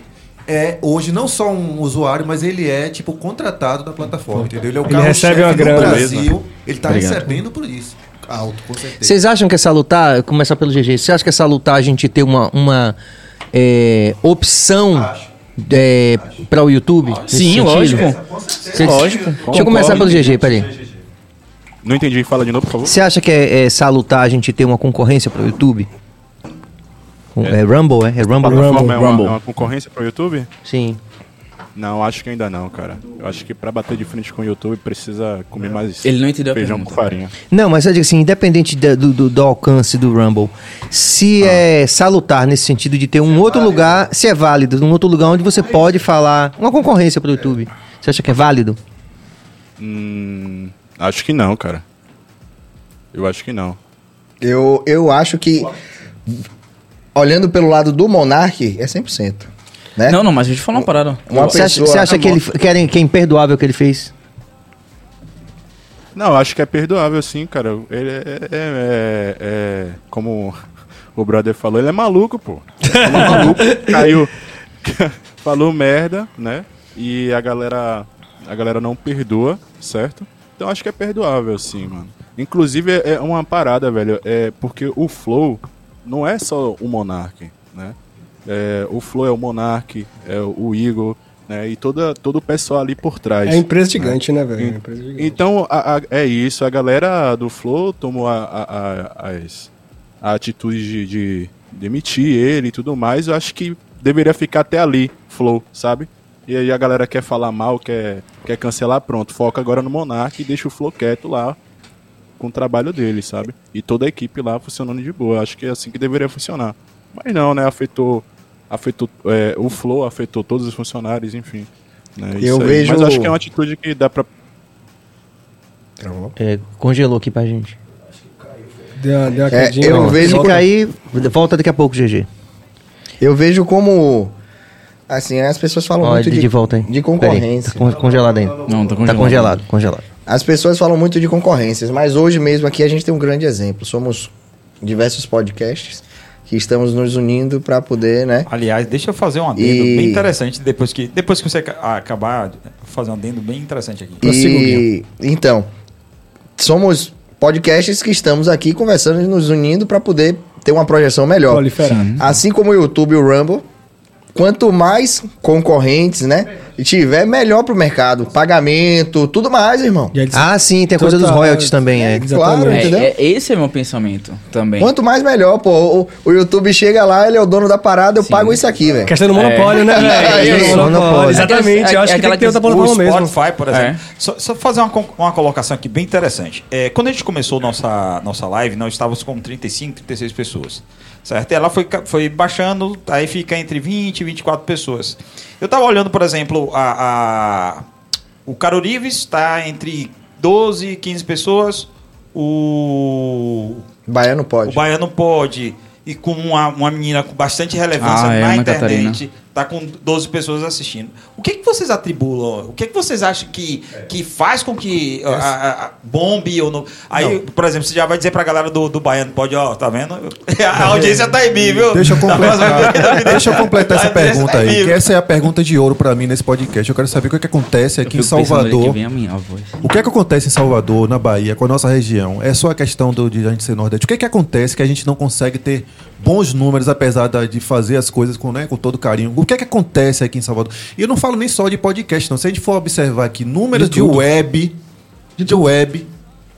é hoje não só um usuário, mas ele é tipo contratado da plataforma, entendeu? Ele é o Ele carro-chefe recebe uma no grana. Brasil. Ele tá Obrigado. recebendo por isso. Alto, com certeza. Vocês acham que essa lutar, começar pelo GG, você acha que essa lutar a gente ter uma, uma é, opção é, para o YouTube? Sim, lógico. Lógico. Deixa eu começar pelo GG, peraí. Não entendi, fala de novo, por favor. Você acha que é, é salutar a gente ter uma concorrência para o YouTube? É, Rumble, é? É Rumble? plataforma é uma, Rumble. é uma concorrência pro YouTube? Sim. Não, acho que ainda não, cara. Eu acho que pra bater de frente com o YouTube precisa comer mais Ele não entendeu a feijão com farinha. Não, mas eu digo assim, independente da- do, do- do alcance do Rumble, se é salutar nesse sentido de ter um outro lugar, se é válido, um outro lugar onde você pode falar, uma concorrência para o YouTube, você acha que é válido? Hum, acho que não, cara. Eu acho que não. Eu, eu acho que, olhando pelo lado do Monark, é 100%. Né? Não, não, mas deixa eu falar uma parada. Uma Você acha, pessoa- você acha que, ele, que, é, que é imperdoável o que ele fez? Não, acho que é perdoável sim, cara. Ele é, é- é- é- como o brother falou, ele é maluco, pô. Ele é maluco, caiu, falou merda, né? E a galera, a galera não perdoa, certo? Então acho que é perdoável sim, mano. Inclusive é é uma parada, velho, é porque o Flow não é só o Monark, né? É, o Flow é o Monark, é o Igor, né? E toda, todo o pessoal ali por trás. É empresa gigante, né, velho? É gigante. Então, a- a- é isso. A galera do Flow tomou a, as- a atitude de, de demitir ele e tudo mais. Eu acho que deveria ficar até ali, Flow, sabe? E aí a galera quer falar mal, quer, quer cancelar, pronto. Foca agora no Monark e deixa o Flow quieto lá com o trabalho dele, sabe? E toda a equipe lá funcionando de boa. Acho que é assim que deveria funcionar. Mas não, né? Afetou, afetou é, o Flow, afetou todos os funcionários, enfim. né? Eu vejo- Mas acho que é uma atitude que dá pra É, congelou aqui pra gente. Deu deu É, eu ó. vejo- Fica aí, volta daqui a pouco, GG. Eu vejo como. Assim, as pessoas falam Ó, muito de, de, volta aí. de concorrência. Peraí, tá con- congelado ainda. Não, tá Tá congelado. congelado, congelado. As pessoas falam muito de concorrências, mas hoje mesmo aqui a gente tem um grande exemplo. Somos diversos podcasts que estamos nos unindo para poder, né? Aliás, deixa eu fazer um adendo E- bem interessante depois que, depois que você ca- acabar, fazer um adendo bem interessante aqui. E então, somos podcasts que estamos aqui conversando e nos unindo para poder ter uma projeção melhor. Proliferar. Assim como o YouTube e o Rumble, quanto mais concorrentes, né, tiver, melhor pro mercado. Pagamento, tudo mais, irmão. Ah, sim, tem a coisa dos royalties também, é. Claro, É, entendeu? é- esse é meu pensamento também. Quanto mais melhor, pô. O, o YouTube chega lá, ele é o dono da parada, eu pago isso aqui, velho. Questão do monopólio, né, É, velho? isso, Monopólio. monopólio. Exatamente, eu É acho que tem que ter outra plataforma mesmo. Spotify, por exemplo. É. Só, só fazer uma, uma colocação aqui bem interessante. É, quando a gente começou nossa, nossa live, nós estávamos com 35, 36 pessoas. Certo? E ela foi, foi baixando, aí fica entre 20 e 24 pessoas. Eu estava olhando, por exemplo, a, a- o Carorives está entre 12 e 15 pessoas. O Baiano o pode. Baiano pode. E com uma, uma menina com bastante relevância Ah, é, na internet. Tá com 12 pessoas assistindo. O que, que vocês atribulam? O que, que vocês acham que, que faz com que a, a- a- bombe ou não? Aí, por exemplo, você já vai dizer pra galera do, do Baiano, pode, ó, tá vendo? A audiência tá em mim, viu? Deixa eu Da completar, deixa eu completar essa pergunta tá em aí. essa é a pergunta de ouro pra mim nesse podcast. Eu quero saber o que, é que acontece aqui em Eu fico pensando ali que Salvador. vem a minha voz. O que é que acontece em Salvador, na Bahia, com a nossa região? É só a questão do, de a gente ser Nordeste. O que é que acontece que a gente não consegue ter bons números, apesar da- de fazer as coisas com, né, com todo carinho? O que é que acontece aqui em Salvador? E eu não falo nem só de podcast, não. Se a gente for observar aqui números de, web, de, web,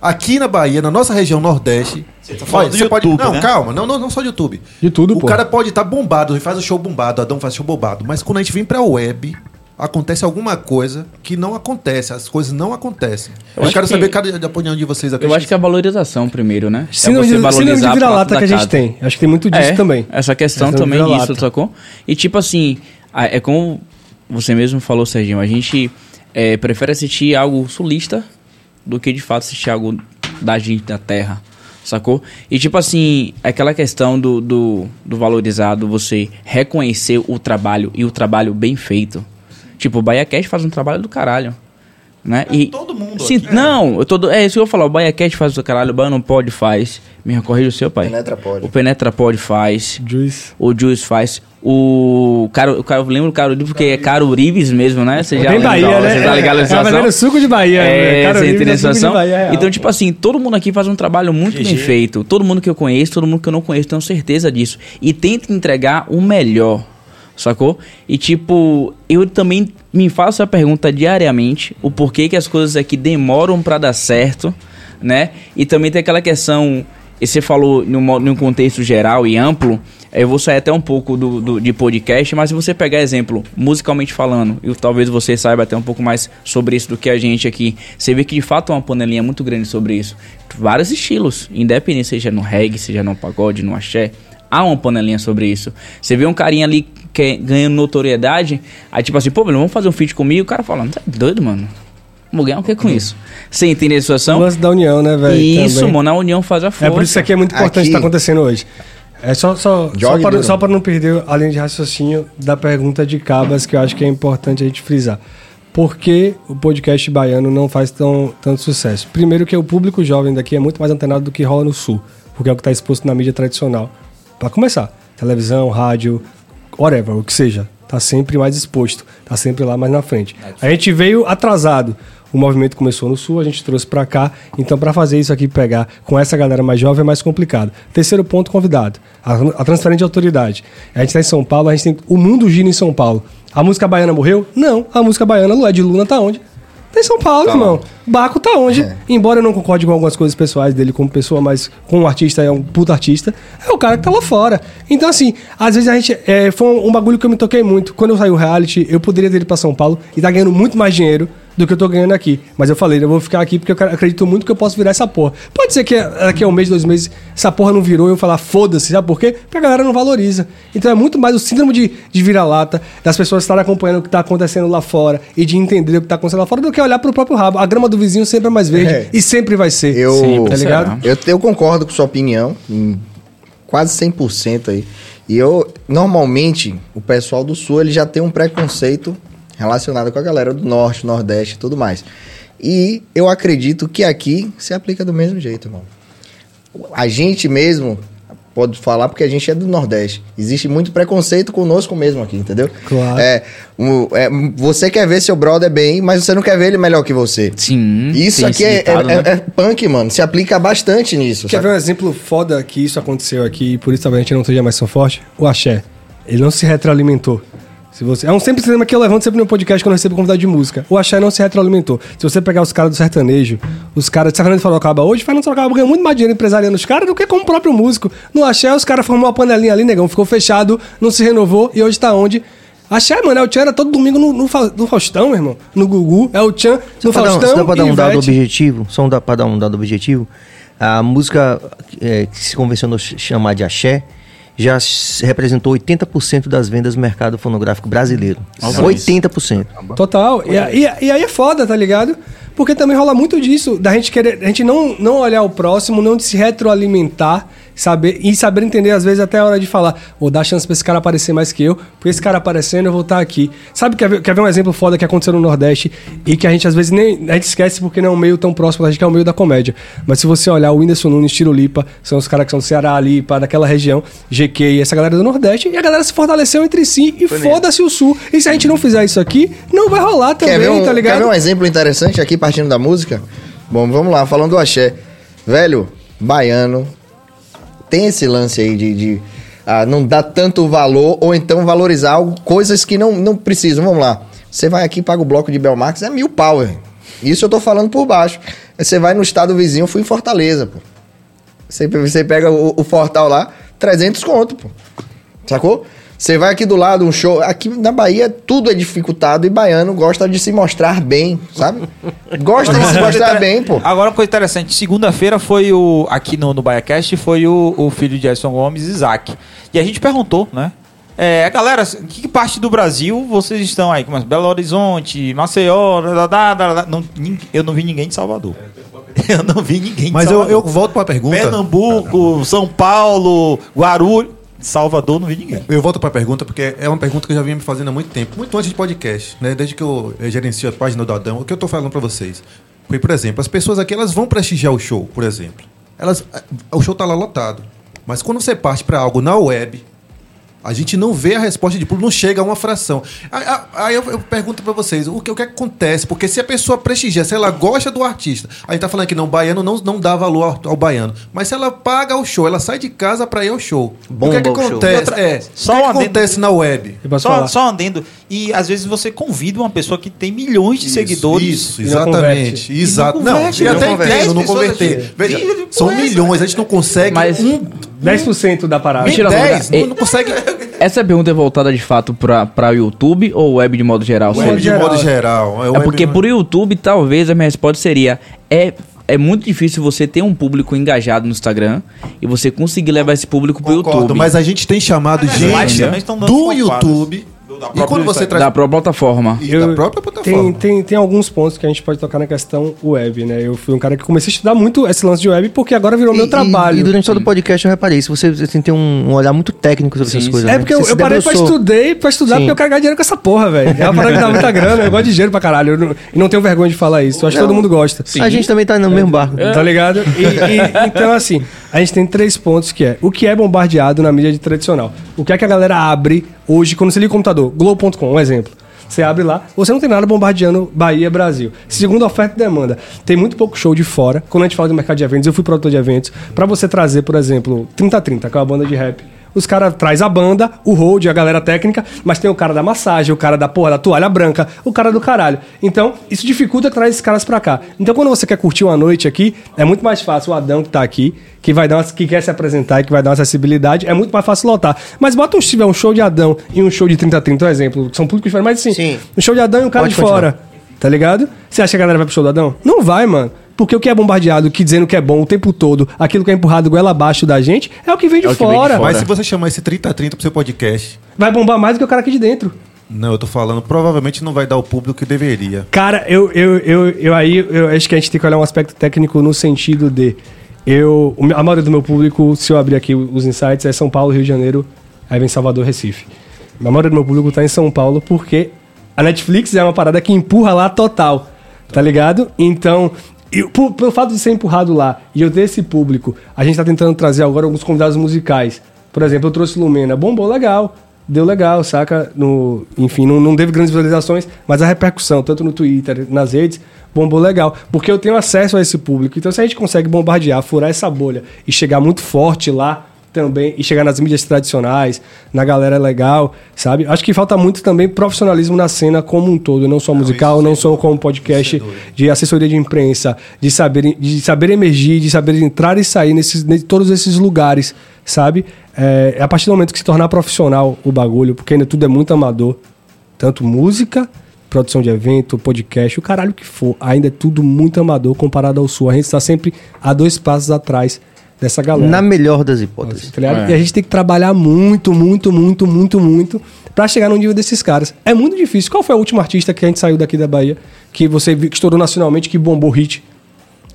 aqui na Bahia, na nossa região Nordeste. Você tá falando do pode. YouTube, Não, né? calma, não, não, não só de YouTube. De tudo, O pô. cara pode estar bombado, ele faz o show bombado, Adão faz show bombado. Mas quando a gente vem pra web, acontece alguma coisa que não acontece. As coisas não acontecem. Eu, acho quero que- saber cada a opinião de vocês aqui. Eu acho que é a valorização primeiro, né? Síndrome é você síndrome de valorizar a vira-lata que a gente casa. tem. Acho que tem muito disso É, também. Essa questão Essa também disso, sacou? E tipo assim, é como você mesmo falou, Serginho, a gente é, prefere assistir algo sulista do que de fato assistir algo da gente, da terra, sacou? E tipo assim, aquela questão do, do, do valorizado, você reconhecer o trabalho e o trabalho bem feito. Tipo, o BaiaCast faz um trabalho do caralho. Né? e todo mundo Sim, aqui. não, eu tô, é isso que eu vou falar. O BaiaCast faz do caralho, o Baiano Pode faz. Me corrija o seu, pai. Penetra pode. O Penetra Pod faz. Juice. O Juice faz. O. Caro, o Caro, eu lembro o Carurives porque é Caro Urives mesmo, né? Você já Bem lembra, Bahia, né? Você tá ligado na É, fazendo suco de Bahia. né? É, Cara, você Olives entende a é situação? Bahia. Então, tipo assim, todo mundo aqui faz um trabalho muito bem feito. Todo mundo que eu conheço, todo mundo que eu não conheço, tenho certeza disso. E tenta entregar o melhor, sacou? E, tipo, eu também me faço a pergunta diariamente, o porquê que as coisas aqui demoram pra dar certo, né? E também tem aquela questão, e você falou num, num contexto geral e amplo, eu vou sair até um pouco do, do- de podcast, mas se você pegar exemplo, musicalmente falando, e talvez você saiba até um pouco mais sobre isso do que a gente aqui, você vê que de fato é uma panelinha muito grande sobre isso. Vários estilos, independente seja no reggae, seja no pagode, no axé, há uma panelinha sobre isso. Você vê um carinha ali que ganhando notoriedade, aí tipo assim, pô, velho, vamos fazer um feat comigo, o cara falando, tá doido, mano? Vamos ganhar o que com isso? Você entende a O situação? lance da união, né, velho? Isso, também. mano, a união faz a força. É por isso que aqui é muito importante Aqui- estar acontecendo hoje. É só, só, só, para, só para não perder a linha de raciocínio da pergunta de Cabas, que eu acho que é importante a gente frisar. Por que o podcast baiano não faz tão, tanto sucesso? Primeiro que o público jovem daqui é muito mais antenado do que rola no sul, porque é o que está exposto na mídia tradicional. Para começar, televisão, rádio, whatever, o que seja, tá sempre mais exposto, tá sempre lá mais na frente. A gente veio atrasado. O movimento começou no sul, a gente trouxe pra cá. Então, pra fazer isso aqui pegar com essa galera mais jovem é mais complicado. Terceiro ponto, convidado. A, a transferência de autoridade. A gente tá em São Paulo, a gente tem. O mundo gira em São Paulo. A música baiana morreu? Não. A música baiana, Lué de Luna, tá onde? Tá em São Paulo, irmão. Baco tá onde? Embora eu não concorde com algumas coisas pessoais dele como pessoa, mas como artista é um puta artista, é o cara que tá lá fora. Então, assim, às vezes a gente. é, foi um, um bagulho que eu me toquei muito. Quando eu saí o reality, eu poderia ter ido pra São Paulo e tá ganhando muito mais dinheiro do que eu tô ganhando aqui. Mas eu falei, eu vou ficar aqui porque eu acredito muito que eu posso virar essa porra. Pode ser que daqui a um mês, dois meses, essa porra não virou e eu falar, foda-se, sabe por quê? Porque a galera não valoriza. Então é muito mais o síndrome de, de vira-lata, das pessoas estarem acompanhando o que tá acontecendo lá fora e de entender o que tá acontecendo lá fora do que olhar pro próprio rabo. A grama do vizinho sempre é mais verde É. e sempre vai ser. Eu, Sempre tá ligado? Eu, eu concordo com sua opinião, em quase 100% aí. E eu, normalmente, o pessoal do Sul, ele já tem um preconceito relacionado com a galera do Norte, Nordeste e tudo mais. E eu acredito que aqui se aplica do mesmo jeito, irmão. A gente mesmo pode falar porque a gente é do Nordeste. Existe muito preconceito conosco mesmo aqui, entendeu? Claro. É, o- é, você quer ver seu brother bem, mas você não quer ver ele melhor que você. Sim. Isso aqui esse é, ditado, é- né? é punk, mano. Se aplica bastante nisso. Quer sabe? ver um exemplo foda que isso aconteceu aqui e por isso talvez a gente não esteja mais tão forte? O axé. Ele não se retroalimentou. Se você, é um sempre tema que eu levanto sempre no podcast quando eu recebo convidado de música. O axé não se retroalimentou. Se você pegar os caras do sertanejo, os caras de Fernando de Sorocaba hoje, Fernando Sorocaba ganha muito mais dinheiro empresariando os caras do que como o próprio músico. No axé, os caras formou uma panelinha ali, negão, ficou fechado, não se renovou e hoje tá onde? Axé, mano, é o Tchan era todo domingo no, no, no Faustão, meu irmão. No Gugu, é o Tchan no pra dar um- Faustão. só dá pra dar um dado objetivo, só um da, pra dar um dado objetivo, a música é, que se convencionou ch- chamar de axé já representou 80% das vendas do mercado fonográfico brasileiro. 80%. Total. E, e- e aí é foda, tá ligado? Porque também rola muito disso, da gente querer, a gente não, não olhar o próximo, não se retroalimentar, saber e saber entender, às vezes, até a hora de falar, vou dar chance pra esse cara aparecer mais que eu, porque esse cara aparecendo, eu vou estar aqui. Sabe, quer ver, quer ver um exemplo foda que aconteceu no Nordeste e que a gente às vezes nem. A gente esquece porque não é um meio tão próximo da gente, que é o meio da comédia. Mas se você olhar o Whindersson Nunes, Tiro Lipa, são os caras que são do Ceará, Lipa, daquela região, GQ e essa galera do Nordeste, e a galera se fortaleceu entre si e foda-se o Sul. E se a gente não fizer isso aqui, não vai rolar também, Quer ver, um, tá quer ligado? ver um exemplo interessante aqui, partindo da música? Bom, vamos lá, falando do axé. Velho, baiano, tem esse lance aí de, de, ah, não dar tanto valor ou então valorizar algo, coisas que não, não precisam. Vamos lá. Você vai aqui, paga o bloco de Belmarx, é mil pau, velho. Isso eu tô falando por baixo. Você vai no estado vizinho, eu fui em Fortaleza, pô. Você, você pega o, o Fortal lá, 300 conto, pô. Sacou? Você vai aqui do lado, um show. Aqui na Bahia tudo é dificultado e baiano gosta de se mostrar bem, sabe? Gosta de se mostrar bem, pô. Agora uma coisa interessante, segunda-feira foi o. Aqui no, no BaiaCast foi o, o filho de Edson Gomes, Isaac. E a gente perguntou, né? É, galera, em que parte do Brasil vocês estão aí? Como é? Belo Horizonte, Maceió, da, da, da, da, não, eu não vi ninguém de Salvador. Eu não vi ninguém de Mas eu, Salvador. eu volto pra pergunta. Pernambuco, São Paulo, Guarulhos, Salvador, não vi ninguém. Eu volto pra pergunta porque é uma pergunta que eu já vinha me fazendo há muito tempo, muito antes de podcast, né? Desde que eu gerencio a página do Adão, o que eu tô falando pra vocês? Foi, por exemplo, as pessoas aqui elas vão prestigiar o show, por exemplo. Elas, eh, o show tá lá lotado. Mas quando você parte pra algo na web, a gente não vê a resposta de público, não chega a uma fração. Aí, eu, eu pergunto pra vocês, o que, o que acontece? Porque se a pessoa prestigia, se ela gosta do artista, a gente tá falando que não, o baiano não, não dá valor ao, ao baiano. Mas se ela paga o show, ela sai de casa pra ir ao show. Bomba o que, é que acontece? Outra- É, só o que, um que acontece na web? Só, só andando. E às vezes você convida uma pessoa que tem milhões de seguidores. Isso, E não exatamente. Exato. E Não, converte, não até converte. entendo, não converter. Veja, são milhões, a gente não consegue Mas- um, 10% da parada. Mentira, 10, não, não, não consegue Essa pergunta é voltada de fato pra, pra YouTube ou web de modo geral? web de modo geral. É web- porque por YouTube, talvez a minha resposta seria: é, é muito difícil você ter um público engajado no Instagram e você conseguir levar esse público pro Concordo, YouTube. mas a gente tem chamado gente do. YouTube. Do- da E própria quando você traz Da própria plataforma. e Eu- da própria Tem, plataforma. tem, tem alguns pontos que a gente pode tocar na questão web, né? Eu fui um cara que comecei a estudar muito esse lance de web porque agora virou meu E- trabalho. E, durante todo o podcast eu reparei isso. Você, você tem que ter um, um olhar muito técnico sobre Sim, essas sim. coisas. É né? porque Você eu, se eu parei pra, estudei, pra estudar Sim. porque eu quero ganhar dinheiro com essa porra, velho. É uma parada que dá muita grana. Eu gosto de dinheiro pra caralho. Eu não, e não tenho vergonha de falar isso. Eu acho que Não. todo mundo gosta. A gente também tá no mesmo barco. Tá ligado? E, e- então, assim, a gente tem três pontos que é o que é bombardeado na mídia tradicional. O que é que a galera abre hoje quando você liga o computador? Globo.com, um exemplo. Você abre lá, você não tem nada bombardeando Bahia, Brasil. Segundo oferta e demanda, tem muito pouco show de fora. Quando a gente fala de mercado de eventos, eu fui produtor de eventos. Pra você trazer, por exemplo, 3030, que é uma banda de rap. Os caras traz a banda, o hold, a galera técnica, mas tem o cara da massagem, o cara da porra da toalha branca, o cara do caralho. Então, isso dificulta trazer esses caras pra cá. Então, quando você quer curtir uma noite aqui, é muito mais fácil o Adão que tá aqui, que vai dar uma, que quer se apresentar e que vai dar uma acessibilidade, é muito mais fácil lotar. Mas bota um, se tiver um show de Adão e um show de 3030, um exemplo, são públicos diferentes, mas assim, Sim. um show de Adão e um cara Pode de fora. Tá ligado? Você acha que a galera vai pro show do Adão? Não vai, mano. Porque o que é bombardeado, que dizendo que é bom o tempo todo, aquilo que é empurrado goela abaixo da gente, é o que vem de, É o que vem de fora. fora. Mas se você chamar esse 30-30 pro seu podcast, Vai bombar mais do que o cara aqui de dentro. não, eu tô falando, provavelmente não vai dar o público que deveria. Cara, eu, eu, eu, eu aí eu acho que a gente tem que olhar um aspecto técnico no sentido de. Eu, a maioria do meu público, se eu abrir aqui os insights, é São Paulo, Rio de Janeiro, aí vem Salvador, Recife. A maioria do meu público tá em São Paulo porque a Netflix é uma parada que empurra lá total, tá ligado? Então, eu, por- pelo fato de ser empurrado lá e eu ter esse público, a gente tá tentando trazer agora alguns convidados musicais. Por exemplo, eu trouxe Lumena, bombou legal, deu legal, saca? No, enfim, não, não teve grandes visualizações, mas a repercussão, tanto no Twitter, nas redes, bombou legal. Porque eu tenho acesso a esse público. Então, se a gente consegue bombardear, furar essa bolha e chegar muito forte lá também, e chegar nas mídias tradicionais, na galera legal, sabe? Acho que falta muito também profissionalismo na cena como um todo, não só musical, não só como podcast de assessoria de imprensa, de saber, de saber emergir, de saber entrar e sair nesses, em todos esses lugares, sabe? É a partir do momento que se tornar profissional o bagulho, porque ainda tudo é muito amador, tanto música, produção de evento, podcast, o caralho que for, ainda é tudo muito amador comparado ao sul. A gente está sempre a dois passos atrás dessa galera. Na melhor das hipóteses. Tá? É. E a gente tem que trabalhar muito, muito, muito, muito, muito pra chegar no nível desses caras. É muito difícil. Qual foi o último artista que a gente saiu daqui da Bahia que você viu que estourou nacionalmente, que bombou hit.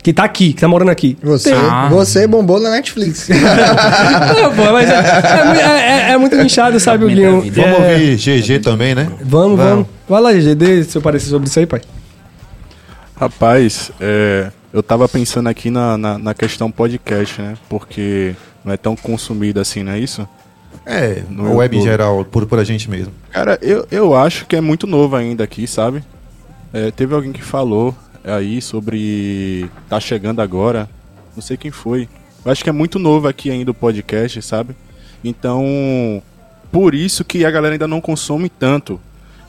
Que tá aqui, que tá morando aqui. Você, Ah. você bombou na Netflix. Não, pô, mas é, é é- é- é muito nichado, sabe, Guinho? Vamos É, ouvir GG também, né? Vamos, vamos. Vai lá, GG, dê seu parecer sobre isso aí, pai. Rapaz, é, eu tava pensando aqui na, na, na questão podcast, né? Porque não é tão consumido assim, não é isso? É, No web em geral, por, por a gente mesmo. Cara, eu, eu acho que é muito novo ainda aqui, sabe? É, teve alguém que falou aí sobre. tá chegando agora. Não sei quem foi. Eu acho que é muito novo aqui ainda o podcast, sabe? Então. Por isso que a galera ainda não consome tanto.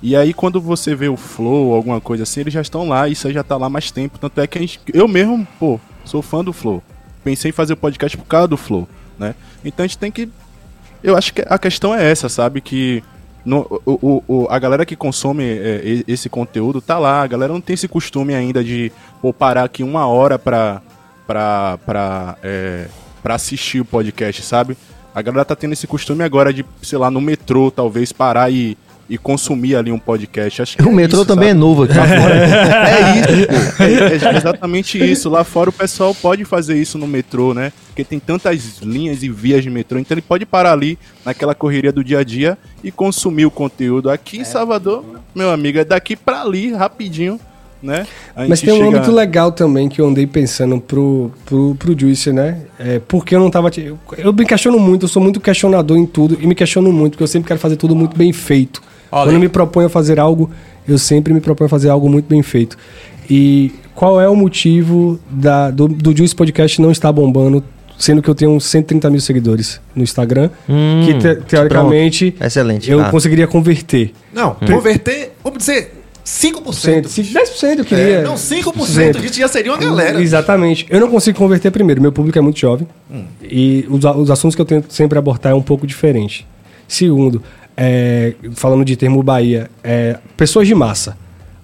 E aí quando você vê o Flow alguma coisa assim, eles já estão lá, isso aí já tá lá mais tempo. Tanto é que a gente, eu mesmo, pô, sou fã do Flow. Pensei em fazer o podcast por causa do Flow, né? Então a gente tem que eu acho que a questão é essa, sabe? Que no- o, o- a galera que consome é, esse conteúdo tá lá. A galera não tem esse costume ainda de pô, parar aqui uma hora pra, pra, pra, é, pra assistir o podcast, sabe? A galera tá tendo esse costume agora de, sei lá, no metrô, talvez parar e, e consumir ali um podcast. Acho que O é metrô isso, também sabe? é novo aqui lá fora. É isso, pô. É, é exatamente isso. Lá fora o pessoal pode fazer isso no metrô, né? Porque tem tantas linhas e vias de metrô, então ele pode parar ali naquela correria do dia a dia e consumir o conteúdo. Aqui em Salvador, meu amigo, é daqui pra ali, rapidinho, né? Mas tem um chega- âmbito legal também que eu andei pensando pro, pro, pro Juice, né? É, porque eu não tava. Eu, eu me questiono muito, eu sou muito questionador em tudo e me questiono muito, porque eu sempre quero fazer tudo muito bem feito. Olha Quando me proponho a fazer algo, eu sempre me proponho a fazer algo muito bem feito. E qual é o motivo da, do, do Juice Podcast não estar bombando, sendo que eu tenho uns 130 mil seguidores no Instagram, Hum, que te- teoricamente Excelente. eu Ah. conseguiria converter. Não, converter, vamos dizer, 5%. 10% eu queria. É, não, 5%, a gente já seria uma galera. Exatamente. Eu não consigo converter primeiro. Meu público é muito jovem. E os, os assuntos que eu tento sempre abordar é um pouco diferente. Segundo, é, falando de termo Bahia, é, pessoas de massa.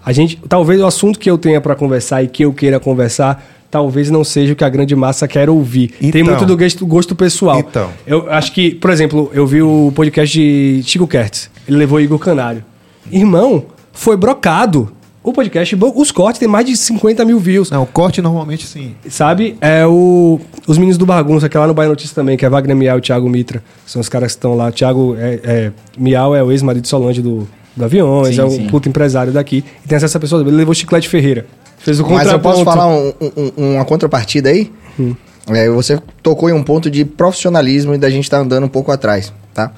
A gente, talvez o assunto que eu tenha para conversar e que eu queira conversar, talvez não seja o que a grande massa quer ouvir. Tem Então. muito do gosto, gosto pessoal. Então. Eu acho que, por exemplo, eu vi o podcast de Chico Kertz. Ele levou Igor Canário. Irmão, foi brocado. O podcast, os cortes tem mais de 50 mil views. Não, o corte normalmente sim. Sabe? É o. Os meninos do Bagunça, que é lá no Bahia Notícias também, que é Wagner Miau e Thiago Mitra. São os caras que estão lá. Thiago é, é, Miau é o ex-marido de Solange do, do Aviões, Sim, é um sim. puto empresário daqui. E tem acesso a pessoas. Ele levou Chiclete Ferreira. Fez o Mas eu posso contraponto. falar um- um- uma contrapartida aí? É, você tocou em um ponto de profissionalismo e da gente tá andando um pouco atrás, tá?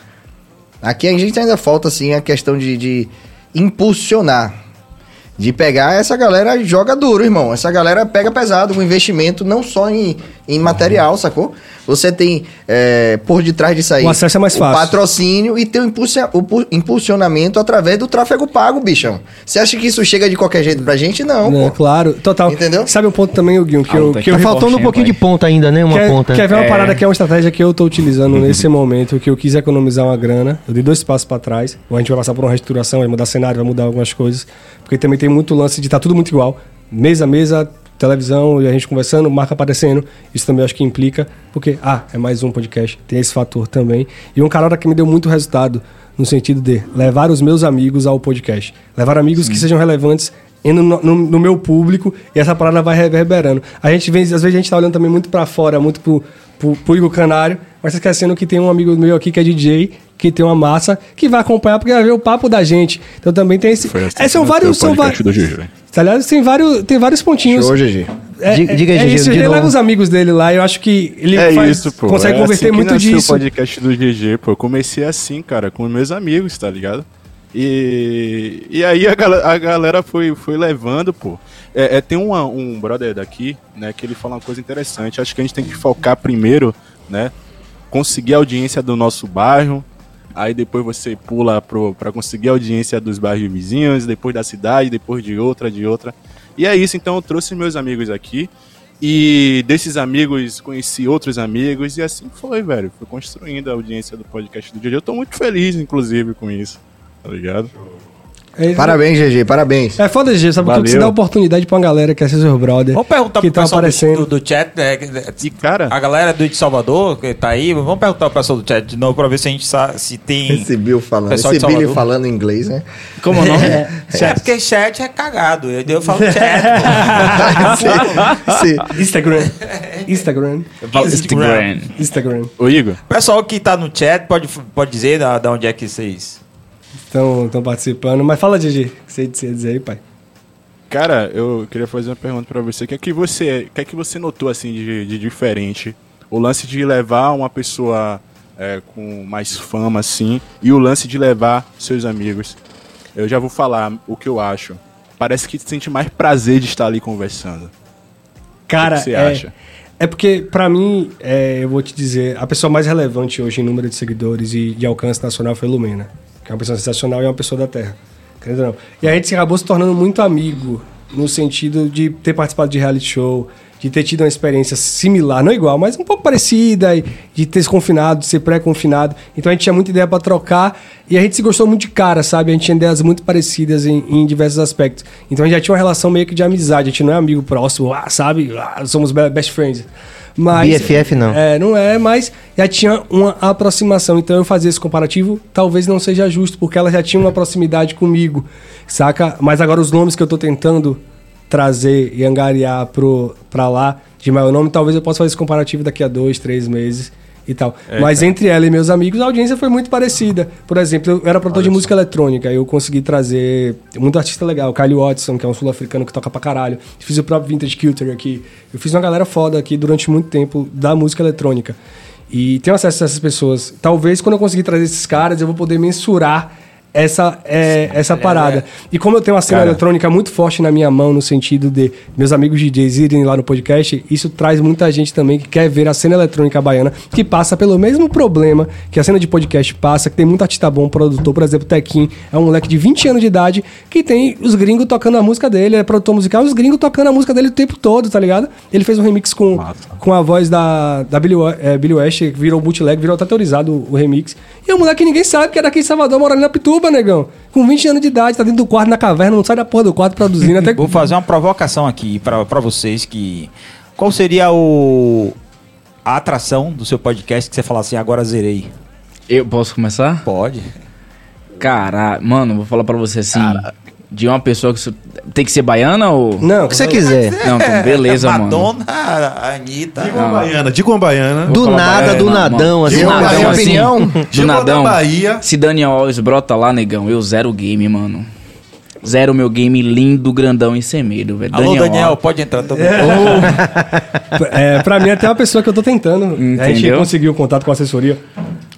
Aqui a gente ainda falta, assim, a questão de, de impulsionar. De pegar essa galera joga duro, irmão. Essa galera pega pesado com investimento não só em, em material, sacou? Você tem é, por detrás disso aí O acesso é mais o fácil. patrocínio e tem o, impulsia- o pu- impulsionamento através do tráfego pago, bichão. Você acha que isso chega de qualquer jeito pra gente? Não, É, pô. claro, total. Entendeu? Sabe um ponto também, Guinho, que Ah, eu, não tem que eu Tá faltando um pouquinho pai. de ponta ainda, né? Uma quer, ponta. quer ver uma É. parada que é uma estratégia que eu tô utilizando nesse momento, que eu quis economizar uma grana. Eu dei dois passos pra trás. A gente vai passar por uma reestruturação, vai mudar cenário, vai mudar algumas coisas. Porque também tem muito lance de estar tudo muito igual. Mesa a mesa, televisão e a gente conversando, marca aparecendo. Isso também acho que implica, porque, ah, é mais um podcast. Tem esse fator também. E um cara que me deu muito resultado no sentido de levar os meus amigos ao podcast. Levar amigos que sejam relevantes indo no, no- no meu público e essa parada vai reverberando. A gente vem, às vezes a gente tá olhando também muito pra fora, muito pro, pro, pro Igor Canário, mas tá esquecendo que tem um amigo meu aqui que é DJ, que tem uma massa, que vai acompanhar porque vai ver o papo da gente. Então também tem esse. Assim É, são vários. São vários. do GG. Tá ligado? Tem vários, tem vários pontinhos. Show, GG. É, Diga- é- diga é GG, isso, ele leva os amigos dele lá, eu acho que ele É faz- isso, pô. consegue é converter assim muito disso. o podcast do GG, pô. Eu comecei assim, cara, com meus amigos, tá ligado? E, e aí a galera, a galera foi, foi levando, pô. É, é, tem uma- um brother daqui, né, que ele fala uma coisa interessante. Acho que a gente tem que focar primeiro, né? Conseguir a audiência do nosso bairro. Aí depois você pula pro, pra conseguir audiência dos bairros vizinhos, depois da cidade, depois de outra, de outra. E é isso, então eu trouxe meus amigos aqui. E desses amigos conheci outros amigos e assim foi, velho. Fui construindo a audiência do podcast do dia. Eu tô muito feliz, inclusive, com isso. Tá ligado? É, Parabéns, GG, parabéns. É foda, GG, sabe? Você dá oportunidade pra uma galera que é seu brother. Vamos perguntar que pro tá pessoal do, aparecendo. do, do chat. né, E, cara, A galera do de Salvador, que tá aí, vamos perguntar pro pessoal do chat de novo pra ver se a gente sabe se tem. Esse Bill falando, esse de Billy falando inglês, né? Como o nome? É, porque chat é cagado. Eu, eu falo chat. Se- Instagram. Instagram. Instagram. Instagram. ô Igor, O pessoal que tá no chat pode, pode dizer da, da onde é que vocês. Estão participando. Mas fala, GG. O que você ia dizer aí, pai? cara, eu queria fazer uma pergunta pra você. O que é que você, o que é que você notou assim de, de diferente? O lance de levar uma pessoa é, com mais fama assim e o lance de levar seus amigos. Eu já vou falar o que eu acho. Parece que sente mais prazer de estar ali conversando. Cara, o que você é, acha? é porque, pra mim, é, eu vou te dizer, a pessoa mais relevante hoje em número de seguidores e de alcance nacional foi Lumena. Que é uma pessoa sensacional e é uma pessoa da Terra. Querendo ou não. E a gente acabou se tornando muito amigo, no sentido de ter participado de reality show, de ter tido uma experiência similar, não igual, mas um pouco parecida, de ter se confinado, de ser pré-confinado. Então a gente tinha muita ideia pra trocar e a gente se gostou muito de cara, sabe? A gente tinha ideias muito parecidas em, em diversos aspectos. Então a gente já tinha uma relação meio que de amizade, a gente não é amigo próximo, ah, sabe? Ah, somos be- best friends. Mas, BFF não. É, não é, mas já tinha uma aproximação. Então eu fazia esse comparativo, talvez não seja justo, porque ela já tinha uma proximidade comigo, saca? Mas agora os nomes que eu tô tentando trazer e angariar pro, pra lá de maior nome, talvez eu possa fazer esse comparativo daqui a dois, três meses e tal. Mas entre ela e meus amigos, a audiência foi muito parecida. Por exemplo, eu era produtor de música eletrônica, eu consegui trazer muito artista legal, Kyle Watson, que é um sul-africano que toca pra caralho. Fiz o próprio Vintage Culture aqui. Eu fiz uma galera foda aqui durante muito tempo da música eletrônica. E tenho acesso a essas pessoas. Talvez quando eu conseguir trazer esses caras, eu vou poder mensurar essa, é, essa parada. E como eu tenho uma cena Cara. eletrônica muito forte na minha mão, no sentido de meus amigos DJs irem lá no podcast, isso traz muita gente também que quer ver a cena eletrônica baiana, que passa pelo mesmo problema que a cena de podcast passa, que tem muito artista bom, produtor, por exemplo, Tequim, é um moleque de 20 anos de idade, que tem os gringos tocando a música dele, é produtor musical, os gringos tocando a música dele o tempo todo, tá ligado? Ele fez um remix com, com a voz da, da Billy, é, Billy West, que virou bootleg, virou até autorizado o remix. E é um moleque que ninguém sabe que é daqui em Salvador, morando na Pituba, negão. Com 20 anos de idade, tá dentro do quarto, na caverna, não sai da porra do quarto produzindo. Até Vou fazer uma provocação aqui pra pra vocês que. Qual seria o. A atração do seu podcast que você fala assim, agora zerei? Eu posso começar? Pode. Caralho, mano, vou falar pra você assim. De uma pessoa que. Tem que ser baiana ou. Não, O que você quiser. Não, então, beleza, mano. Madonna, Anitta. Diga uma baiana, diga uma baiana. Do nada, baiana, do mano. nadão, assim. Do na minha nadão, assim. opinião, Do nadão. Bahia. Se Daniel Alves brota lá, negão, eu zero o game, mano. Zero meu game lindo, grandão e sem medo, velho. Alô, Daniel, Alves. pode entrar também. É, pra mim, até uma pessoa que eu tô tentando. A gente Entendeu? conseguiu contato com a assessoria.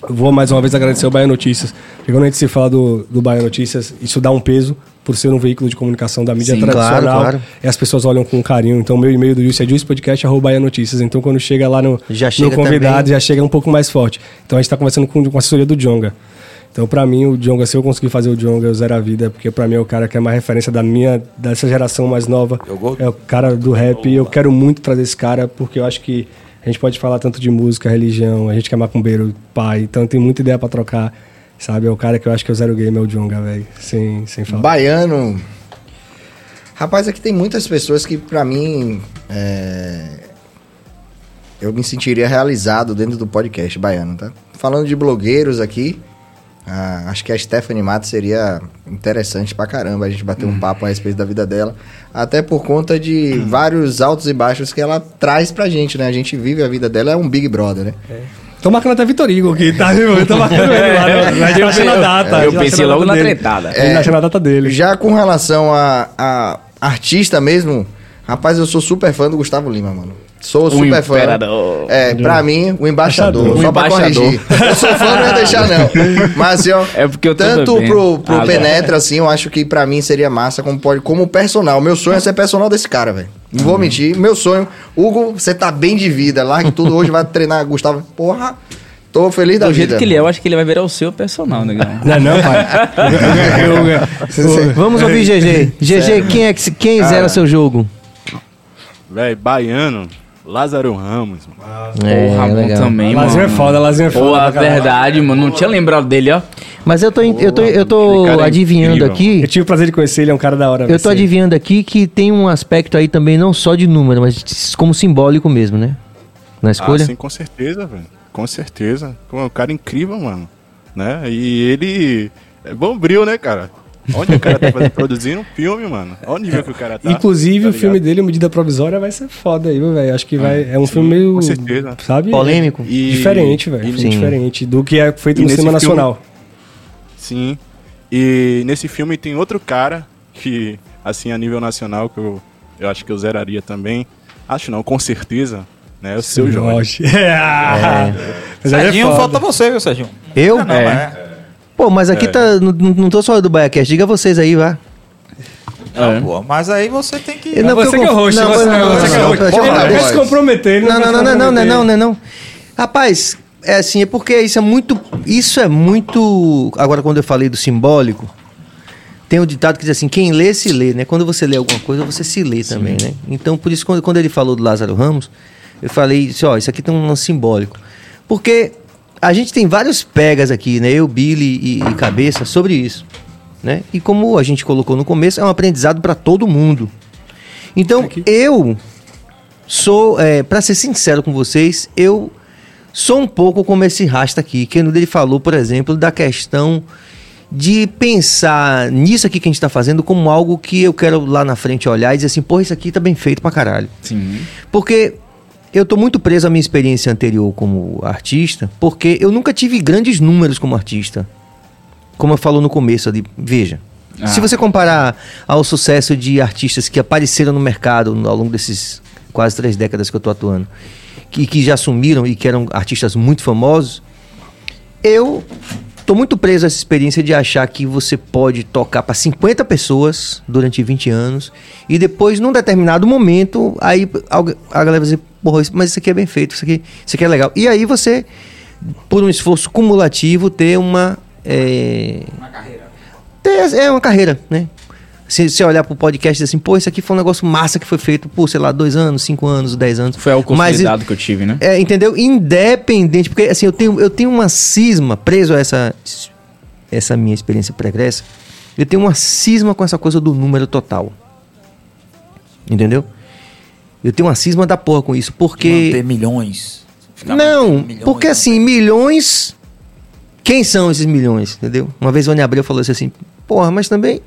Vou mais uma vez agradecer o Bahia Notícias. Porque quando a gente se fala do, do Bahia Notícias, isso dá um peso por ser um veículo de comunicação da mídia Sim, tradicional. claro, claro. E as pessoas olham com carinho. Então, meu e-mail do Juice é juicepodcast.bahia Então, quando chega lá no, Já no chega convidado, também. já chega um pouco mais forte. Então, a gente tá conversando com, com a assessoria do Jonga. Então, pra mim, o Jonga, se eu conseguir fazer o Jonga, eu zero a vida, porque pra mim é o cara que é mais referência da minha, dessa geração mais nova. É o cara do rap e eu quero muito trazer esse cara, porque eu acho que a gente pode falar tanto de música, religião, a gente que é macumbeiro, pai, então tem muita ideia pra trocar, sabe? É o cara que eu acho que é o zero game, é o Jonga, velho, sem, sem falar. Baiano. Rapaz, aqui tem muitas pessoas que, pra mim, é, eu me sentiria realizado dentro do podcast baiano, tá? Falando de blogueiros aqui, ah, acho que a Stephanie Matos seria interessante pra caramba a gente bater um papo a respeito da vida dela. Até por conta de vários altos e baixos que ela traz pra gente, né? A gente vive a vida dela, é um Big Brother, né? Tô marcando até Vitor Igor aqui, tá? Eu tô marcando ele lá, né? Mas eu achei na data. Eu já pensei logo na tretada. Ele achou na data dele. Já com relação a, a artista mesmo, rapaz, eu sou super fã do Gustavo Lima, mano. Sou O super fã. imperador. É, pra mim, o embaixador. Embaixador. Só O pra embaixador. corrigir. Eu sou fã, não ia deixar, não. Mas, assim, ó, É porque eu tanto bebendo. pro, pro Ah, Penetra, assim, eu acho que pra mim seria massa como, pode, como personal. Meu sonho é ser personal desse cara, velho. Não Uhum. vou mentir. Meu sonho, Hugo, você tá bem de vida. Largue tudo hoje, vai treinar Gustavo. Porra, tô feliz da Do vida. jeito que ele é, eu acho que ele vai virar o seu personal, negão. Não é não, pai? Vamos ouvir GG. GG, quem é que quem zera seu jogo? Véi, baiano. Lázaro Ramos, mano. Porra, bom legal. também, mano. Lazinho é foda, Lazinho é foda. Pô, a verdade, mano. Não tinha lembrado dele, ó. Mas eu tô, em- eu tô, eu tô é adivinhando incrível. aqui. Eu tive o prazer de conhecer ele, é um cara da hora. Eu tô adivinhando aqui que tem um aspecto aí também, não só de número, mas como simbólico mesmo, né? Na Ah, escolha. sim, com certeza, velho. Com certeza. Pô, É um cara incrível, mano. Né? E ele é bombril, né, cara? Onde o cara tá fazendo, produzindo um filme, mano? Onde viu que o cara tá? Inclusive, tá o filme dele, o Medida Provisória, vai ser foda aí, viu, velho. Acho que vai. É um sim, filme meio. com certeza. Sabe? Polêmico. E- Diferente, velho. Diferente do que é feito E no cinema filme- nacional. Sim. E nesse filme tem outro cara que, assim, a nível nacional, que eu, eu acho que eu zeraria também. Acho não, com certeza. Né? O seu Jorge. É. Mas aí é Serginho, foda. falta você, viu, Serginho? Eu? Não, É. Pô, mas aqui tá. Não, não tô só do BaiaCast, diga vocês aí, vá. Não, pô, mas aí você tem que. Eu não- você que é o host, não, você, não, não, você que é o não, não quer pode. se comprometer, ele Não, não, não, não, não, não, não, não, não. Rapaz, é assim, é porque isso é muito. Isso é muito. Agora, quando eu falei do simbólico, tem um ditado que diz assim: quem lê, se lê, né? Quando você lê alguma coisa, você se lê também, né? Então, por isso, quando, quando ele falou do Lázaro Ramos, eu falei: ó, isso aqui tem um lance simbólico. Porque a gente tem vários pegas aqui, né? Eu, Billy e, e Cabeça, sobre isso. Né? E como a gente colocou no começo, é um aprendizado para todo mundo. Então, eu sou, é, para ser sincero com vocês, eu sou um pouco como esse rasta aqui, que ele falou, por exemplo, da questão de pensar nisso aqui que a gente tá fazendo como algo que eu quero lá na frente olhar e dizer assim, porra, isso aqui tá bem feito pra caralho. Sim. Porque eu tô muito preso à minha experiência anterior como artista, porque eu nunca tive grandes números como artista. Como eu falo no começo ali, veja. Ah. Se você comparar ao sucesso de artistas que apareceram no mercado ao longo desses quase três décadas que eu tô atuando, que, que já sumiram e que eram artistas muito famosos, eu tô muito preso a essa experiência de achar que você pode tocar para 50 pessoas durante 20 anos e depois, num determinado momento, aí a galera vai dizer, porra, isso- mas isso aqui é bem feito, isso aqui, isso aqui é legal. E aí você, por um esforço cumulativo, ter uma. É, uma carreira. Ter, é uma carreira, né? Se você olhar pro podcast e dizer assim, pô, isso aqui foi um negócio massa que foi feito por, sei lá, dois anos, cinco anos, dez anos. Foi algo Mas- consolidado que eu tive, né? é, entendeu? Independente, porque assim, eu tenho, eu tenho uma cisma, preso a essa, essa minha experiência pregressa, eu tenho uma cisma com essa coisa do número total. Entendeu? Eu tenho uma cisma da porra com isso, porque. Manter milhões. Ficar Não, milhões, porque não. assim, milhões. Quem são esses milhões? Entendeu? Uma vez o Oni Abreu falou assim, porra, mas também.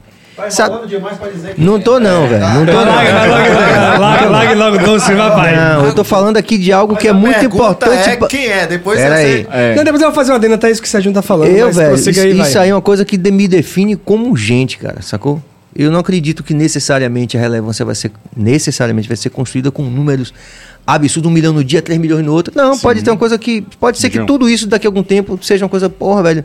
Sabe, demais pra dizer não tô não, velho. Não tô não. Larga, larga, logo doce, vai, pai. Não, eu tô falando aqui de algo que é muito importante. É pra- quem é, depois Pera você- aí. É. Não, depois eu vou fazer uma adenda até isso que o Serginho tá falando. Eu, mas velho, isso, aí, isso aí é uma coisa que me define como gente, cara, sacou? Eu não acredito que necessariamente a relevância vai ser necessariamente vai ser construída com números absurdos, um milhão no dia, três milhões no outro. Não, pode ter uma coisa que pode ser que tudo isso daqui a algum tempo seja uma coisa, porra, velho.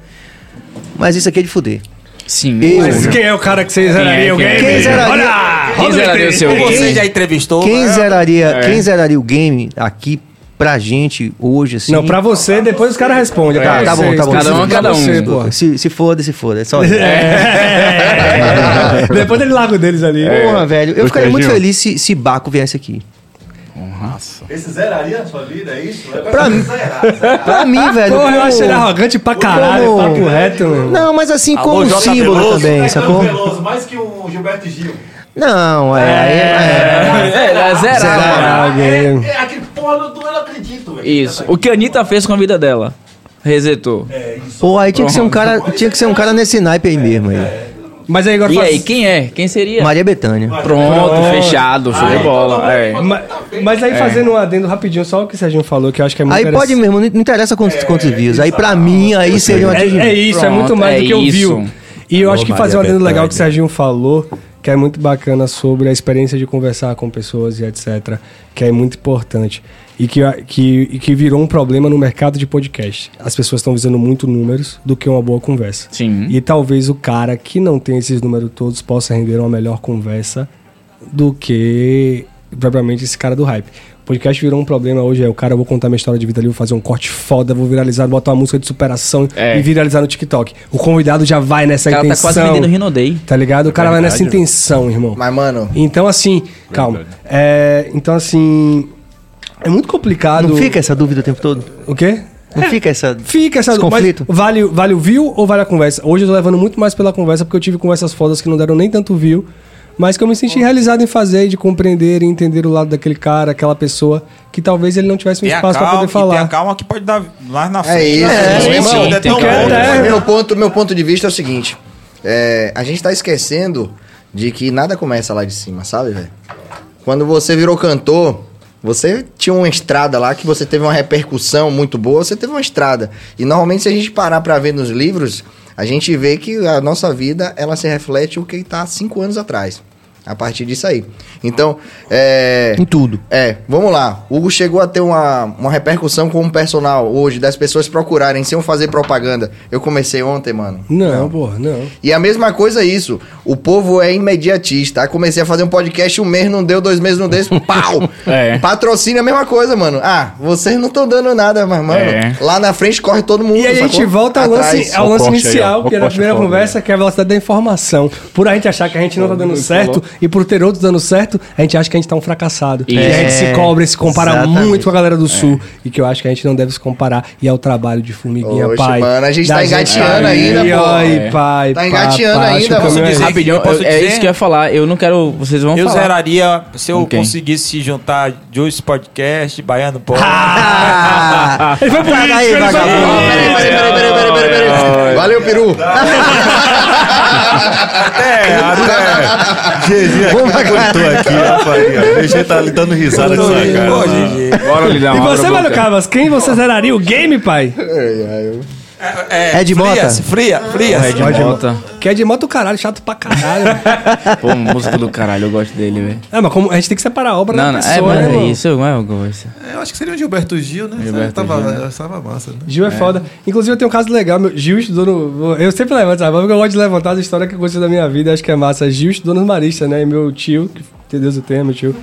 Mas isso aqui é de fuder. Sim. Eu- Mas quem é o cara que você zeraria o quem é? game? Quem zeraria- Olha! Quem roda zeraria o seu vinheta. Você já entrevistou? Quem né? zeraria, É. quem zeraria o game aqui pra gente hoje assim? Não, pra você, depois os caras respondem. Tá, pra tá bom, tá bom. Cada um, Pra cada um. se, se foda, se foda, é só É. Depois ele larga o deles ali. Porra, velho, eu ficaria muito feliz se, se Baco viesse aqui. Nossa. Esse zeraria a sua vida, é isso? É Pra mim, pra mim, velho. Porra, eu acho ele arrogante pra caralho, como- papo reto. Não, mas assim, Alô, como J. símbolo Veloso. também, sacou? Veloso, mais que um Gilberto Gil. Não, é. é, é. É, zerar. Zerar alguém. É, aquele eu não acredito, velho. Isso. O que a Anitta fez com a vida dela. Resetou. Pô, aí tinha que ser um cara, tinha que ser um cara nesse naipe aí mesmo aí. Mas aí agora E faz- aí, quem é? Quem seria? Maria Bethânia. Pronto, fechado, show de bola. É. Ma- Mas aí fazendo um adendo rapidinho, só o que o Serginho falou, que eu acho que é muito Aí pode mesmo, não interessa quantos, quantos views. Aí pra mim, aí seria um É, é isso, é Pronto, muito mais é do que eu isso. viu. E eu acho que Maria fazer um adendo legal que o. Serginho falou, que é muito bacana sobre a experiência de conversar com pessoas e etc. Que é muito importante. E que, que, e que virou um problema no mercado de podcast. As pessoas estão visando muito números do que uma boa conversa. Sim. E talvez o cara que não tem esses números todos possa render uma melhor conversa do que propriamente esse cara do hype. O podcast virou um problema hoje, é o cara, eu vou contar minha história de vida ali, vou fazer um corte foda, vou viralizar, botar uma música de superação É. e viralizar no TikTok. O convidado já vai nessa O cara tá intenção. quase vendendo Rinodei. Tá ligado? O cara vai nessa intenção, irmão. Mas, mano, Então, assim, calma. É, então, assim, É muito complicado. Não fica essa dúvida o tempo todo? O quê? Não fica essa. Fica essa Esse mas conflito? Vale, vale o view ou vale a conversa? Hoje eu tô levando muito mais pela conversa porque eu tive conversas fodas que não deram nem tanto view, mas que eu me senti realizado em fazer, de compreender e entender o lado daquele cara, aquela pessoa, que talvez ele não tivesse um Tem espaço pra calma, poder e tem a falar. calma que pode dar lá na É frente. isso, É, é, sim, é tão bom. é. Meu ponto, meu ponto de vista é o seguinte: é, a gente tá esquecendo de que nada começa lá de cima, sabe, velho? Quando você virou cantor, você tinha uma estrada lá que você teve uma repercussão muito boa, você teve uma estrada. E normalmente, se a gente parar pra ver nos livros, a gente vê que a nossa vida ela se reflete o que tá há cinco anos atrás. A partir disso aí. Então, é. Em tudo. É, vamos lá. O Hugo chegou a ter uma, uma repercussão como personal hoje, das pessoas procurarem sem eu fazer propaganda. Eu comecei ontem, mano. Não, porra, não. E a mesma coisa é isso. O povo é imediatista. Aí comecei a fazer um podcast um mês, não deu, dois meses não deu, pau! É. Patrocínio é a mesma coisa, mano. Ah, vocês não estão dando nada, mas, mano, É. lá na frente corre todo mundo. E aí a gente volta ao lance, ao lance corte aí, inicial, ó. que era a primeira conversa, que é a velocidade da informação. Por a gente achar que a gente não tá dando certo e por ter outros dando certo, a gente acha que a gente tá um fracassado. E a gente se cobra e se compara exatamente. muito com a galera do Sul. E que eu acho que a gente não deve se comparar. E é o trabalho de formiguinha, Oxe, pai. mano, a gente tá engateando ainda, pô. Ai, É. pai, Tá engateando ainda, o posso é dizer. Rapidinho, eu posso eu- é dizer? isso que eu ia falar. Eu não quero. Vocês vão Eu falar. zeraria se eu quem? conseguisse juntar Juice Podcast, Baiano Pop. Ah! Ele foi político, aí, ele foi vagabundo. Peraí, peraí, peraí, peraí, peraí. Valeu, peru. É, até. Pra aqui, cortou aqui, ó, Faria. GG tá ali dando risada com essa cara. Bora dar E você, mano. Cabas, quem você zeraria o game, pai? É, Ed Mota? Frias, Fria, Frias. Red Mota. Que é de moto caralho, chato pra caralho. Pô, música do caralho, eu gosto dele, velho. é, mas como a gente tem que separar a obra Não, da não, é, pessoa, mas né, é isso, eu, eu gosto. Eu acho que seria o Gilberto Gil, né? Gilberto tava, Gil, né? tava massa, né? Gil é, foda. Inclusive, eu tenho um caso legal. Meu, Gil estudou no. Eu sempre levanto, sabe? Porque eu gosto de levantar as histórias que aconteceu da minha vida. Acho que é massa. Gil estudou nos Maristas, né? E meu tio, que Deus o tenha, meu tio,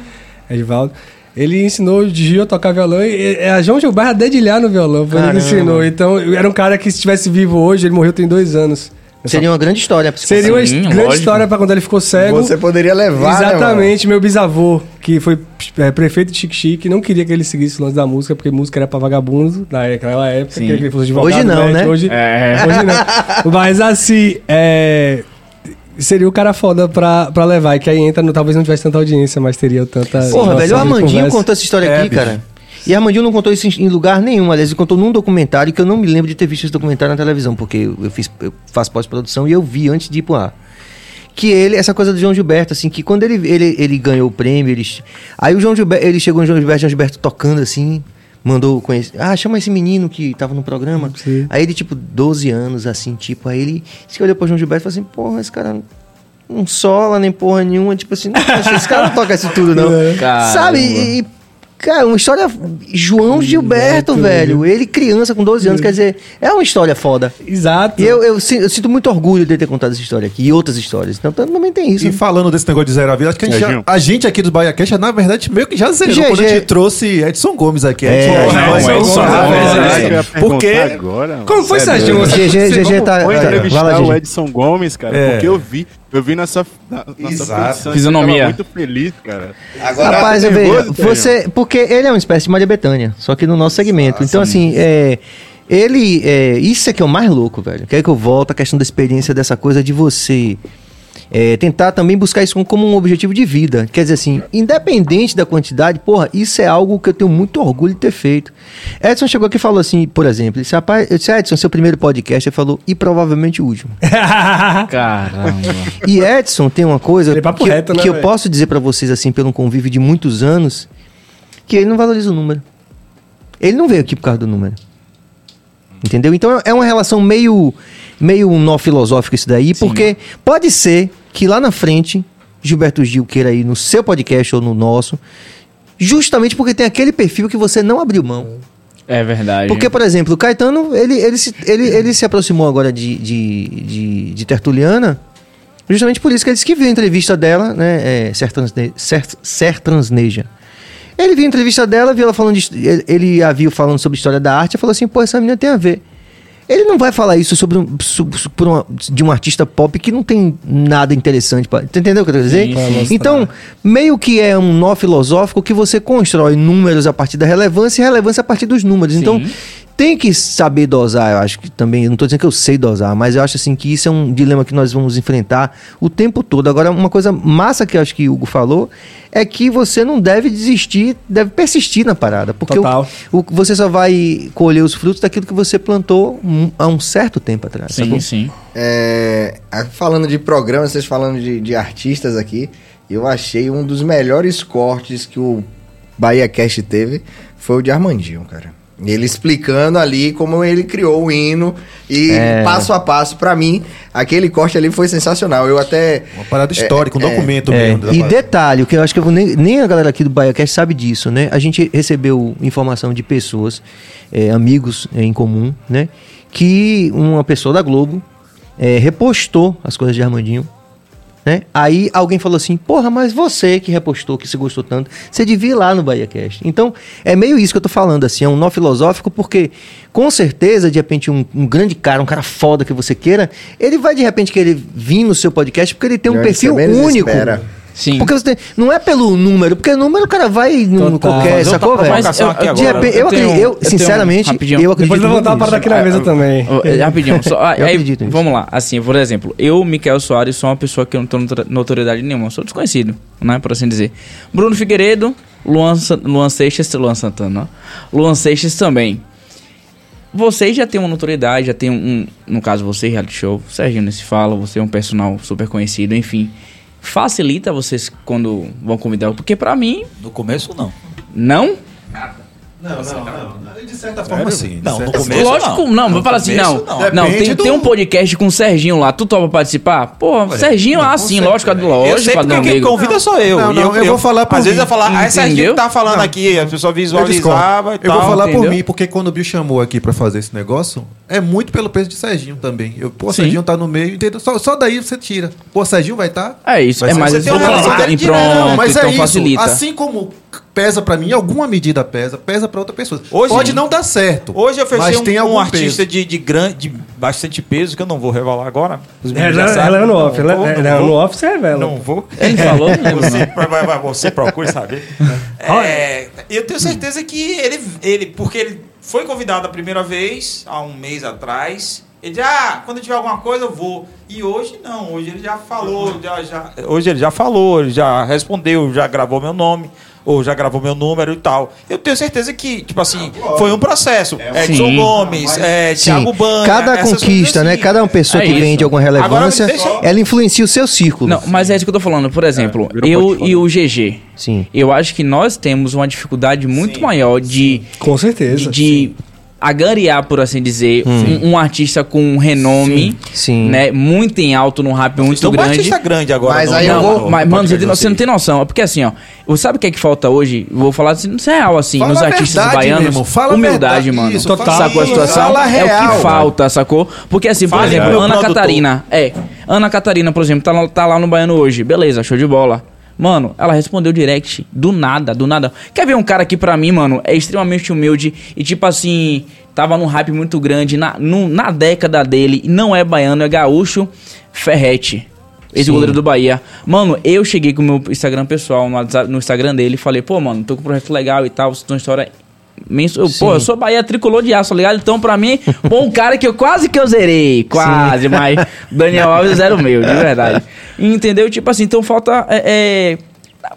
Edivaldo. Ele ensinou o Gil a tocar violão e e- é a João Gilberto a dedilhar no violão. Foi ele que ensinou. Então, era um cara que se estivesse vivo hoje, ele morreu tem dois anos. Seria uma grande história. pra se Seria uma Sim, grande lógico. história pra quando ele ficou cego. Você poderia levar, né, Exatamente, meu bisavô, que foi é, prefeito de Chique-Chique, não queria que ele seguisse o lance da música, porque música era pra vagabundo naquela época, Sim. que ele fosse advogado. Hoje não, né? Hoje, É. hoje não. Mas assim, é, seria o cara foda pra, pra levar, e que aí entra, no, talvez não tivesse tanta audiência, mas teria tanta. Porra, velho, o Armandinho contou essa história É, aqui, bicho. cara. E Armandinho não contou isso em- lugar nenhum. Aliás, ele contou num documentário que eu não me lembro de ter visto esse documentário na televisão, porque eu, eu fiz, eu faço pós-produção e eu vi antes de ir pro ar. Que ele, essa coisa do João Gilberto, assim, que quando ele, ele, ele ganhou o prêmio, ele, aí o João Gilberto, ele chegou no João Gilberto, João Gilberto tocando assim, mandou conhecer, ah, chama esse menino que tava no programa. Sim. Aí ele, tipo, 12 anos, assim, tipo, aí ele se olhou pro João Gilberto e falou assim, porra, esse cara não sola nem porra nenhuma, tipo assim, não, esse cara não toca isso tudo, não. Caramba. Sabe? E, e, cara, uma história. João Gilberto, velho. Ele criança com 12 anos, quer dizer, é uma história foda. Exato. E eu, eu, eu sinto muito orgulho de ter contado essa história aqui e outras histórias. Então também tem isso. E falando desse negócio de zerar a vida, acho que a gente, É, já- a gente aqui do Bahia Cash, na verdade, meio que já zerou quando a gente trouxe Edson Gomes aqui. É, Edson, não, Gomes, é Edson Gomes, né? Porque agora, mano. Como foi, Sérgio? GG, tá. foi vai entrevistar lá, o. Edson Gomes, cara? É. Porque eu vi, eu vi nessa, na, nossa Exato. produção, Fisionomia. muito feliz, cara. Agora, Rapaz, eu vejo, você. Porque ele é uma espécie de Maria Bethânia, só que no nosso segmento. Então, assim, é. Ele. É, isso é que é o mais louco, velho. Quer que eu volto a questão da experiência dessa coisa de você. É, tentar também buscar isso como um objetivo de vida. Quer dizer assim, independente da quantidade, porra, isso é algo que eu tenho muito orgulho de ter feito. Edson chegou aqui e falou assim, por exemplo, ele disse, rapaz, disse, Edson, seu primeiro podcast, ele falou, e provavelmente o último. Caramba. E Edson tem uma coisa é que, reto, né, que eu posso dizer pra vocês, assim, pelo convívio de muitos anos, que ele não valoriza o número. Ele não veio aqui por causa do número. Entendeu? Então é uma relação meio, meio nó filosófico isso daí, porque pode ser que lá na frente Gilberto Gil queira ir no seu podcast ou no nosso, justamente porque tem aquele perfil que você não abriu mão. É verdade. Porque, por exemplo, o Caetano, ele, ele, se, ele, ele se aproximou agora de, de, de, de Tertuliana, justamente por isso que ele disse que viu a entrevista dela, né, é, Ser, Transne, Ser, Ser Transneja. Ele viu a entrevista dela, viu ela falando de, ele, a viu falando sobre história da arte e falou assim, pô, essa menina tem a ver. Ele não vai falar isso sobre um, su- por uma- de um artista pop que não tem nada interessante pra. Entendeu o que eu quero dizer? Sim, então, meio que é um nó filosófico que você constrói números a partir da relevância e relevância a partir dos números. Então, tem que saber dosar, eu acho que também. Eu não tô dizendo que eu sei dosar, mas eu acho assim que isso é um dilema que nós vamos enfrentar o tempo todo. Agora, uma coisa massa que eu acho que o Hugo falou é que você não deve desistir, deve persistir na parada. Porque Total. o, o, você só vai colher os frutos daquilo que você plantou um- há um certo tempo atrás. Sim, sacou? sim. É, falando de programas, vocês falando de, de artistas aqui, eu achei um dos melhores cortes que o Bahia Cast teve foi o de Armandinho, cara. Ele explicando ali como ele criou o hino e É. passo a passo, pra mim, aquele corte ali foi sensacional. Eu até. Uma parada histórica, um é, documento É, mesmo. da e detalhe, o que eu acho que eu nem, nem a galera aqui do BaiaCast sabe disso, né? A gente recebeu informação de pessoas, é, amigos é, em comum, né? Que uma pessoa da Globo é, repostou as coisas de Armandinho. Né? Aí alguém falou assim: Porra, mas você que repostou, que se gostou tanto, você devia ir lá no BahiaCast. Então, é meio isso que eu tô falando, assim, é um nó filosófico, porque com certeza, de repente, um, um grande cara, um cara foda que você queira, ele vai de repente querer vir no seu podcast porque ele tem um Já perfil único. espera. Sim. Porque você tem- não é pelo número, porque número o cara vai no Total. qualquer, Fazer sacou, velho? repente, eu, Eu tenho- acredito, eu, eu sinceramente, rapidinho. eu acredito Depois eu vou voltar uma muito parada aqui na mesa também. É, Rapidinho, só, ah, Eu aí, acredito nisso. vamos lá. Assim, por exemplo, eu, Miquel Soares, sou uma pessoa que eu não tenho notor- notoriedade nenhuma, sou desconhecido, né, por assim dizer. Bruno Figueiredo, Luan, Luan Seixas, Luan Santana. Luan Seixas também. Vocês já têm uma notoriedade, já tem um, no caso você, reality show, Serginho nem se fala, você é um personal super conhecido, enfim. Facilita vocês quando vão convidar, porque pra mim, No começo, não. não? Não, não, não. De certa forma, sim. Não, no começo, Lógico, não, não. vou falar assim, não. começo, Não, não. tem, Depende tem do- um podcast com o Serginho lá, tu topa participar? Pô, Serginho, ah, sim, lógico, Eu sei lógico, Adão quem convida sou eu. Não, não, eu vou falar por Às vezes mim. eu falar, ah, essa gente tá falando Não. aqui, a pessoa Eu visualizava e discordo. Eu tal. vou falar entendeu? por mim, porque quando o Bill chamou aqui pra fazer esse negócio, é muito pelo peso de Serginho também. Eu, pô, Sim. Serginho tá no meio, entendeu? Só, só daí você tira. Pô, Serginho vai estar. É isso, é mais você tem uma relação assim, pronto, mas então é isso. Assim como pesa pra mim, alguma medida pesa, pesa pra outra pessoa. Hoje- Pode não dar certo. Hoje eu fechei mas um, tem um algum artista peso. de, de, grande, de bastante peso, que eu não vou revelar agora. Os É, já ela sabem. ela é no Não off, ela vou, é- não ela é no off você revela. Não vou. Ele falou, não lembro, Você, não. vai, vai, você procure saber. É, eu tenho certeza que ele, ele, porque ele foi convidado a primeira vez, há um mês atrás. Ele disse, ah, quando tiver alguma coisa eu vou. E hoje não, hoje ele já falou, já, já, hoje ele já falou, ele já respondeu, já gravou meu nome, ou já gravou meu número e tal. Eu tenho certeza que, tipo assim, foi um processo. Edson Sim. Gomes, é, Sim, Thiago Banha. cada essas coisas conquista, né? assim. Cada uma pessoa É que isso. vende alguma relevância, Agora, deixa ela influencia o seu círculo. Não, mas é isso que eu tô falando. Por exemplo, virou eu e o GG. Sim. Eu acho que nós temos uma dificuldade muito maior de, Com certeza. de, de agariar, por assim dizer, um, um artista com um renome, Sim. né? Muito em alto, num rap muito Então, um grande. artista grande agora. Mas não- aí eu não, vou- mas, mano, você, você não tem noção. É porque assim, ó. Você sabe o que é que falta hoje? Vou falar assim, não é real, assim, Fala nos artistas verdade, baianos. meu irmão, fala humildade, verdade. mano. Isso, Total. Sacou a situação? Fala é o real, que falta, sacou? Porque assim, por exemplo, Ana produtor. Catarina. É, Ana Catarina, por exemplo, tá lá, tá lá no Baiano hoje. Beleza, show de bola. Mano, ela respondeu direct. Do nada, do nada. Quer ver um cara que pra mim, mano, é extremamente humilde e tipo assim, tava num hype muito grande na, no- na década dele. Não é baiano, é gaúcho. Ferrete. Esse Sim. goleiro do Bahia. Mano, eu cheguei com o meu Instagram pessoal, no, WhatsApp- no Instagram dele, e falei, pô, mano, tô com um projeto legal e tal, você tem uma história. Imensa. Eu, pô, eu sou Bahia tricolor de aço, tá ligado? Então, pra mim, pô, um cara que eu quase que eu zerei. Quase, mas Daniel Alves era o meu, de verdade. Entendeu? Tipo assim, então falta. É, é,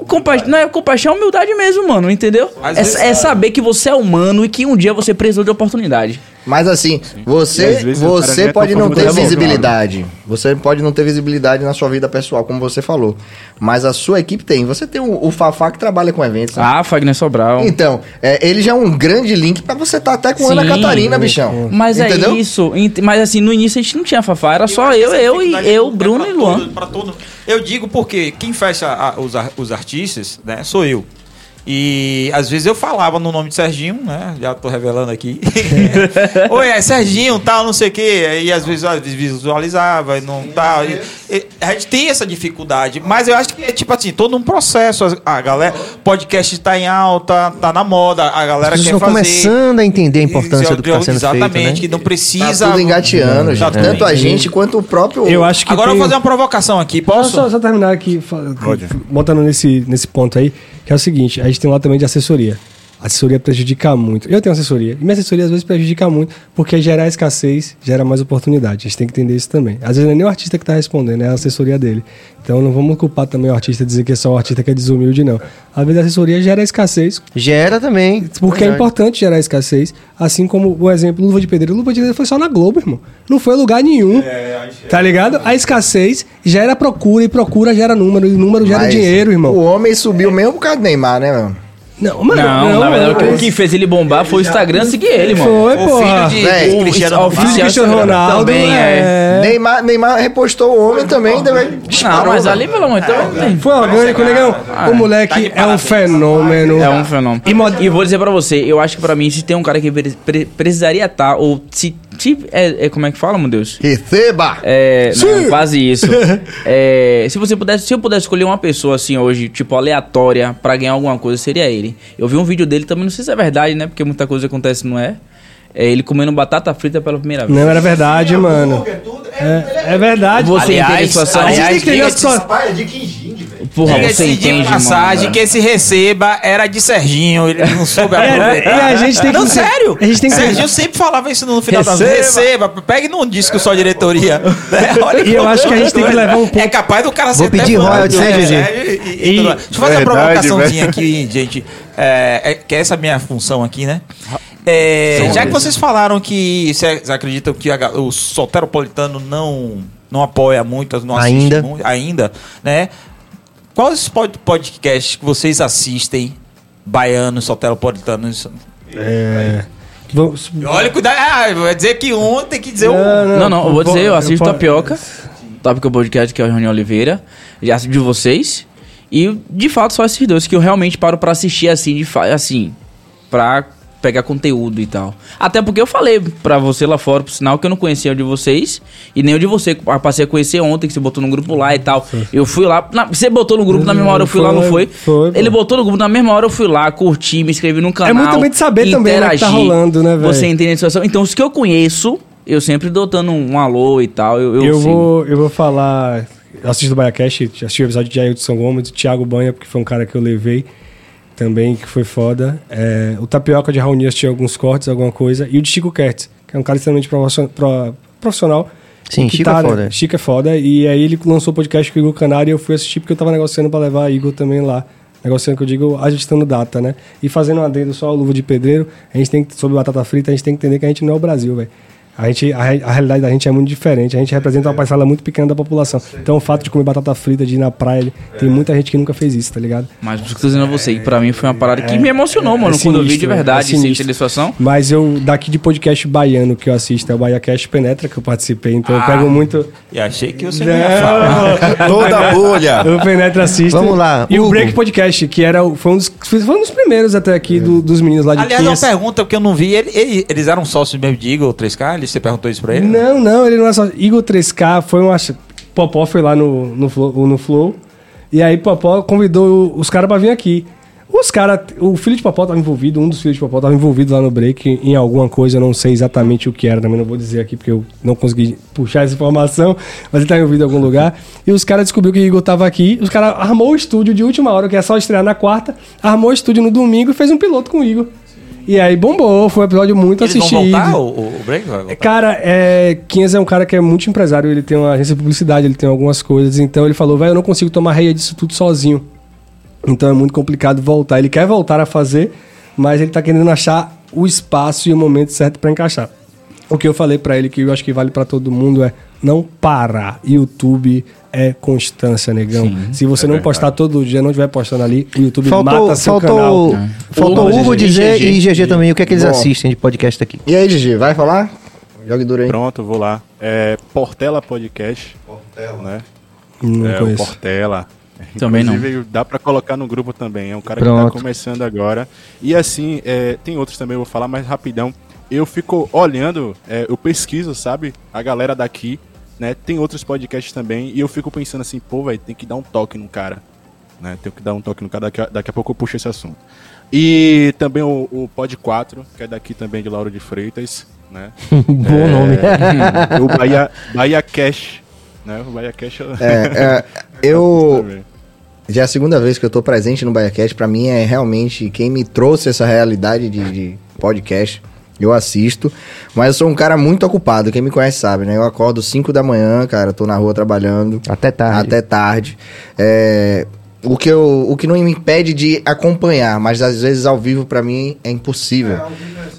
compa não é compaixão, é humildade mesmo, mano, entendeu? É, vezes- é saber que você é humano e que um dia você precisou de oportunidade. Mas assim, às você, você é pode não ter visibilidade. Você pode não ter visibilidade na sua vida pessoal, como você falou. Mas a sua equipe tem. Você tem o, o Fafá que trabalha com eventos. né? Ah, Fagner Sobral. Então, é, ele já é um grande link pra você estar até com Ana Sim. Catarina, bichão. Mas Entendeu? é isso. ent- Mas assim, no início a gente não tinha Fafá, era só acho que eu, eu e eu, é Bruno pra e Luan. todo- pra todo- Eu digo porque quem fecha a- os, ar- os artistas, né, sou eu. E às vezes eu falava no nome de Serginho, né? Já tô revelando aqui. Oi, é Serginho, tal, não sei o quê. E às vezes visualizava e não tal. E- e a gente tem essa dificuldade. Mas eu acho que é tipo assim, todo um processo. A galera, podcast tá em alta, tá na moda, a galera As quer estão fazer. começante a entender a importância do que está sendo Exatamente, feito, que né? não precisa. Tá tudo engateando. Tá Tanto a gente quanto o próprio. Eu acho que Agora eu tem- vou fazer uma provocação aqui, posso? Só, só terminar aqui, Pode. botando nesse, nesse ponto aí, que é o seguinte, a gente tem lado também de assessoria. Assessoria prejudica muito. Eu tenho assessoria. E minha assessoria às vezes prejudica muito, porque gerar escassez gera mais oportunidade. A gente tem que entender isso também. Às vezes não é nem o artista que está respondendo, é a assessoria dele. Então não vamos culpar também o artista e dizer que é só o artista que é desumilde, não. Às vezes a assessoria gera escassez, Gera também. porque é importante gerar escassez, assim como o exemplo Luva de Pedreiro. Luva de Pedreiro foi só na Globo, irmão. Não foi em lugar nenhum. Tá ligado? A escassez gera procura e procura gera número e número gera Mas dinheiro, irmão. O homem subiu mesmo por causa do Neymar, né, mano? Não, mano, Não, na verdade, o que- o fez ele bombar foi o Instagram seguir ele, mano. Foi, O porra. filho de, Véi, o- Cristiano o Ronaldo. filho de Cristiano Ronaldo também é. Neymar, Neymar repostou o homem também. Também Não, mas ali, pelo amor de Deus, Foi orgânico, negão. O moleque é um fenômeno. É um fenômeno. E vou dizer pra você, eu acho que pra mim, se tem um cara que pre- pre- precisaria estar, ou se. Se é, é- como é que fala, meu Deus? receba! É, não, quase isso. É, se você pudesse, se eu pudesse escolher uma pessoa assim hoje, tipo aleatória, pra ganhar alguma coisa, seria ele. Eu vi um vídeo dele também, não sei se é verdade, né? Porque muita coisa acontece, não é? É ele comendo batata frita pela primeira vez. Não era verdade, mano. É, é verdade. Você Aliás, entende a situação? A gente aliás, entender a situação. Porra, Diga-se você de entende, passagem mano. que esse receba era de Serginho, ele não soube É, aproveitar. e a gente tem que- Não, sério. a gente tem que- Serginho sempre falava isso no final das Receba. receba, pegue num disco só diretoria. né? Olha E eu acho que a gente tem que levar um pouco- É capaz do cara Vou ser pedir até fã royalties, né, é, GG? é, e- e E-. Deixa eu fazer uma provocaçãozinha aqui, gente. É, é, que essa é a minha função aqui, né? É, já que vocês falaram que vocês acreditam que a o solteropolitano não, não apoia muito, não assiste Ainda. muito, ainda, né? Quais pod- podcasts que vocês assistem, baianos, solteropolitanos? Vamos- Olha, cuidado, ah, vai dizer que um tem que dizer um. Não, não, eu vou dizer, eu assisto po- Tapioca, Tópico Podcast, que é o Rony Oliveira, já assisto de vocês, e de fato só esses dois que eu realmente paro pra assistir assim, de fa assim, pra pegar conteúdo e tal. Até porque eu falei pra você lá fora, por sinal, que eu não conhecia o de vocês, e nem o de você, eu passei a conhecer ontem, que você botou no grupo lá e tal. Eu fui lá, na- você botou no grupo na mesma hora, eu fui lá, não foi? Foi, Ele botou no grupo na mesma hora, eu fui lá, curti, me inscrevi no canal. muito também de saber também, né, que tá rolando, né, velho? Você entende a situação? Então, os que eu conheço, eu sempre dou dando um, alô e tal. Eu, eu, Eu, vou, eu vou falar. Eu assisto do BaiaCast, assisti o episódio de Ailton Gomes, do Thiago Banha, porque foi um cara que eu levei também, que foi foda. É, o Tapioca de Raoni assisti alguns cortes, alguma coisa. E o de Chico Kertz, que é um cara extremamente profissional. Sim, Chico é foda. Chico é foda. E aí ele lançou o podcast com o Igor Canário e eu fui assistir porque eu tava negociando pra levar Igor também lá. Negociando que eu digo, ajustando data, né? E fazendo um adendo só ao luva de pedreiro, a gente tem que, sobre batata frita, a gente tem que entender que a gente não é o Brasil, velho. A, gente, a, a realidade da gente é muito diferente. A gente representa uma parcela muito pequena da população. Então, o fato de comer batata frita, de ir na praia, tem muita gente que nunca fez isso, tá ligado? Mas por isso que eu tô dizendo a você, que pra mim foi uma parada que me emocionou, mano, é quando eu vi de sinistro, verdade, é sem sinistro. entender a situação. Mas eu, daqui de podcast baiano que eu assisto, é o BaiaCast Penetra, que eu participei. Então, eu pego muito. E achei que você não ia falar. Toda a bolha. O Penetra assiste. Vamos lá, E o Hugo. Break Podcast, que era, o- foi, um dos, foi um dos primeiros até aqui do- dos meninos lá de Aliás, uma pergunta que eu não vi. ele- ele- eles eram sócios mesmo de Eagle 3K? Você perguntou isso pra ele? Não, não, ele não é só. Igor 3K foi uma. Popó foi lá no, no, Flow, no Flow. E aí Popó convidou os caras pra vir aqui. Os caras. O filho de Popó tava envolvido, um dos filhos de Popó tava envolvido lá no break em alguma coisa, eu não sei exatamente o que era, também não vou dizer aqui porque eu não consegui puxar essa informação, mas ele tá envolvido em algum lugar. E os caras descobriram que o Igor tava aqui, os caras armou o estúdio de última hora, que é só estrear na quarta, armou o estúdio no domingo e fez um piloto com o Igor. E aí bombou, foi um episódio muito Eles vão assistido. voltar, o, o, break? Vai voltar? Cara, é, Quinhas é um cara que é muito empresário, ele tem uma agência de publicidade, ele tem algumas coisas, então ele falou, velho, eu não consigo tomar reia disso tudo sozinho. Então é muito complicado voltar. Ele quer voltar a fazer, mas ele tá querendo achar o espaço e o momento certo pra encaixar. O que eu falei pra ele que eu acho que vale pra todo mundo é não parar. YouTube é constância, negão. Se você não postar todo dia, não estiver postando ali, o YouTube Faltou, mata seu faltou, canal. faltou Hugo, Hugo GG, dizer e GG GG também o que é que eles Bom. assistem de podcast aqui. E aí, Gigi, vai falar? Jogue duro aí. Pronto, vou lá. É Portela Podcast. Portela. Né? Não é, o conheço. Portela. Também não. Inclusive, dá pra colocar no grupo também. É um cara Pronto. que tá começando agora. E assim, é, tem outros também, eu vou falar mais rapidão. Eu fico olhando, é, eu pesquiso, sabe? A galera daqui, né? Tem outros podcasts também. E eu fico pensando assim, pô, velho, tem que dar um toque no cara. Né? Tem que dar um toque no cara. Daqui a, daqui a pouco eu puxo esse assunto. E também o, o Pod 4, que é daqui também de Lauro de Freitas, né? Bom nome. o Bahia, Bahia Cash, né? O Bahia Cash É, é, eu. Já é a segunda vez que eu tô presente no BaiaCast, pra mim é realmente quem me trouxe essa realidade de, de podcast. Eu assisto, mas eu sou um cara muito ocupado, quem me conhece sabe, né? Eu acordo 5 da manhã, cara, tô na rua trabalhando. Até tarde. Até tarde. É, o, que eu, o que não me impede de acompanhar, mas às vezes ao vivo pra mim é impossível.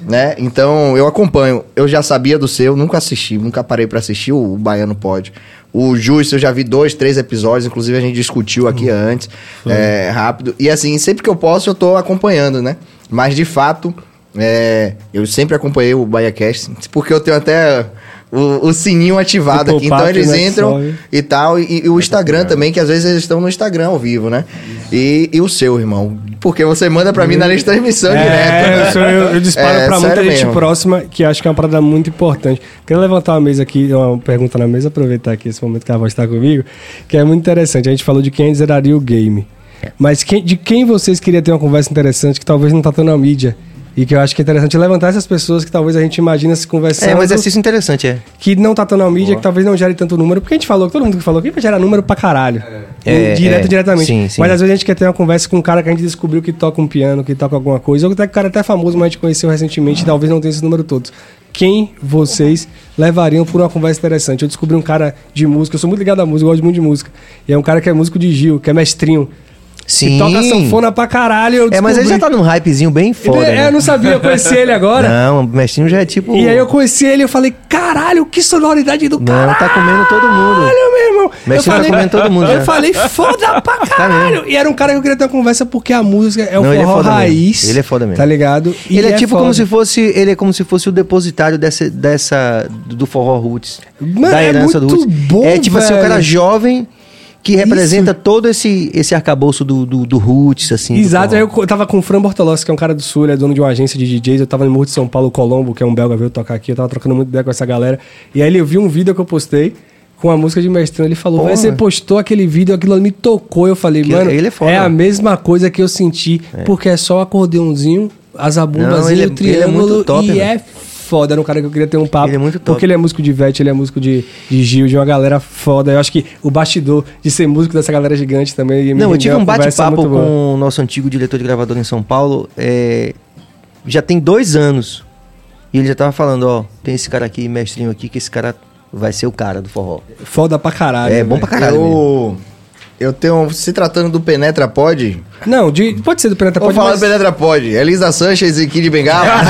né? Então eu acompanho. Eu já sabia do seu, nunca assisti, nunca parei pra assistir o, o Baiano Pode. O Justo eu já vi dois, três episódios, inclusive a gente discutiu aqui antes, é, rápido. E assim, sempre que eu posso eu tô acompanhando, né? Mas de fato, é, eu sempre acompanhei o BaiaCast, porque eu tenho até o, o sininho ativado O aqui. Então eles né, entram sobe. e tal. E, e o Instagram também, que às vezes eles estão no Instagram ao vivo, né? E, e o seu, irmão. Porque você manda pra mim na lista de transmissão direto. É, né? eu, sou- eu, eu disparo É, pra muita gente mesmo. próxima, que acho que é uma parada muito importante. Queria levantar uma mesa aqui, uma pergunta na mesa, aproveitar aqui esse momento que a voz está comigo, que é muito interessante. A gente falou de quem zeraria o game. Mas quem- de quem vocês queriam ter uma conversa interessante que talvez não tá tendo na mídia? E que eu acho que é interessante levantar essas pessoas que talvez a gente imagina se conversando. É um exercício interessante, é. Que não tá tão na mídia, que talvez não gere tanto número. Porque a gente falou, todo mundo que falou que vai gerar número pra caralho. É, Direto é. diretamente. Sim, sim. Mas às vezes a gente quer ter uma conversa com um cara que a gente descobriu que toca um piano, que toca alguma coisa, ou que o cara até famoso, mas a gente conheceu recentemente talvez não tenha esse número todos. Quem vocês levariam por uma conversa interessante? Eu descobri um cara de música, eu sou muito ligado à música, eu gosto muito de música. E é um cara que é músico de Gil, que é mestrinho. Sim. Que toca sanfona pra caralho. eu É, mas ele já descobri- tá num hypezinho bem foda. É, né? eu não sabia, eu conheci ele agora. Não, o mestrinho já é tipo. E aí eu conheci ele e eu falei, caralho, que sonoridade do Não, caralho, tá comendo todo mundo. meu irmão. Mestrinho tá falei, comendo todo mundo Eu já. falei, foda pra caralho. e era um cara que eu queria ter uma conversa porque a música é o Não, ele é forró foda mesmo. raiz. Ele é foda mesmo. Tá ligado? E ele é, tipo como foda. se fosse. Ele é como se fosse o depositário dessa, dessa do forró roots. Mano, da é herança do muito roots. bom, é tipo assim, o cara velho. jovem que representa todo esse, esse arcabouço do, do, do roots, assim. Exato, eu tava com o Fran Bortolossi, que é um cara do Sul, ele é dono de uma agência de DJs. Eu tava no Morro de São Paulo, Colombo, que é um belga, veio tocar aqui. Eu tava trocando muito ideia com essa galera. E aí ele viu um vídeo que eu postei com a música de Mestrão. Ele falou, Porra. "Véi, você postou aquele vídeo, aquilo me tocou. Eu falei, Que- mano, ele é foda. a mesma coisa que eu senti, porque é só o acordeãozinho, as ele e é- o triângulo. ele é muito top, e velho. é foda. Era um cara que eu queria ter um papo. Ele é muito top. Porque ele é músico de Vete, ele é músico de, de Gil, de uma galera foda. Eu acho que o bastidor de ser músico dessa galera gigante também. Não, eu tive um bate-papo com o nosso antigo diretor de gravador em São Paulo. é, já tem dois anos. E ele já tava falando, ó, tem esse cara aqui, mestrinho aqui, que esse cara vai ser o cara do forró. Foda pra caralho. É, bom pra caralho mesmo. Eu, tenho. Se tratando do Penetra Pod, Não, de- pode ser do Penetra vou Pode, falar mas... do Penetra Pod. Elisa Sanchez e Kid Bengala.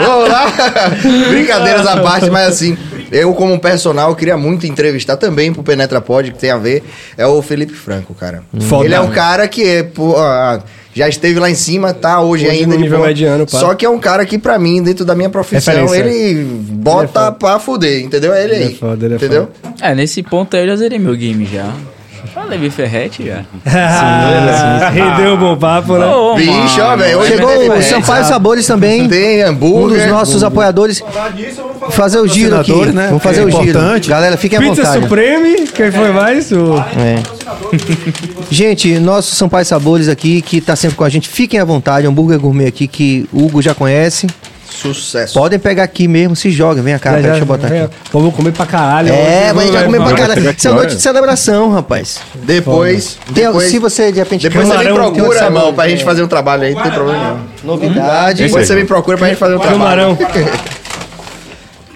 Vamos lá. Brincadeiras à parte, mas assim, eu como personal queria muito entrevistar também pro Penetra Pod, que tem a ver, é o Felipe Franco, cara. Foda. Ele é um cara que pô, ah, já esteve lá em cima, tá hoje, Hoje ainda no nível boa. mediano, pá. Só que é um cara que pra mim, dentro da minha profissão, Referência. ele bota Ele é pra fuder, entendeu? É ele Ele é aí. foda, ele é entendeu? É, nesse ponto aí eu já zerei meu game já. Falei Levi Ferretti já. Ah, rendeu um bom papo, né? Ô, Bicho, ó, velho, Chegou o. Sampaio Sabores também. Tem Um hambúrguer. dos nossos apoiadores. Fazer o giro aqui. né? Vamos fazer É o giro. Galera, fiquem à Pizza vontade. Supreme, quem foi mais? O... É. Gente, nosso Sampaio Sabores aqui, que tá sempre com a gente, fiquem à vontade. Hambúrguer gourmet aqui que o Hugo já conhece. Sucesso. Podem pegar aqui mesmo, se joguem. Vem cá, Já, deixa já, eu botar vem, aqui. Vamos comer pra caralho. É, mas a gente vai comer pra caralho. Isso é noite de celebração, rapaz. Depois, Tem- depois, se você de repente depois você me tem procura, irmão, pra gente fazer um trabalho aí, não tem problema nenhum. Novidade. Depois você me procura pra gente fazer um trabalho. Camarão.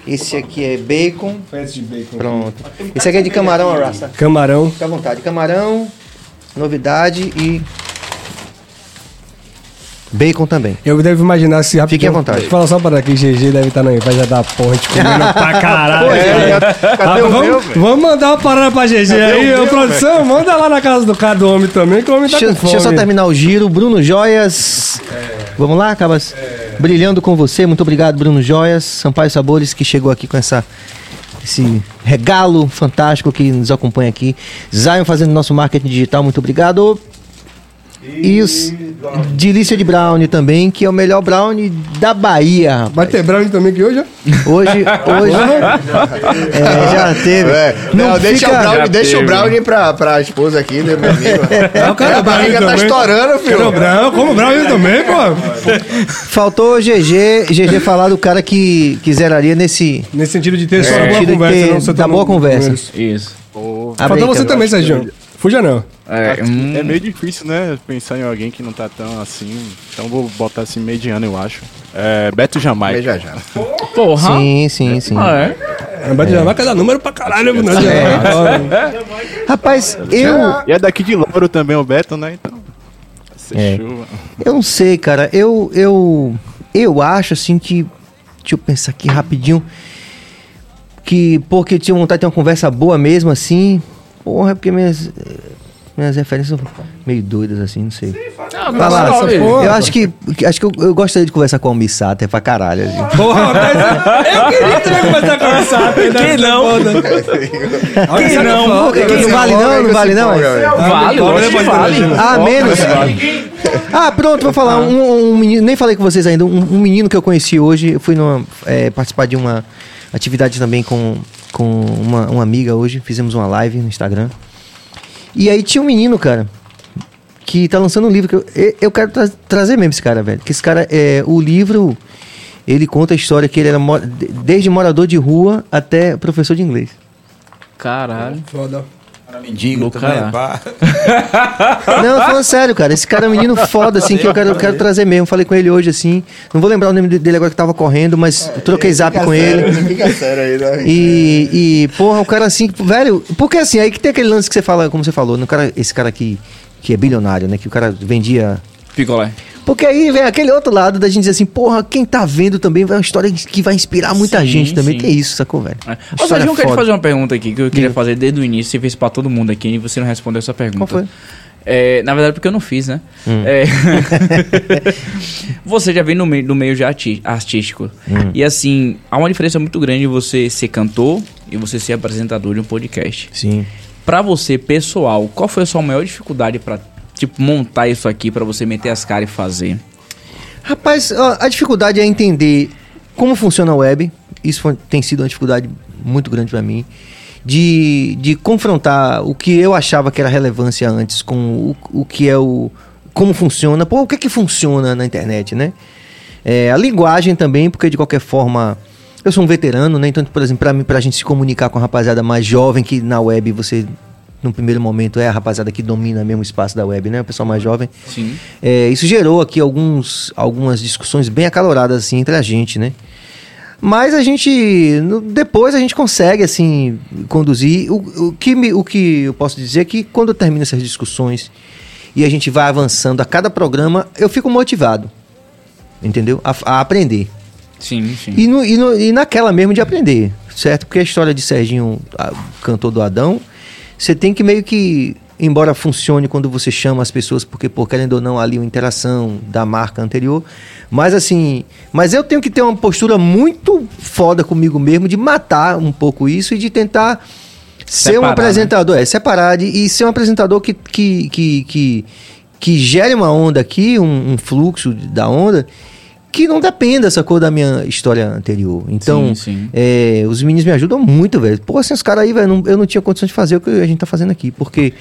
Esse aqui é bacon. de bacon. Pronto. Esse aqui é de camarão, Arrasta. Camarão. Fica à vontade. Camarão, novidade e. Bacon também. Eu devo imaginar se Fiquem à vontade. Fala só para aqui, GG deve estar na inveja da porra de comendo pra caralho. É, cadê Ah, o meu, vamos, velho? vamos mandar uma parada pra GG aí, o ô meu, produção. Manda lá na casa do cara do homem também, que o homem tá Deixa, com fome. deixa eu só terminar o giro. Bruno Joias. Vamos lá, Cabas? Brilhando com você. Muito obrigado, Bruno Joias. Sampaio Sabores, que chegou aqui com essa esse regalo fantástico que nos acompanha aqui. Zion fazendo nosso marketing digital, muito obrigado. E os Delícia de Brownie também, que é o melhor brownie da Bahia. rapaz. Vai ter brownie também aqui hoje, ó? Hoje, hoje é, já teve. É, não, deixa, fica- o brownie, Já deixa o brownie pra, pra esposa aqui, né, meu amigo? o cara a barriga tá estourando, filho. Quero brownie, como brownie também, pô. Faltou o GG, GG falar do cara que, que zeraria nesse. Nesse sentido de ter só É. uma boa conversa, ter- não você tá boa conversa. Isso. Isso. Faltou você também, Sérgio. Fuja não. É, hum, É meio difícil, né? Pensar em alguém que não tá tão assim. Então vou botar assim mediano, eu acho. É, Beto Jamaica. Já, já. porra. Sim, sim, sim. Ah, é? É. Beto Jamaica dá número pra caralho, não É. adianta. Rapaz, eu. E é daqui de Louro também o Beto, né? Então. É. chuva. Eu não sei, cara. Eu, eu, eu acho assim que. Deixa eu pensar aqui rapidinho. Que porque eu tinha vontade de ter uma conversa boa mesmo, assim. Porra, é porque minhas, minhas referências são meio doidas, assim, não sei. Ah, lá. não, essa porra. Eu acho que, acho que eu, eu gostaria de conversar com o Almissá até pra caralho. Assim. Porra, mas eu queria também começar a conversar. Quem não? Quem não? Que não vale não, não vale não? Vale, lógico que vale. Ah, menos. Ah, pronto, vou falar. Um, um menino, nem falei com vocês ainda. Um, um menino que eu conheci hoje, eu fui numa, é, participar de uma atividade também com, com uma, uma amiga hoje. Fizemos uma live no Instagram. E aí tinha um menino, cara, que tá lançando um livro que eu, eu- quero tra- trazer mesmo esse cara, velho. Que esse cara, é, o livro, ele conta a história que ele era mo- de- desde morador de rua até professor de inglês. Caralho. Foda. Mendigo pá. Não, falando sério, cara. Esse cara é um menino foda, assim, que eu quero, eu quero trazer mesmo. Falei com ele hoje, assim. Não vou lembrar o nome dele agora que tava correndo, mas eu troquei zap com ele. Fica sério aí, né? E, e, porra, o cara assim, velho, porque assim, aí que tem aquele lance que você fala, como você falou, no cara, esse cara aqui, que é bilionário, né? Que o cara vendia. Picolé. Porque aí vem aquele outro lado da gente dizer assim, porra, quem tá vendo também vai uma história que vai inspirar muita Sim, gente também. sim. Tem isso, sacou, velho? É. Ô, Sérgio, eu quero te fazer uma pergunta aqui que eu queria Diga. fazer desde o início. Você fez pra todo mundo aqui e você não respondeu essa pergunta. Qual foi? É, na verdade, porque eu não fiz, né? Hum. É, você já vem no meio, do meio já artístico. Hum. E assim, há uma diferença muito grande você ser cantor e você ser apresentador de um podcast. Sim. Pra você, pessoal, qual foi a sua maior dificuldade pra, tipo, montar isso aqui pra você meter as caras e fazer? Rapaz, a dificuldade é entender como funciona a web. Isso foi- tem sido uma dificuldade muito grande pra mim. De, de confrontar o que eu achava que era relevância antes com o, o que é o. Como funciona. Pô, o que é que funciona na internet, né? É, a linguagem também, porque de qualquer forma. Eu sou um veterano, né? Então, por exemplo, pra mim, pra gente se comunicar com a rapaziada mais jovem, que na web você, no primeiro momento, é a rapaziada que domina mesmo o espaço da web, né? O pessoal mais jovem. Sim. É, isso gerou aqui alguns, algumas discussões bem acaloradas assim entre a gente, né? Mas a gente depois a gente consegue assim conduzir. O, o que me, o que eu posso dizer é que quando termina essas discussões e a gente vai avançando a cada programa, eu fico motivado, entendeu? A, a aprender. Sim, sim. E, no- e no- e naquela mesmo de aprender, certo? Porque a história de Serginho, a- cantor do Adão, você tem que meio que, embora funcione quando você chama as pessoas, porque, por querendo ou não, ali uma interação da marca anterior. Mas assim, mas eu tenho que ter uma postura muito foda comigo mesmo de matar um pouco isso e de tentar ser um Separar, apresentador, é, separar de, e ser um apresentador que, que, que, que, que gere uma onda aqui, um, um fluxo da onda, que não dependa essa cor da minha história anterior. Então, Sim, sim. é, os meninos me ajudam muito, velho. Pô, assim, os caras aí, velho, não- eu não tinha condição de fazer o que a gente tá fazendo aqui, porque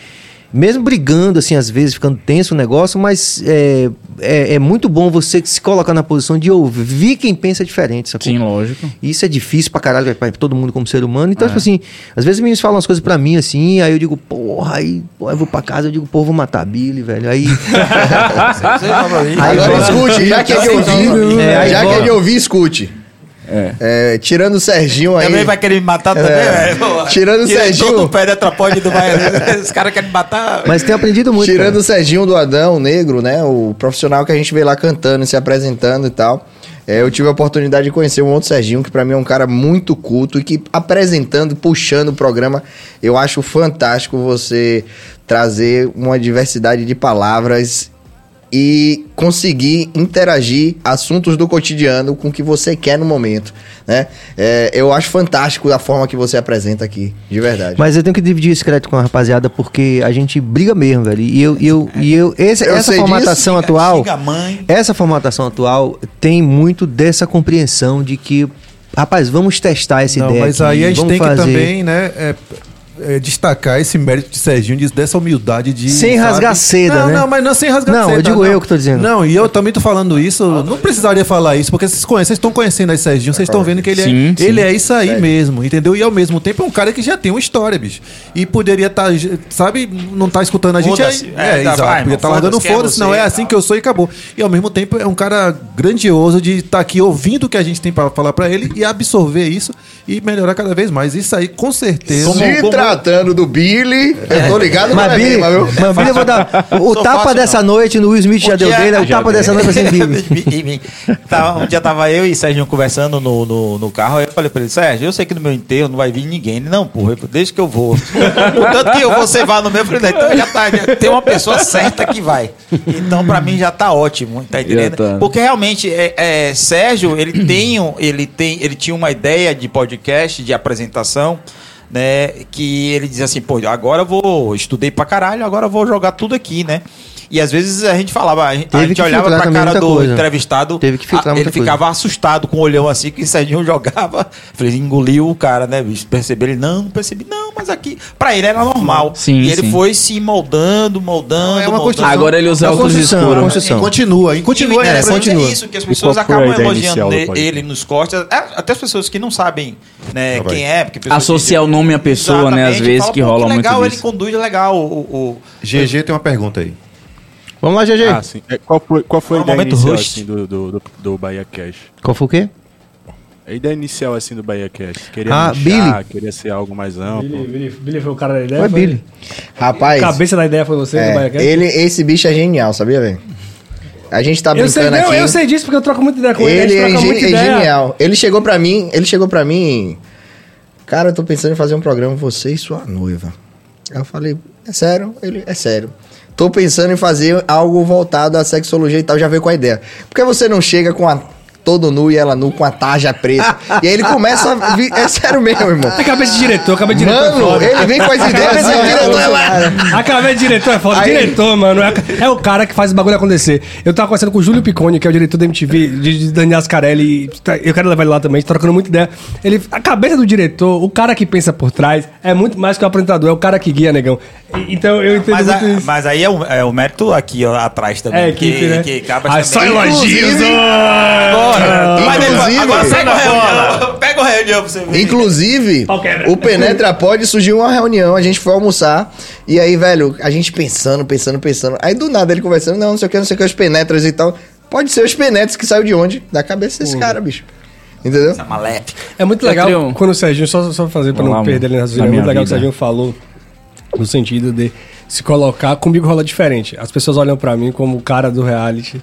mesmo brigando, assim, às vezes ficando tenso o negócio, mas é, é, é muito bom você se colocar na posição de ouvir quem pensa diferente, sacou? Sim, lógico. Isso é difícil pra caralho, velho, pra todo mundo como ser humano. Então, É. tipo assim, às vezes os meninos falam umas coisas pra mim, assim, aí eu digo, porra, aí pô, eu vou pra casa, eu digo, pô, vou matar a Billy, velho. Aí. aí Agora escute, já que é de ouvir, É, aí já que é de ouvir, escute. É, tirando o Serginho aí. Também vai querer me matar também, É. velho. Tirando o Serginho. do pé de atrapode do Baiano. Os caras querem me matar. Mas tenho aprendido muito. Tirando cara. o Serginho do Adão, negro, né? O profissional que a gente vê lá cantando, se apresentando e tal. É, eu tive a oportunidade de conhecer um outro Serginho, que pra mim é um cara muito culto e que apresentando, puxando o programa, eu acho fantástico você trazer uma diversidade de palavras e conseguir interagir assuntos do cotidiano com o que você quer no momento, né? É, eu acho fantástico a forma que você apresenta aqui, de verdade. Mas eu tenho que dividir esse crédito com a rapaziada porque a gente briga mesmo, velho. E eu, e eu, e eu, esse- Eu essa formatação disso. atual, Xinga a mãe. essa formatação atual tem muito dessa compreensão de que, rapaz, vamos testar essa Não, ideia. mas aqui, aí a gente tem que fazer. também, né, é, é, destacar esse mérito de Serginho, de- dessa humildade de. Sem rasgar seda, não, né? Não, mas não sem rasgar Não, seda. eu digo eu que tô dizendo. Não, e eu também tô falando isso, não precisaria falar isso, porque vocês conhecem, vocês estão conhecendo aí Serginho, vocês estão vendo que ele, Sim, é, sim. ele é isso aí mesmo, entendeu? E ao mesmo tempo é um cara que já tem uma história, bicho. E poderia estar, sabe, não tá escutando a gente aí. É, É, tá, exato. vai, podia estar largando foda-se é não é tá. assim que eu sou e acabou. E ao mesmo tempo é um cara grandioso de estar aqui ouvindo o que a gente tem pra falar pra ele e absorver isso e melhorar cada vez mais. Isso aí, com certeza. Se tratando do Billy, eu tô ligado Mas na Billy, mesma, viu? mas Billy, eu vou dar. O Sou tapa fácil, dessa não. noite no Will Smith já Um deu dia- dele, o tapa deu. dessa noite vai ser Billy. Tava- um dia tava eu e Sérgio conversando no, no, no carro, aí eu falei pra ele, Sérgio, eu sei que no meu enterro não vai vir ninguém. Ele, não, porra, deixa que eu vou. Contanto que eu você vá no meu, eu falei, então já tá, já tem uma pessoa certa que vai. Então pra mim já tá ótimo, tá entendendo? tá. Porque realmente, é, é, Sérgio, ele tem, um- ele tem, ele tinha uma ideia de podcast, de apresentação, né? Que ele dizia assim, pô, agora eu vou, estudei pra caralho, agora eu vou jogar tudo aqui, né? E às vezes a gente falava, a gente, a gente olhava pra cara do coisa. entrevistado, Teve que filtrar a- ele coisa. ficava assustado com o olhão assim que o Serginho jogava. Falei, engoliu o cara, né, bicho? Percebeu ele, não, não percebi, não, mas aqui, pra ele era normal. Sim, e ele sim. foi se moldando, moldando, É uma moldando. construção. Agora ele usa É óculos escuros. é uma construção. Continua, e continua, E é, interessante continua. é isso, que as pessoas acabam elogiando ele, nos cortes. é, Até as pessoas que não sabem né, quem é. Porque Associar o nome à pessoa, né, às vezes, falam, que "Pô, rola muito legal, ele disso." conduz legal o... o- GG tem uma pergunta aí. Vamos lá, GG. Ah, sim. É, qual foi, qual foi a é o ideia momento inicial assim, do, do, do, do Bahia Cash? Qual foi o quê? A ideia inicial assim do Bahia Cash? Queria Ah, Billy. queria ser algo mais amplo. Billy, Billy, Billy foi o cara da ideia? Foi Billy. Rapaz, A cabeça da ideia foi você, do é, Baiacast? ele, esse bicho é genial, sabia, velho? A gente tá Eu sei, brincando não, aqui. eu sei disso porque eu troco muita ideia com ele. a Ele é, é ideia. genial. Ele chegou pra mim, ele chegou pra mim. Cara, eu tô pensando em fazer um programa você e sua noiva. Aí eu falei, é sério? Ele, é sério. Tô pensando em fazer algo voltado à sexologia e tal, já veio com a ideia. Por que você não chega com a todo nu e ela nu com a tarja preta? e aí ele começa a vir, é sério mesmo, irmão. É cabeça de diretor, cabeça de diretor é Mano, foda. ele vem com as ideias assim, ó, diretor é lá. A cabeça de diretor é foda. Aí- Diretor, mano, é, é o cara que faz o bagulho acontecer. Eu tava conversando com o Júlio Picone, que é o diretor da MTV, de, de Daniel Ascarelli. e tá- Eu quero levar ele lá também, a gente tá trocando muita ideia. Ele, a cabeça do diretor, o cara que pensa por trás, é muito mais que o apresentador, é o cara que guia, negão. Então eu entendo Mas, muito a- isso. mas aí é o, é o mérito aqui ó, atrás também. É, equipe, que, né? que acaba Ah, só elogios, Inclusive- Agora, mas depois- Inclusive- agora pega o reunião. Pega o reunião pra você ver. Inclusive, Pau quebra. o Penetra Pod surgiu uma reunião, a gente foi almoçar, e aí, velho, a gente pensando, pensando, pensando. Aí do nada ele conversando, não, não sei o que, não sei o que, os penetras e tal. Pode ser os penetras que saiu de onde? Da cabeça desse cara, bicho. Entendeu? Essa maléfica. É muito Eu legal quando o Serginho, só, só fazer pra Vamos não lá, perder ele na na é muito legal que o vida. Serginho falou no sentido de se colocar. Comigo rola diferente. As pessoas olham pra mim como o cara do reality,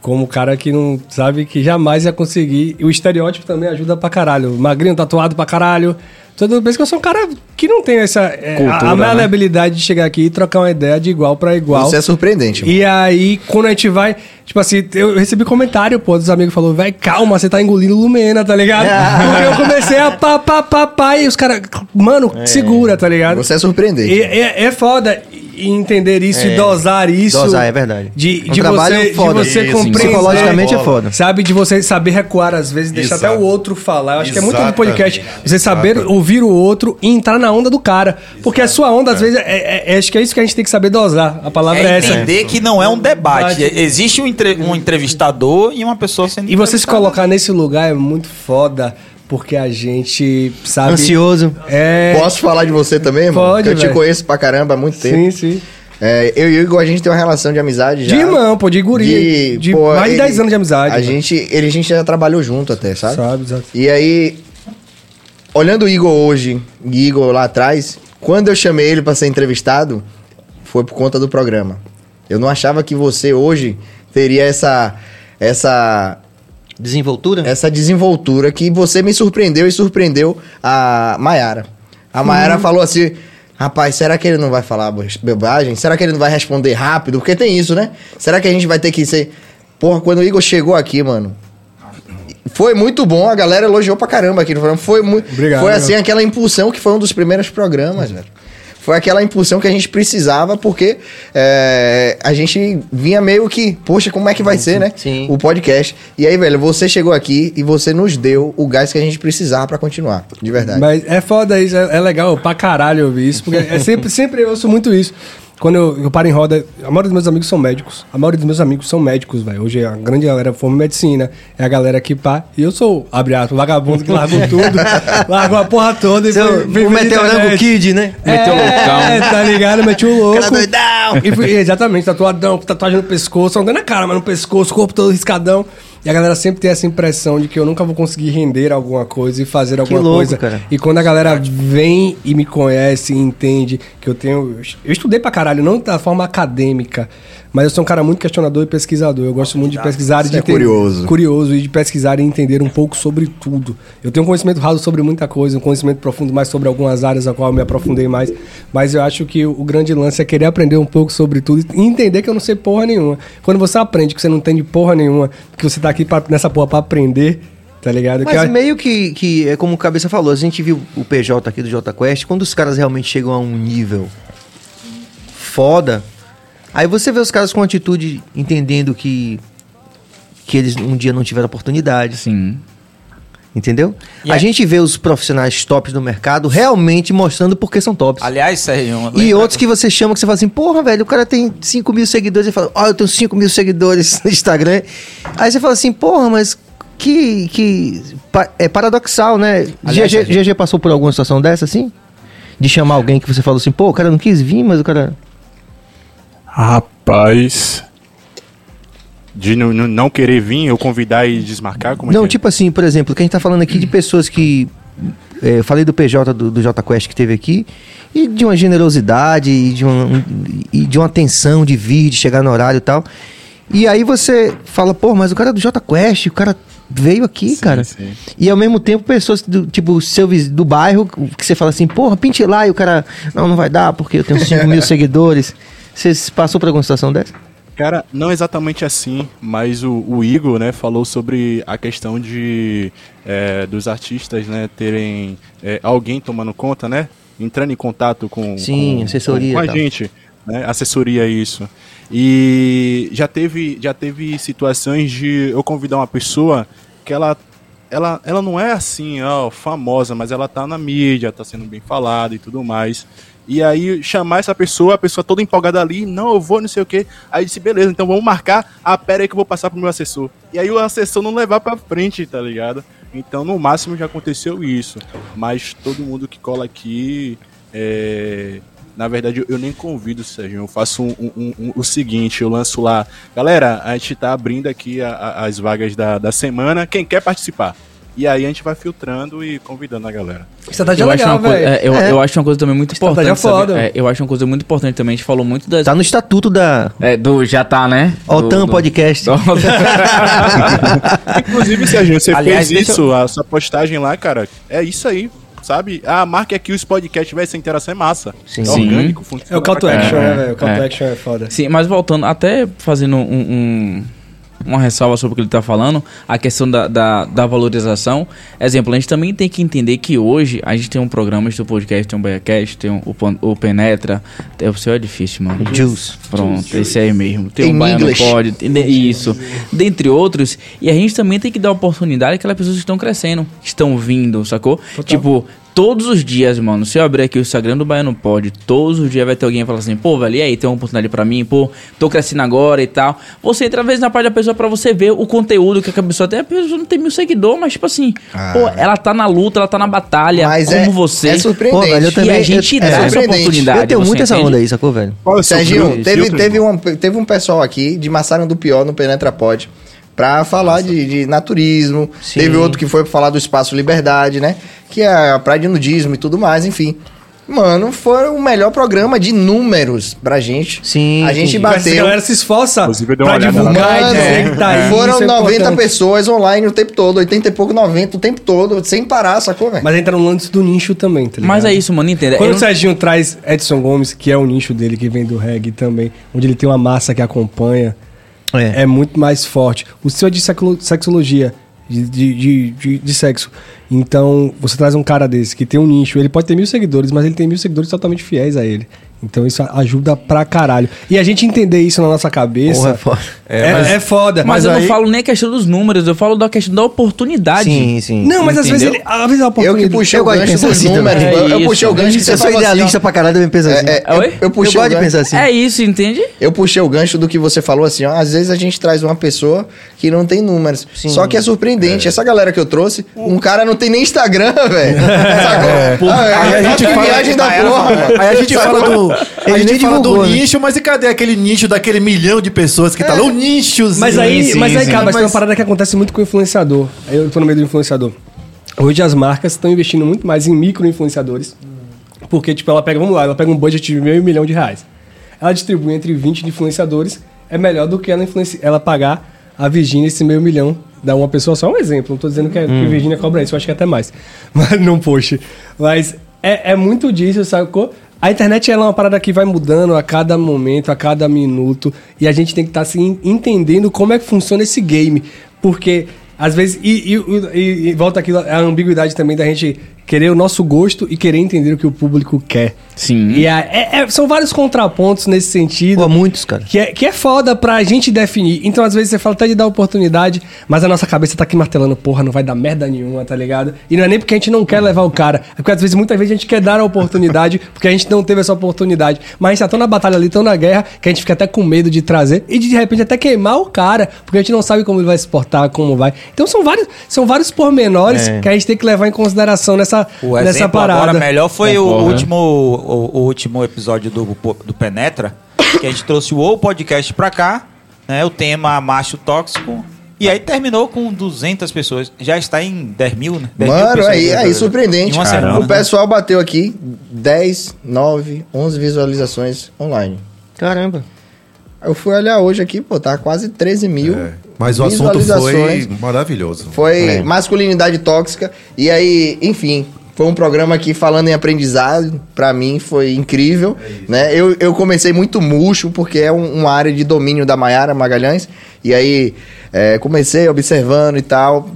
como o cara que não sabe que jamais ia conseguir. E o estereótipo também ajuda pra caralho. Magrinho, tatuado pra caralho. Todo mundo pensa que eu sou um cara que não tem essa. é, Cultura, a, a né? maleabilidade de chegar aqui e trocar uma ideia de igual pra igual. Isso é surpreendente. mano. E aí, quando a gente vai. Tipo assim, eu recebi comentário, pô, dos amigos falou, véi, calma, você tá engolindo Lumena, tá ligado? Porque eu comecei a pá, pá, pá, pá, e os caras, mano, segura, tá ligado? Você é surpreendente. E, é, é foda e entender isso e dosar isso. Dosar, é verdade. De, Um de trabalho você, foda. de você Isso, compreender. Psicologicamente é foda. Sabe, de você saber recuar às vezes, deixar Exato. até o outro falar. Eu acho que é muito do Exatamente. podcast. Você saber ouvir o outro e entrar na onda do cara. Porque a sua onda, às vezes, é, é- é- acho que é isso que a gente tem que saber dosar. A palavra é, É essa. entender que não é um debate. Debate. Existe um, entre- um entrevistador e uma pessoa sendo E você se colocar nesse lugar é muito foda, porque a gente sabe. Ansioso. É. Posso falar de você também, irmão? Pode, Porque eu te conheço pra caramba há muito tempo. Sim, sim. É, eu e o Igor, a gente tem uma relação de amizade já. De irmão, pô, de guri. De, pô, mais de ele- 10 anos de amizade. A mano. gente, ele, a gente já trabalhou junto até, sabe? Sabe, exato. E aí, olhando o Igor hoje e Igor lá atrás, quando eu chamei ele pra ser entrevistado, foi por conta do programa. Eu não achava que você hoje teria essa essa Desenvoltura? essa desenvoltura que você me surpreendeu e surpreendeu a Maiara. A Maiara falou assim: Rapaz, será que ele não vai falar bo- bobagem? Será que ele não vai responder rápido? Porque tem isso, né? Será que a gente vai ter que ser. Porra, quando o Igor chegou aqui, mano. Foi muito bom, a galera elogiou pra caramba aqui no programa. Foi muito. Obrigado, Foi obrigado. assim aquela impulsão que foi um dos primeiros programas, velho. Foi aquela impulsão que a gente precisava, porque é, a gente vinha meio que, poxa, como é que vai ser, né? Sim. O podcast. E aí, velho, você chegou aqui e você nos deu o gás que a gente precisava pra continuar, de verdade. Mas é foda isso, é, é legal pra caralho ouvir isso, porque é sempre, sempre eu ouço muito isso. Quando eu, eu paro em roda, a maioria dos meus amigos são médicos. A maioria dos meus amigos são médicos, velho. Hoje a grande galera forma medicina. É a galera que pá. E eu sou, abre aspas, vagabundo que largou tudo. largou a porra toda e Seu- foi- Meteorango. Kid, né? Meteu É, loucão. tá ligado? Meti o louco. Cara doidão. E fui- exatamente, tatuadão, tatuagem no pescoço, não na cara, mas no pescoço, corpo todo riscadão. E a galera sempre tem essa impressão de que eu nunca vou conseguir render alguma coisa e fazer alguma louco, coisa. cara. E quando a galera vem e me conhece e entende que eu tenho. Eu estudei pra caralho, não da forma acadêmica, mas eu sou um cara muito questionador e pesquisador. Eu gosto muito de pesquisar e de é curioso. curioso e de pesquisar e entender um pouco sobre tudo. Eu tenho um conhecimento raso sobre muita coisa, um conhecimento profundo mais sobre algumas áreas a qual eu me aprofundei mais, mas eu acho que o, grande lance é querer aprender um pouco sobre tudo e entender que eu não sei porra nenhuma. Quando você aprende que você não entende porra nenhuma, que você tá aqui pra- nessa porra pra aprender, tá ligado? Mas que meio que, que é como o Cabeça falou, a gente viu o PJ aqui do J Quest, quando os caras realmente chegam a um nível foda, aí você vê os caras com atitude entendendo que que eles um dia não tiveram oportunidade, Sim. entendeu? E a aí- gente vê os profissionais tops do mercado realmente mostrando porque são tops. Aliás, Sérgio. E outros que você chama que você fala assim, porra, velho, o cara tem 5 mil seguidores e fala, ó, eu tenho 5 mil seguidores no Instagram. Aí você fala assim, porra, mas que. que pa- é paradoxal, né? Aliás, GG, Sérgio- GG passou por alguma situação dessa, assim? De chamar alguém que você falou assim, pô, o cara não quis vir, mas o cara. Rapaz. De não, querer vir, eu convidar e desmarcar? Como é não, é? tipo assim, por exemplo, que a gente tá falando aqui de pessoas que. é, eu falei do PJ do, do J Quest que teve aqui, e de uma generosidade, e de uma, um- e de uma atenção de vir, de chegar no horário e tal. E aí você fala, pô, mas o cara é do J Quest, o cara veio aqui, cara. sim. E ao mesmo tempo, pessoas do, tipo, seu do bairro, que você fala assim, porra, pinte lá, e o cara, não, não vai dar, porque eu tenho 5 mil seguidores. Você passou por alguma situação dessa? Cara, não exatamente assim, mas o, o Igor, né, falou sobre a questão de é, dos artistas, né, terem é, alguém tomando conta, né, entrando em contato com, Sim, com- assessoria com, com a gente, né, assessoria isso. E já teve já teve situações de eu convidar uma pessoa que ela ela, ela não é assim, ó, famosa, mas ela tá na mídia, tá sendo bem falada e tudo mais. E aí chamar essa pessoa, a pessoa toda empolgada ali, não, eu vou, não sei o quê. Aí disse, beleza, então vamos marcar. Ah, pera aí que eu vou passar pro meu assessor. E aí o assessor não levar pra frente, tá ligado? Então, no máximo já aconteceu isso. Mas todo mundo que cola aqui, é... na verdade, eu- nem convido, Sérgio. Eu faço um- um- um- o seguinte, eu lanço lá. Galera, a gente tá abrindo aqui a- a- as vagas da, da semana. Quem quer participar? E aí a gente vai filtrando e convidando a galera. Estratégia Eu acho, legal, uma coisa, velho. é, eu, É. eu acho uma coisa também muito Estratégia importante. foda. É, eu acho uma coisa muito importante também. A gente falou muito das. Tá no estatuto da É, do já tá, né? OTAN do- Podcast. do- Inclusive, Sérgio, você Aliás, fez isso, a sua postagem lá, cara. É isso aí, sabe? Ah, marque aqui os podcasts, vai ser interação é massa. Sim. É Sim. orgânico, funciona É o call to pra caralho. action, É, né, velho? O call to é. action é foda. Sim, mas voltando, até fazendo um, um- uma ressalva sobre o que ele está falando, a questão da, da, da valorização. Exemplo, a gente também tem que entender que hoje a gente tem um programa do podcast, tem um tem um, o, o Penetra. tem- O seu é difícil, mano. Juice. Pronto, esse aí mesmo. Tem In o Baiano. Pod, tem- isso. Dentre outros. E a gente também tem que dar oportunidade àquelas pessoas que estão crescendo, que estão vindo, sacou? Tipo, todos os dias, mano, se eu abrir aqui o Instagram do Baiano Pod, todos os dias vai ter alguém falando assim, pô, velho, e aí, tem uma oportunidade pra mim, pô, tô crescendo agora e tal. Você entra às vezes na parte da pessoa pra você ver o conteúdo que a pessoa tem. A pessoa não tem mil seguidores, mas tipo assim, pô, ela tá na luta, ela tá na batalha, Mas como é, você. é surpreendente. Pô, velho, eu também- e a gente eu- dá é essa surpreendente. oportunidade. Eu tenho muito essa onda aí, sacou, velho? Qual é o seu Serginho, filtro, teve, teve, um, teve um pessoal aqui de Massaro do Pior no Penetra Pod pra falar de, de naturismo. Sim. Teve outro que foi pra falar do Espaço Liberdade, né? Que é a praia de nudismo e tudo mais, enfim. Mano, foi o melhor programa de números pra gente. Sim. A gente sim. Mas a bateu. galera se esforça pra divulgar Mano, que tá aí. foram isso é 90 importante. pessoas online o tempo todo, 80 e pouco, 90 o tempo todo, sem parar, sacou, velho? Mas entra no lance do nicho também, tá ligado? Mas é isso, mano, entenda. Quando Eu o Serginho traz Edson Gomes, que é o nicho dele, que vem do reggae também, onde ele tem uma massa que acompanha, É. é, muito mais forte. O seu é de sexolo- sexologia, de, de, de, de- sexo. Então, você traz um cara desse que tem um nicho, ele pode ter mil seguidores, mas ele tem mil seguidores totalmente fiéis a ele. Então isso ajuda pra caralho. E a gente entender isso na nossa cabeça Porra, é foda. é, mas- é foda. Mas, eu aí- não falo nem a questão dos números, eu falo da questão da oportunidade. Sim, sim. Não, mas às vezes, ele, às vezes a Eu oportunidade... que puxei Eu o gancho pensar dos assim números, também. eu, eu É puxei o gancho que você Eu sou falou assim, idealista pra caralho, eu penso assim. É, é, Oi? eu, eu puxei eu gosto de pensar assim. É isso, entende? Eu puxei o gancho do que você falou assim, ó. Às vezes a gente traz uma pessoa que não tem números. Só que é surpreendente. Essa galera que eu trouxe, um cara não tem nem Instagram, velho. Sacou? Ah, é, Aí a gente fala- viagem da porra. Aí a gente fala do. A gente fala do né? nicho, mas e cadê aquele nicho daquele milhão de pessoas que tá lá? Nichozinho. Mas aí, sim, mas aí sim. cara, mas, tem uma parada que acontece muito com o influenciador. Aí Eu tô no meio do influenciador. Hoje as marcas estão investindo muito mais em micro-influenciadores. Porque, tipo, ela pega, vamos lá, ela pega um budget de meio milhão de reais. Ela distribui entre 20 influenciadores. É melhor do que ela, ela pagar a Virgínia esse meio milhão da uma pessoa só. Um exemplo. Não tô dizendo que, é, que a Virgínia cobra isso, eu acho que é até mais. Mas não post. Mas é, é muito disso, sacou? A internet é uma parada que vai mudando a cada momento, a cada minuto. E a gente tem que estar assim, entendendo como é que funciona esse game. Porque, às vezes, e, e- e- e volta aquilo, a ambiguidade também da gente querer o nosso gosto e querer entender o que o público quer. Sim. E a- é- é- são vários contrapontos nesse sentido. Pô, muitos, cara. Que é, que é foda pra gente definir. Então, às vezes, você fala até de dar oportunidade, mas a nossa cabeça tá aqui martelando, porra, não vai dar merda nenhuma, tá ligado? E não é nem porque a gente não quer levar o cara. É porque, às vezes, muitas vezes a gente quer dar a oportunidade, porque a gente não teve essa oportunidade. Mas a gente tá tão na batalha ali, tão na guerra, que a gente fica até com medo de trazer e de, repente, até queimar o cara, porque a gente não sabe como ele vai se portar, como vai. Então, são vários, são vários pormenores É. que a gente tem que levar em consideração nessa, O nessa exemplo parada. agora melhor foi o Concordo. último, o, o último episódio do, do Penetra, que a gente trouxe o O Podcast pra cá, né, o tema macho tóxico, e aí terminou com 200 pessoas. Já está em 10 mil, né? 10 mil Mano, pessoas aí, já- aí surpreendente. Semana. O pessoal bateu aqui 10, 9, 11 visualizações online. Caramba. Eu fui olhar hoje aqui, pô, tá quase 13 mil. É, Mas o assunto foi maravilhoso. Foi É. masculinidade tóxica. E aí, enfim, foi um programa que, falando em aprendizado, pra mim foi incrível. né? Eu, eu comecei muito murcho, porque é um- uma área de domínio da Maiara Magalhães. E aí, é, comecei observando e tal.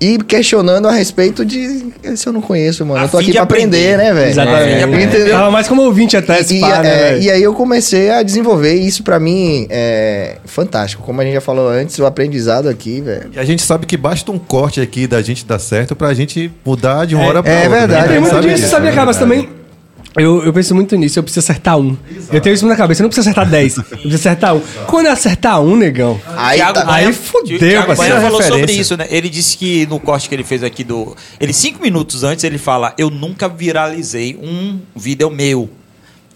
E questionando a respeito de. Se eu não conheço, mano. A eu tô aqui pra aprender, aprender. né, velho? Exatamente. É, entendeu? Tava mais como ouvinte até esse E, né, é, e aí eu comecei a desenvolver e isso pra mim é fantástico. Como a gente já falou antes, o aprendizado aqui, velho. E a gente sabe que basta um corte aqui da gente dar certo pra gente mudar de uma hora pra é outra. verdade. né? Tem muito Sabe disso, sabia, é cara? Mas verdade. também. Eu, eu penso muito nisso, eu preciso acertar um. Eu tenho isso na cabeça, eu não preciso acertar 10. Eu preciso acertar um. Quando eu acertar um, negão. Aí, Thiago tá- Aí fudeu, Thiago parceiro. Banha falou Referência. sobre isso, né? Ele disse que no corte que ele fez aqui do. Ele, cinco minutos antes, ele fala: Eu nunca viralizei um vídeo meu.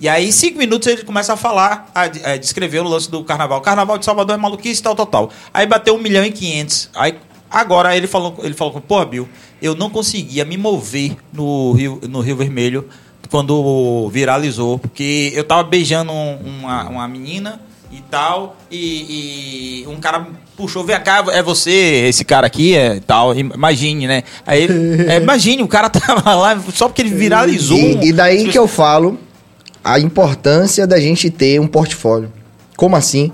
E aí, cinco minutos, ele começa a falar, a, a descrever o lance do carnaval. Carnaval de Salvador é maluquice, tal, tal, tal. Aí bateu um milhão e quinhentos. Aí, agora, ele falou, ele falou: Pô, Bill, eu não conseguia me mover no Rio, no Rio Vermelho quando viralizou, porque eu tava beijando um- uma, uma menina e tal, e, e um cara puxou, vem cá, é você, esse cara aqui, é tal, imagine, né? Aí, ele- é, imagine, o cara tava lá só porque ele viralizou. E, e daí que eu falo a importância da gente ter um portfólio. Como assim?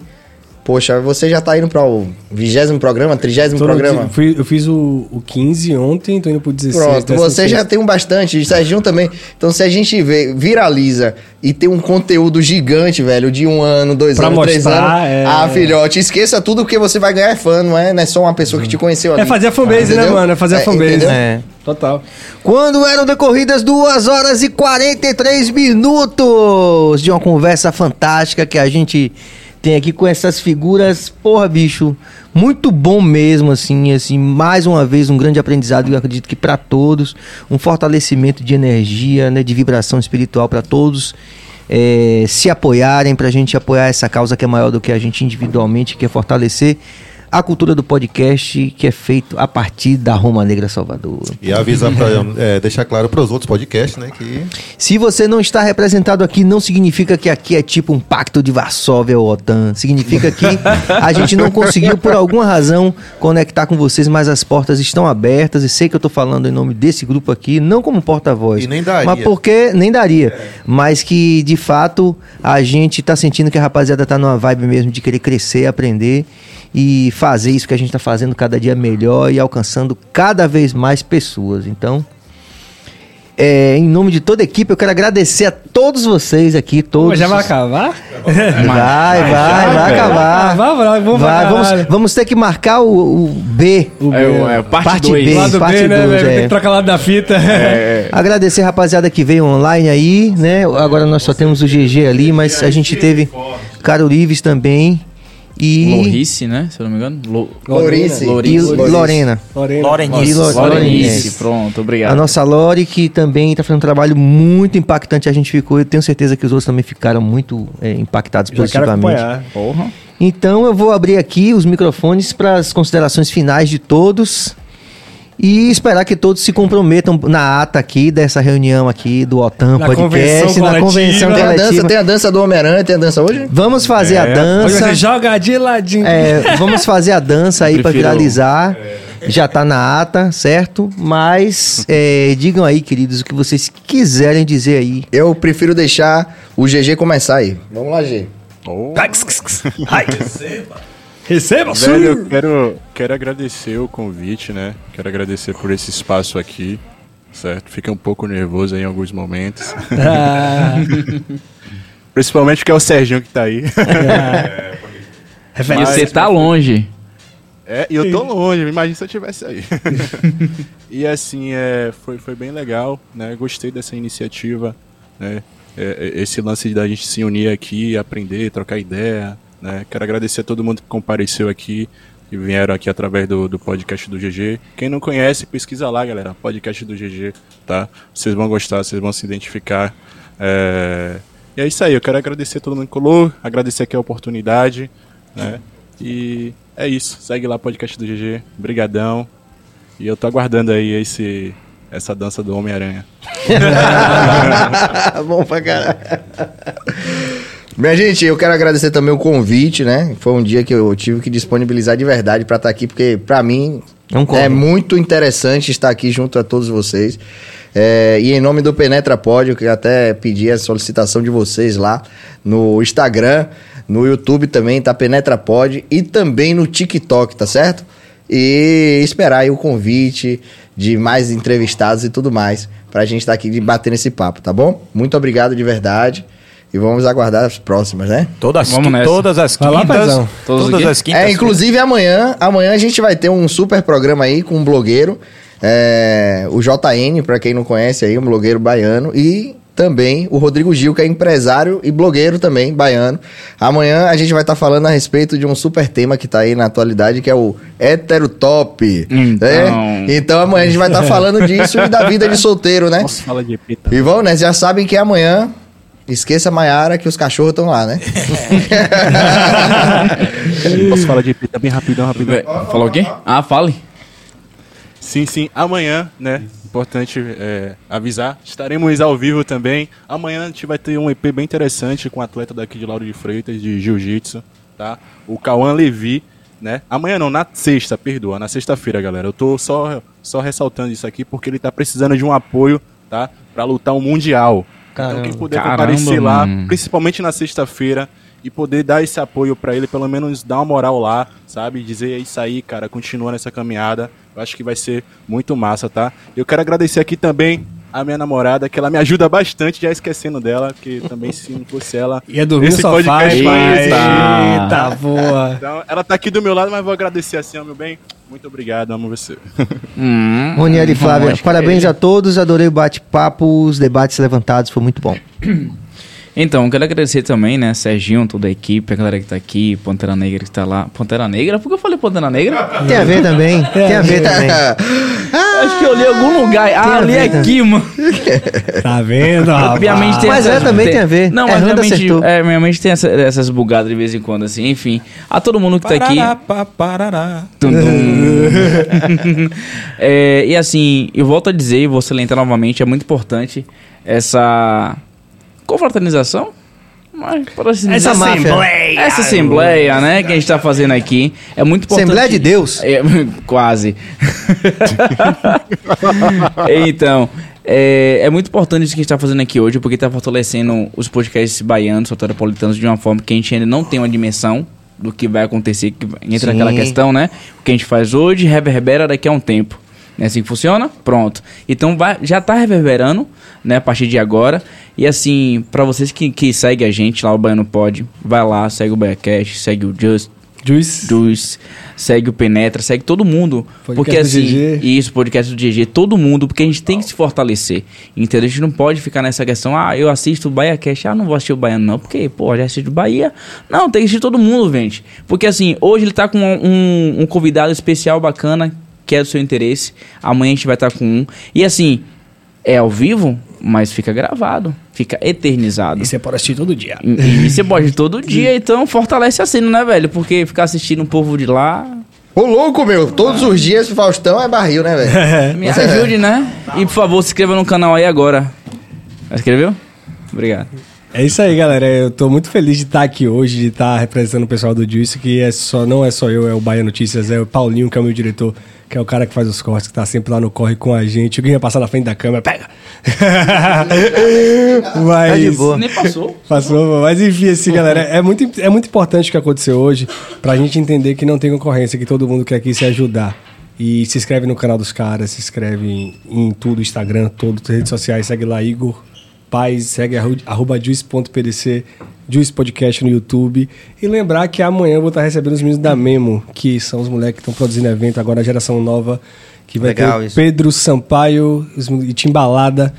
Poxa, você já tá indo para o vigésimo programa, trigésimo programa? fui- eu fiz o, o 15 ontem, tô indo pro 16. Pronto, você já tem um bastante, o Serginho também. Então, se a gente vê, viraliza e tem um conteúdo gigante, velho, de um ano, dois Pra anos, três mostrar, anos. é. Ah, filhote, esqueça tudo porque você vai ganhar fã, não é, não é só uma pessoa que te conheceu ali. É fazer a fanbase, né, Entendeu? mano? É fazer a É, fanbase. entendeu? É. Total. Quando eram decorridas 2 horas e 43 minutos de uma conversa fantástica que a gente tem aqui com essas figuras, porra, bicho, muito bom mesmo, assim, assim, mais uma vez um grande aprendizado, eu acredito que para todos, um fortalecimento de energia, né, de vibração espiritual para todos. é, se apoiarem pra gente apoiar essa causa que é maior do que a gente individualmente, que é fortalecer a cultura do podcast que é feito a partir da Roma Negra Salvador. E avisar para é, deixar claro para os outros podcasts, né, que Se você não está representado aqui, não significa que aqui é tipo um pacto de Varsóvia ou OTAN. Significa que a gente não conseguiu, por alguma razão, conectar com vocês, mas as portas estão abertas. E sei que eu estou falando em nome desse grupo aqui, não como porta-voz. E nem daria. Mas porque nem daria. Mas que, de fato, a gente está sentindo que a rapaziada está numa vibe mesmo de querer crescer, aprender e fazer isso que a gente está fazendo cada dia melhor e alcançando cada vez mais pessoas. Então, é, em nome de toda a equipe, eu quero agradecer a todos vocês aqui, todos. Já vai acabar? Vai, vai, vai, cara. acabar. Vai, vai, vamos Vai, vamos, vamos ter que marcar o, o B. É, o- é, parte dois. B, Lado parte B, né, dois, velho? é. Tem que trocar lado da fita. Agradecer a rapaziada que veio online aí, né? Agora nós só temos o GG ali, mas a gente teve Caro Ives também. E, Lorice, né? Se eu não me engano. Lo... Lorice. e Lorice. Lorena. Lorena. Lorenice. E Lo- Lorenice. Lorenice. Pronto, A obrigado. nossa Lore, que também está fazendo um trabalho muito impactante, a gente ficou. Eu tenho certeza que os outros também ficaram muito é, impactados Já quero positivamente. acompanhar. Porra. Então eu vou abrir aqui os microfones para as considerações finais de todos e esperar que todos se comprometam na ata aqui dessa reunião aqui do OTAN Na Podcast, convenção na coletiva. convenção Tem a dança, tem a dança do Homem-Aranha, tem a dança hoje? Vamos fazer a Hoje dança. você joga de ladinho. É, vamos fazer a dança aí para Prefiro- viralizar. Já tá na ata, certo? Mas é, digam aí, queridos, o que vocês quiserem dizer aí. Eu prefiro deixar o GG começar aí. Vamos lá, G. Oh, Receba, velho, eu quero, quero agradecer o convite, né? Quero agradecer por esse espaço aqui, certo? Fiquei um pouco nervoso aí em alguns momentos. Ah, Principalmente porque é o Serginho que tá aí. E você tá longe. É, e eu tô longe, imagina se eu tivesse aí. e assim, é, foi, foi bem legal, né? Gostei dessa iniciativa, né? É, é, esse lance da gente se unir aqui, aprender, trocar ideia, né? Quero agradecer a todo mundo que compareceu aqui, que vieram aqui através do, do podcast do GG. Quem não conhece, pesquisa lá, galera, podcast do GG, tá? Vocês vão gostar, vocês vão se identificar. É, E é isso aí, eu quero agradecer a todo mundo que colou, agradecer aqui a oportunidade, né? E é isso, segue lá o podcast do GG, brigadão. E eu tô aguardando aí esse, essa dança do Homem-Aranha. Bom pra caralho. Minha gente, eu quero agradecer também o convite, né? Foi um dia que eu tive que disponibilizar de verdade pra estar aqui, porque pra mim é muito interessante estar aqui junto a todos vocês. É, e em nome do Penetra Pod, eu queria até pedir a solicitação de vocês lá no Instagram, no YouTube também, tá Penetra Pod, e também no TikTok, tá certo? E esperar aí o convite de mais entrevistados e tudo mais, pra gente estar aqui batendo esse papo, tá bom? Muito obrigado de verdade. E vamos aguardar as próximas, né? Todas, Vamos nessa. todas as lá, quintas. Todos todas quê? as quintas. É, inclusive amanhã, amanhã a gente vai ter um super programa aí com um blogueiro, é, o JN, pra quem não conhece aí, um blogueiro baiano, e também o Rodrigo Gil, que é empresário e blogueiro também, baiano. Amanhã a gente vai estar falando a respeito de um super tema que tá aí na atualidade, que é o heterotop. Então. né? Então amanhã a gente vai estar falando disso e da vida de solteiro, né? Nossa, fala de tá? E vão, né? Já sabem que amanhã. Esqueça a Maiara que os cachorros estão lá, né? Posso falar de EP tá bem rapidão, rapidão. Falou o quê? Ah, fale. Sim, sim. Amanhã, né? Importante é, avisar. Estaremos ao vivo também. Amanhã a gente vai ter um EP bem interessante com um atleta daqui de Lauro de Freitas, de Jiu-Jitsu, tá? O Cauã Levi, né? Amanhã não, na sexta, perdoa. Na sexta-feira, galera. Eu tô só, só ressaltando isso aqui porque ele tá precisando de um apoio, tá? Pra lutar um Mundial. Então quem puder Caramba, comparecer lá, mano. principalmente na sexta-feira, e poder dar esse apoio pra ele, pelo menos dar uma moral lá, sabe? Dizer é isso aí, cara, continua nessa caminhada. Eu acho que vai ser muito massa, tá? Eu quero agradecer aqui também a minha namorada, que ela me ajuda bastante, já esquecendo dela, porque também se não fosse ela. Ia dormir esse sofá. podcast Eita, existir. Eita, boa. Então, ela tá aqui do meu lado, mas vou agradecer assim, ó, meu bem. Muito obrigado, amo você. Hum, Roniel e Flávia, romântico. parabéns a todos, adorei o bate-papo, os debates levantados, foi muito bom. Então, quero agradecer também, né, Serginho, toda a equipe, a galera que tá aqui, Pantera Negra que tá lá. Pantera Negra? Por que eu falei Pantera Negra? Tem a ver também. Tem a ver também. Acho que eu li em algum lugar. Ah, li aqui, mano. Tá vendo, rapaz? Minha mente tem Mas é, também tem a ver. Não, É, mas minha Randa mente, é, minha mente tem essa- essas bugadas de vez em quando, assim. Enfim, a todo mundo que tá aqui. Parará, pá, parará. Tum, tum. É, e assim, eu volto a dizer, e vou salientar novamente, é muito importante essa confraternização. Mas, assim Essa assembleia. Essa assembleia, né, que a gente tá fazendo aqui. É muito importante. Assembleia de Deus. É, quase. então, é, é muito importante isso que a gente está fazendo aqui hoje, porque está fortalecendo os podcasts baianos, soteropolitanos, de uma forma que a gente ainda não tem uma dimensão do que vai acontecer, que entra Sim. aquela questão, né? O que a gente faz hoje reverbera daqui a um tempo. É assim que funciona? Pronto. Então vai, já tá reverberando, né, a partir de agora. E assim, para vocês que, que seguem a gente lá, o Baiano Pod, vai lá, segue o BaiaCast, segue o Just, Juice. Juice, segue o Penetra, segue todo mundo. Podcast porque do assim, GG. isso, podcast do GG, todo mundo, porque a gente tem que se fortalecer. Entendeu? A gente não pode ficar nessa questão, ah, eu assisto o Bahia Cash, ah, não vou assistir o Baiano não, porque, pô, já assisti o Bahia. Não, tem que assistir todo mundo, gente. Porque assim, hoje ele tá com um, um convidado especial bacana, que é do seu interesse. Amanhã a gente vai estar com um. E assim, é ao vivo, mas fica gravado, fica eternizado. E você pode assistir todo dia. E, e você pode todo dia, então fortalece a cena, né, velho? Porque ficar assistindo um povo de lá. Ô, louco, meu. Todos os dias o Faustão é barril, né, velho? Me ajude, né? E por favor, se inscreva no canal aí agora. Escreveu? Obrigado. É isso aí, galera. Eu tô muito feliz de estar aqui hoje, de estar representando o pessoal do Juice, que é só, não é só eu, é o Bahia Notícias, é o Paulinho, que é o meu diretor, que é o cara que faz os cortes, que tá sempre lá no corre com a gente. Alguém ia passar na frente da câmera, pega! Mas... Tá de boa. Nem passou. Passou, mas enfim, assim, galera, é muito, é muito importante o que aconteceu hoje pra gente entender que não tem concorrência, que todo mundo quer aqui se ajudar. E se inscreve no canal dos caras, se inscreve em, em tudo, Instagram, todas as redes sociais, segue lá Igor Paz, segue arro- arroba juice.pdc, Juice Podcast no YouTube. E lembrar que amanhã eu vou estar recebendo os meninos da Memo, que são os moleques que estão produzindo evento agora, a geração nova, que vai Legal ter. Pedro Sampaio e Timbalada.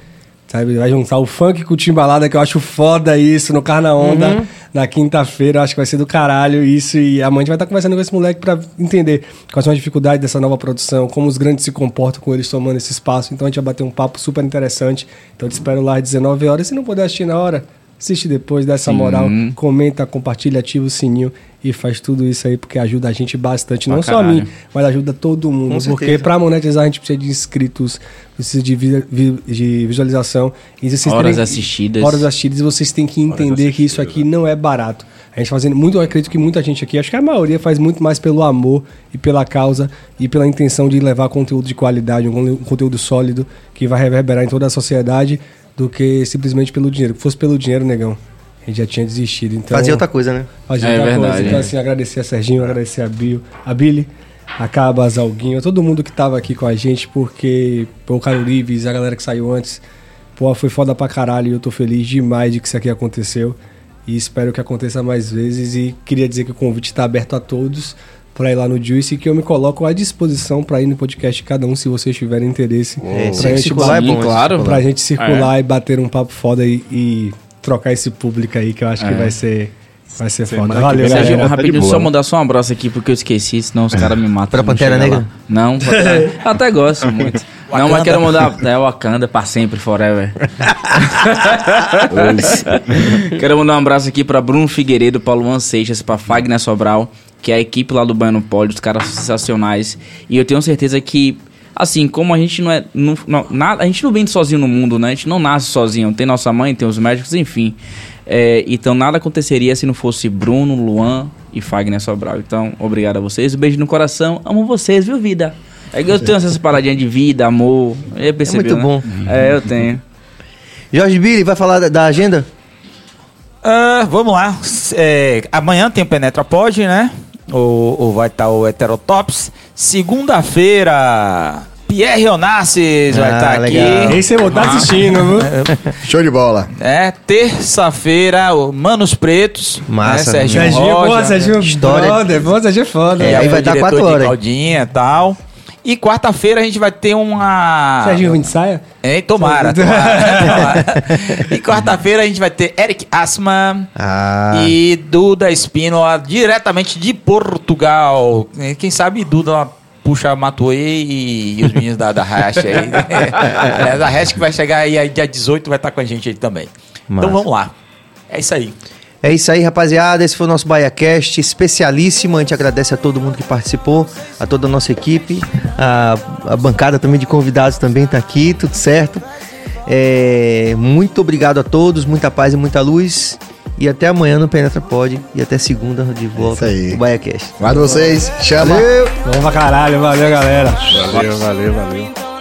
Sabe, vai juntar o funk com o timbalada, que eu acho foda isso, no Carna Onda, Uhum. na quinta-feira, acho que vai ser do caralho isso. E amanhã a gente vai estar conversando com esse moleque pra entender quais são as dificuldades dessa nova produção, como os grandes se comportam com eles tomando esse espaço. Então a gente vai bater um papo super interessante. Então eu te espero lá às 19 horas. Se não puder assistir na hora, assiste depois, dá essa moral, comenta, compartilha, ativa o sininho e faz tudo isso aí, porque ajuda a gente bastante. Pra não só a caralho. mim, mas ajuda todo mundo. Com porque pra monetizar a gente precisa de inscritos, precisa de, vi- vi- de visualização. E vocês Horas terem- assistidas. Horas assistidas. E vocês têm que entender que isso aqui não é barato. A gente fazendo muito, eu acredito que muita gente aqui, acho que a maioria faz muito mais pelo amor e pela causa e pela intenção de levar conteúdo de qualidade, um conteúdo sólido que vai reverberar em toda a sociedade do que simplesmente pelo dinheiro. Se fosse pelo dinheiro, negão, a gente já tinha desistido. Então, Fazer outra coisa, né? fazer É outra verdade, coisa. Então, é. assim, agradecer a Serginho, agradecer a Bio, a Billy, a Cabas, Alguinho, a todo mundo que tava aqui com a gente, porque pô, o Caro Lives, a galera que saiu antes, pô, foi foda pra caralho e eu tô feliz demais de que isso aqui aconteceu. E espero que aconteça mais vezes. E queria dizer que o convite está aberto a todos para ir lá no Juice e que eu me coloco à disposição para ir no podcast de cada um, se vocês tiverem interesse. É, pra gente circular é bater- bom, claro. pra gente circular e bater um papo foda e, e trocar esse público aí que eu acho que É. vai ser vai ser foda. Semana que Valeu, vem, galera. Tá rapidinho, boa, só né? mandar só um abraço aqui porque eu esqueci, senão os caras me matam. Pra Pantera Negra? lá. Não, Pantera... até gosto muito. Não, mas quero mandar. É Wakanda pra sempre, forever. quero mandar um abraço aqui pra Bruno Figueiredo, pra Luan Seixas, pra Fagner Sobral, que é a equipe lá do Baiano Poli, os caras são sensacionais. E eu tenho certeza que. Assim, como a gente não é. Não, não- nada, a gente não vem sozinho no mundo, né? A gente não nasce sozinho. Tem nossa mãe, tem os médicos, enfim. É, então nada aconteceria se não fosse Bruno, Luan e Fagner Sobral. Então, obrigado a vocês. Um beijo no coração. Amo vocês, viu, vida? É que eu tenho essas paradinhas de vida, amor. É, percebeu, muito bom. Né? É, eu tenho. Jorge Billy vai falar da, da agenda? Ah, vamos lá. É, amanhã tem o Penetra Pod, né? Ou, ou vai estar o Heterotops. Segunda-feira, Pierre Onassis vai Ah, estar legal. aqui. Esse eu vou estar assistindo, viu? Show de bola. É, terça-feira, o Manos Pretos. Massa, né? Serginho, Serginho, Rocha, pô, Serginho, História. brother, pô, Serginho é foda. É, aí vai dar diretor quatro horas. Claudinha e tal. E quarta-feira a gente vai ter uma. Serginho vem de saia? É, tomara, tomara, tomara. E quarta-feira a gente vai ter Eric Asman Ah. e Duda Espínola, diretamente de Portugal. É, Quem sabe Duda puxa Matuê e, e os meninos da, da Hash aí. Aliás, a Hash que vai chegar aí, aí dia 18 vai estar com a gente aí também. Massa. Então vamos lá. É isso aí. É isso aí, rapaziada. Esse foi o nosso BaiaCast especialíssimo. A gente agradece a todo mundo que participou, a toda a nossa equipe. A, a bancada também de convidados também tá aqui, tudo certo. É, muito obrigado a todos, muita paz e muita luz. E até amanhã no Penetra Pod. E até segunda de volta no BaiaCast. Guarda vocês. Chama. Valeu! Vamos pra caralho, valeu, galera. Valeu, valeu, valeu.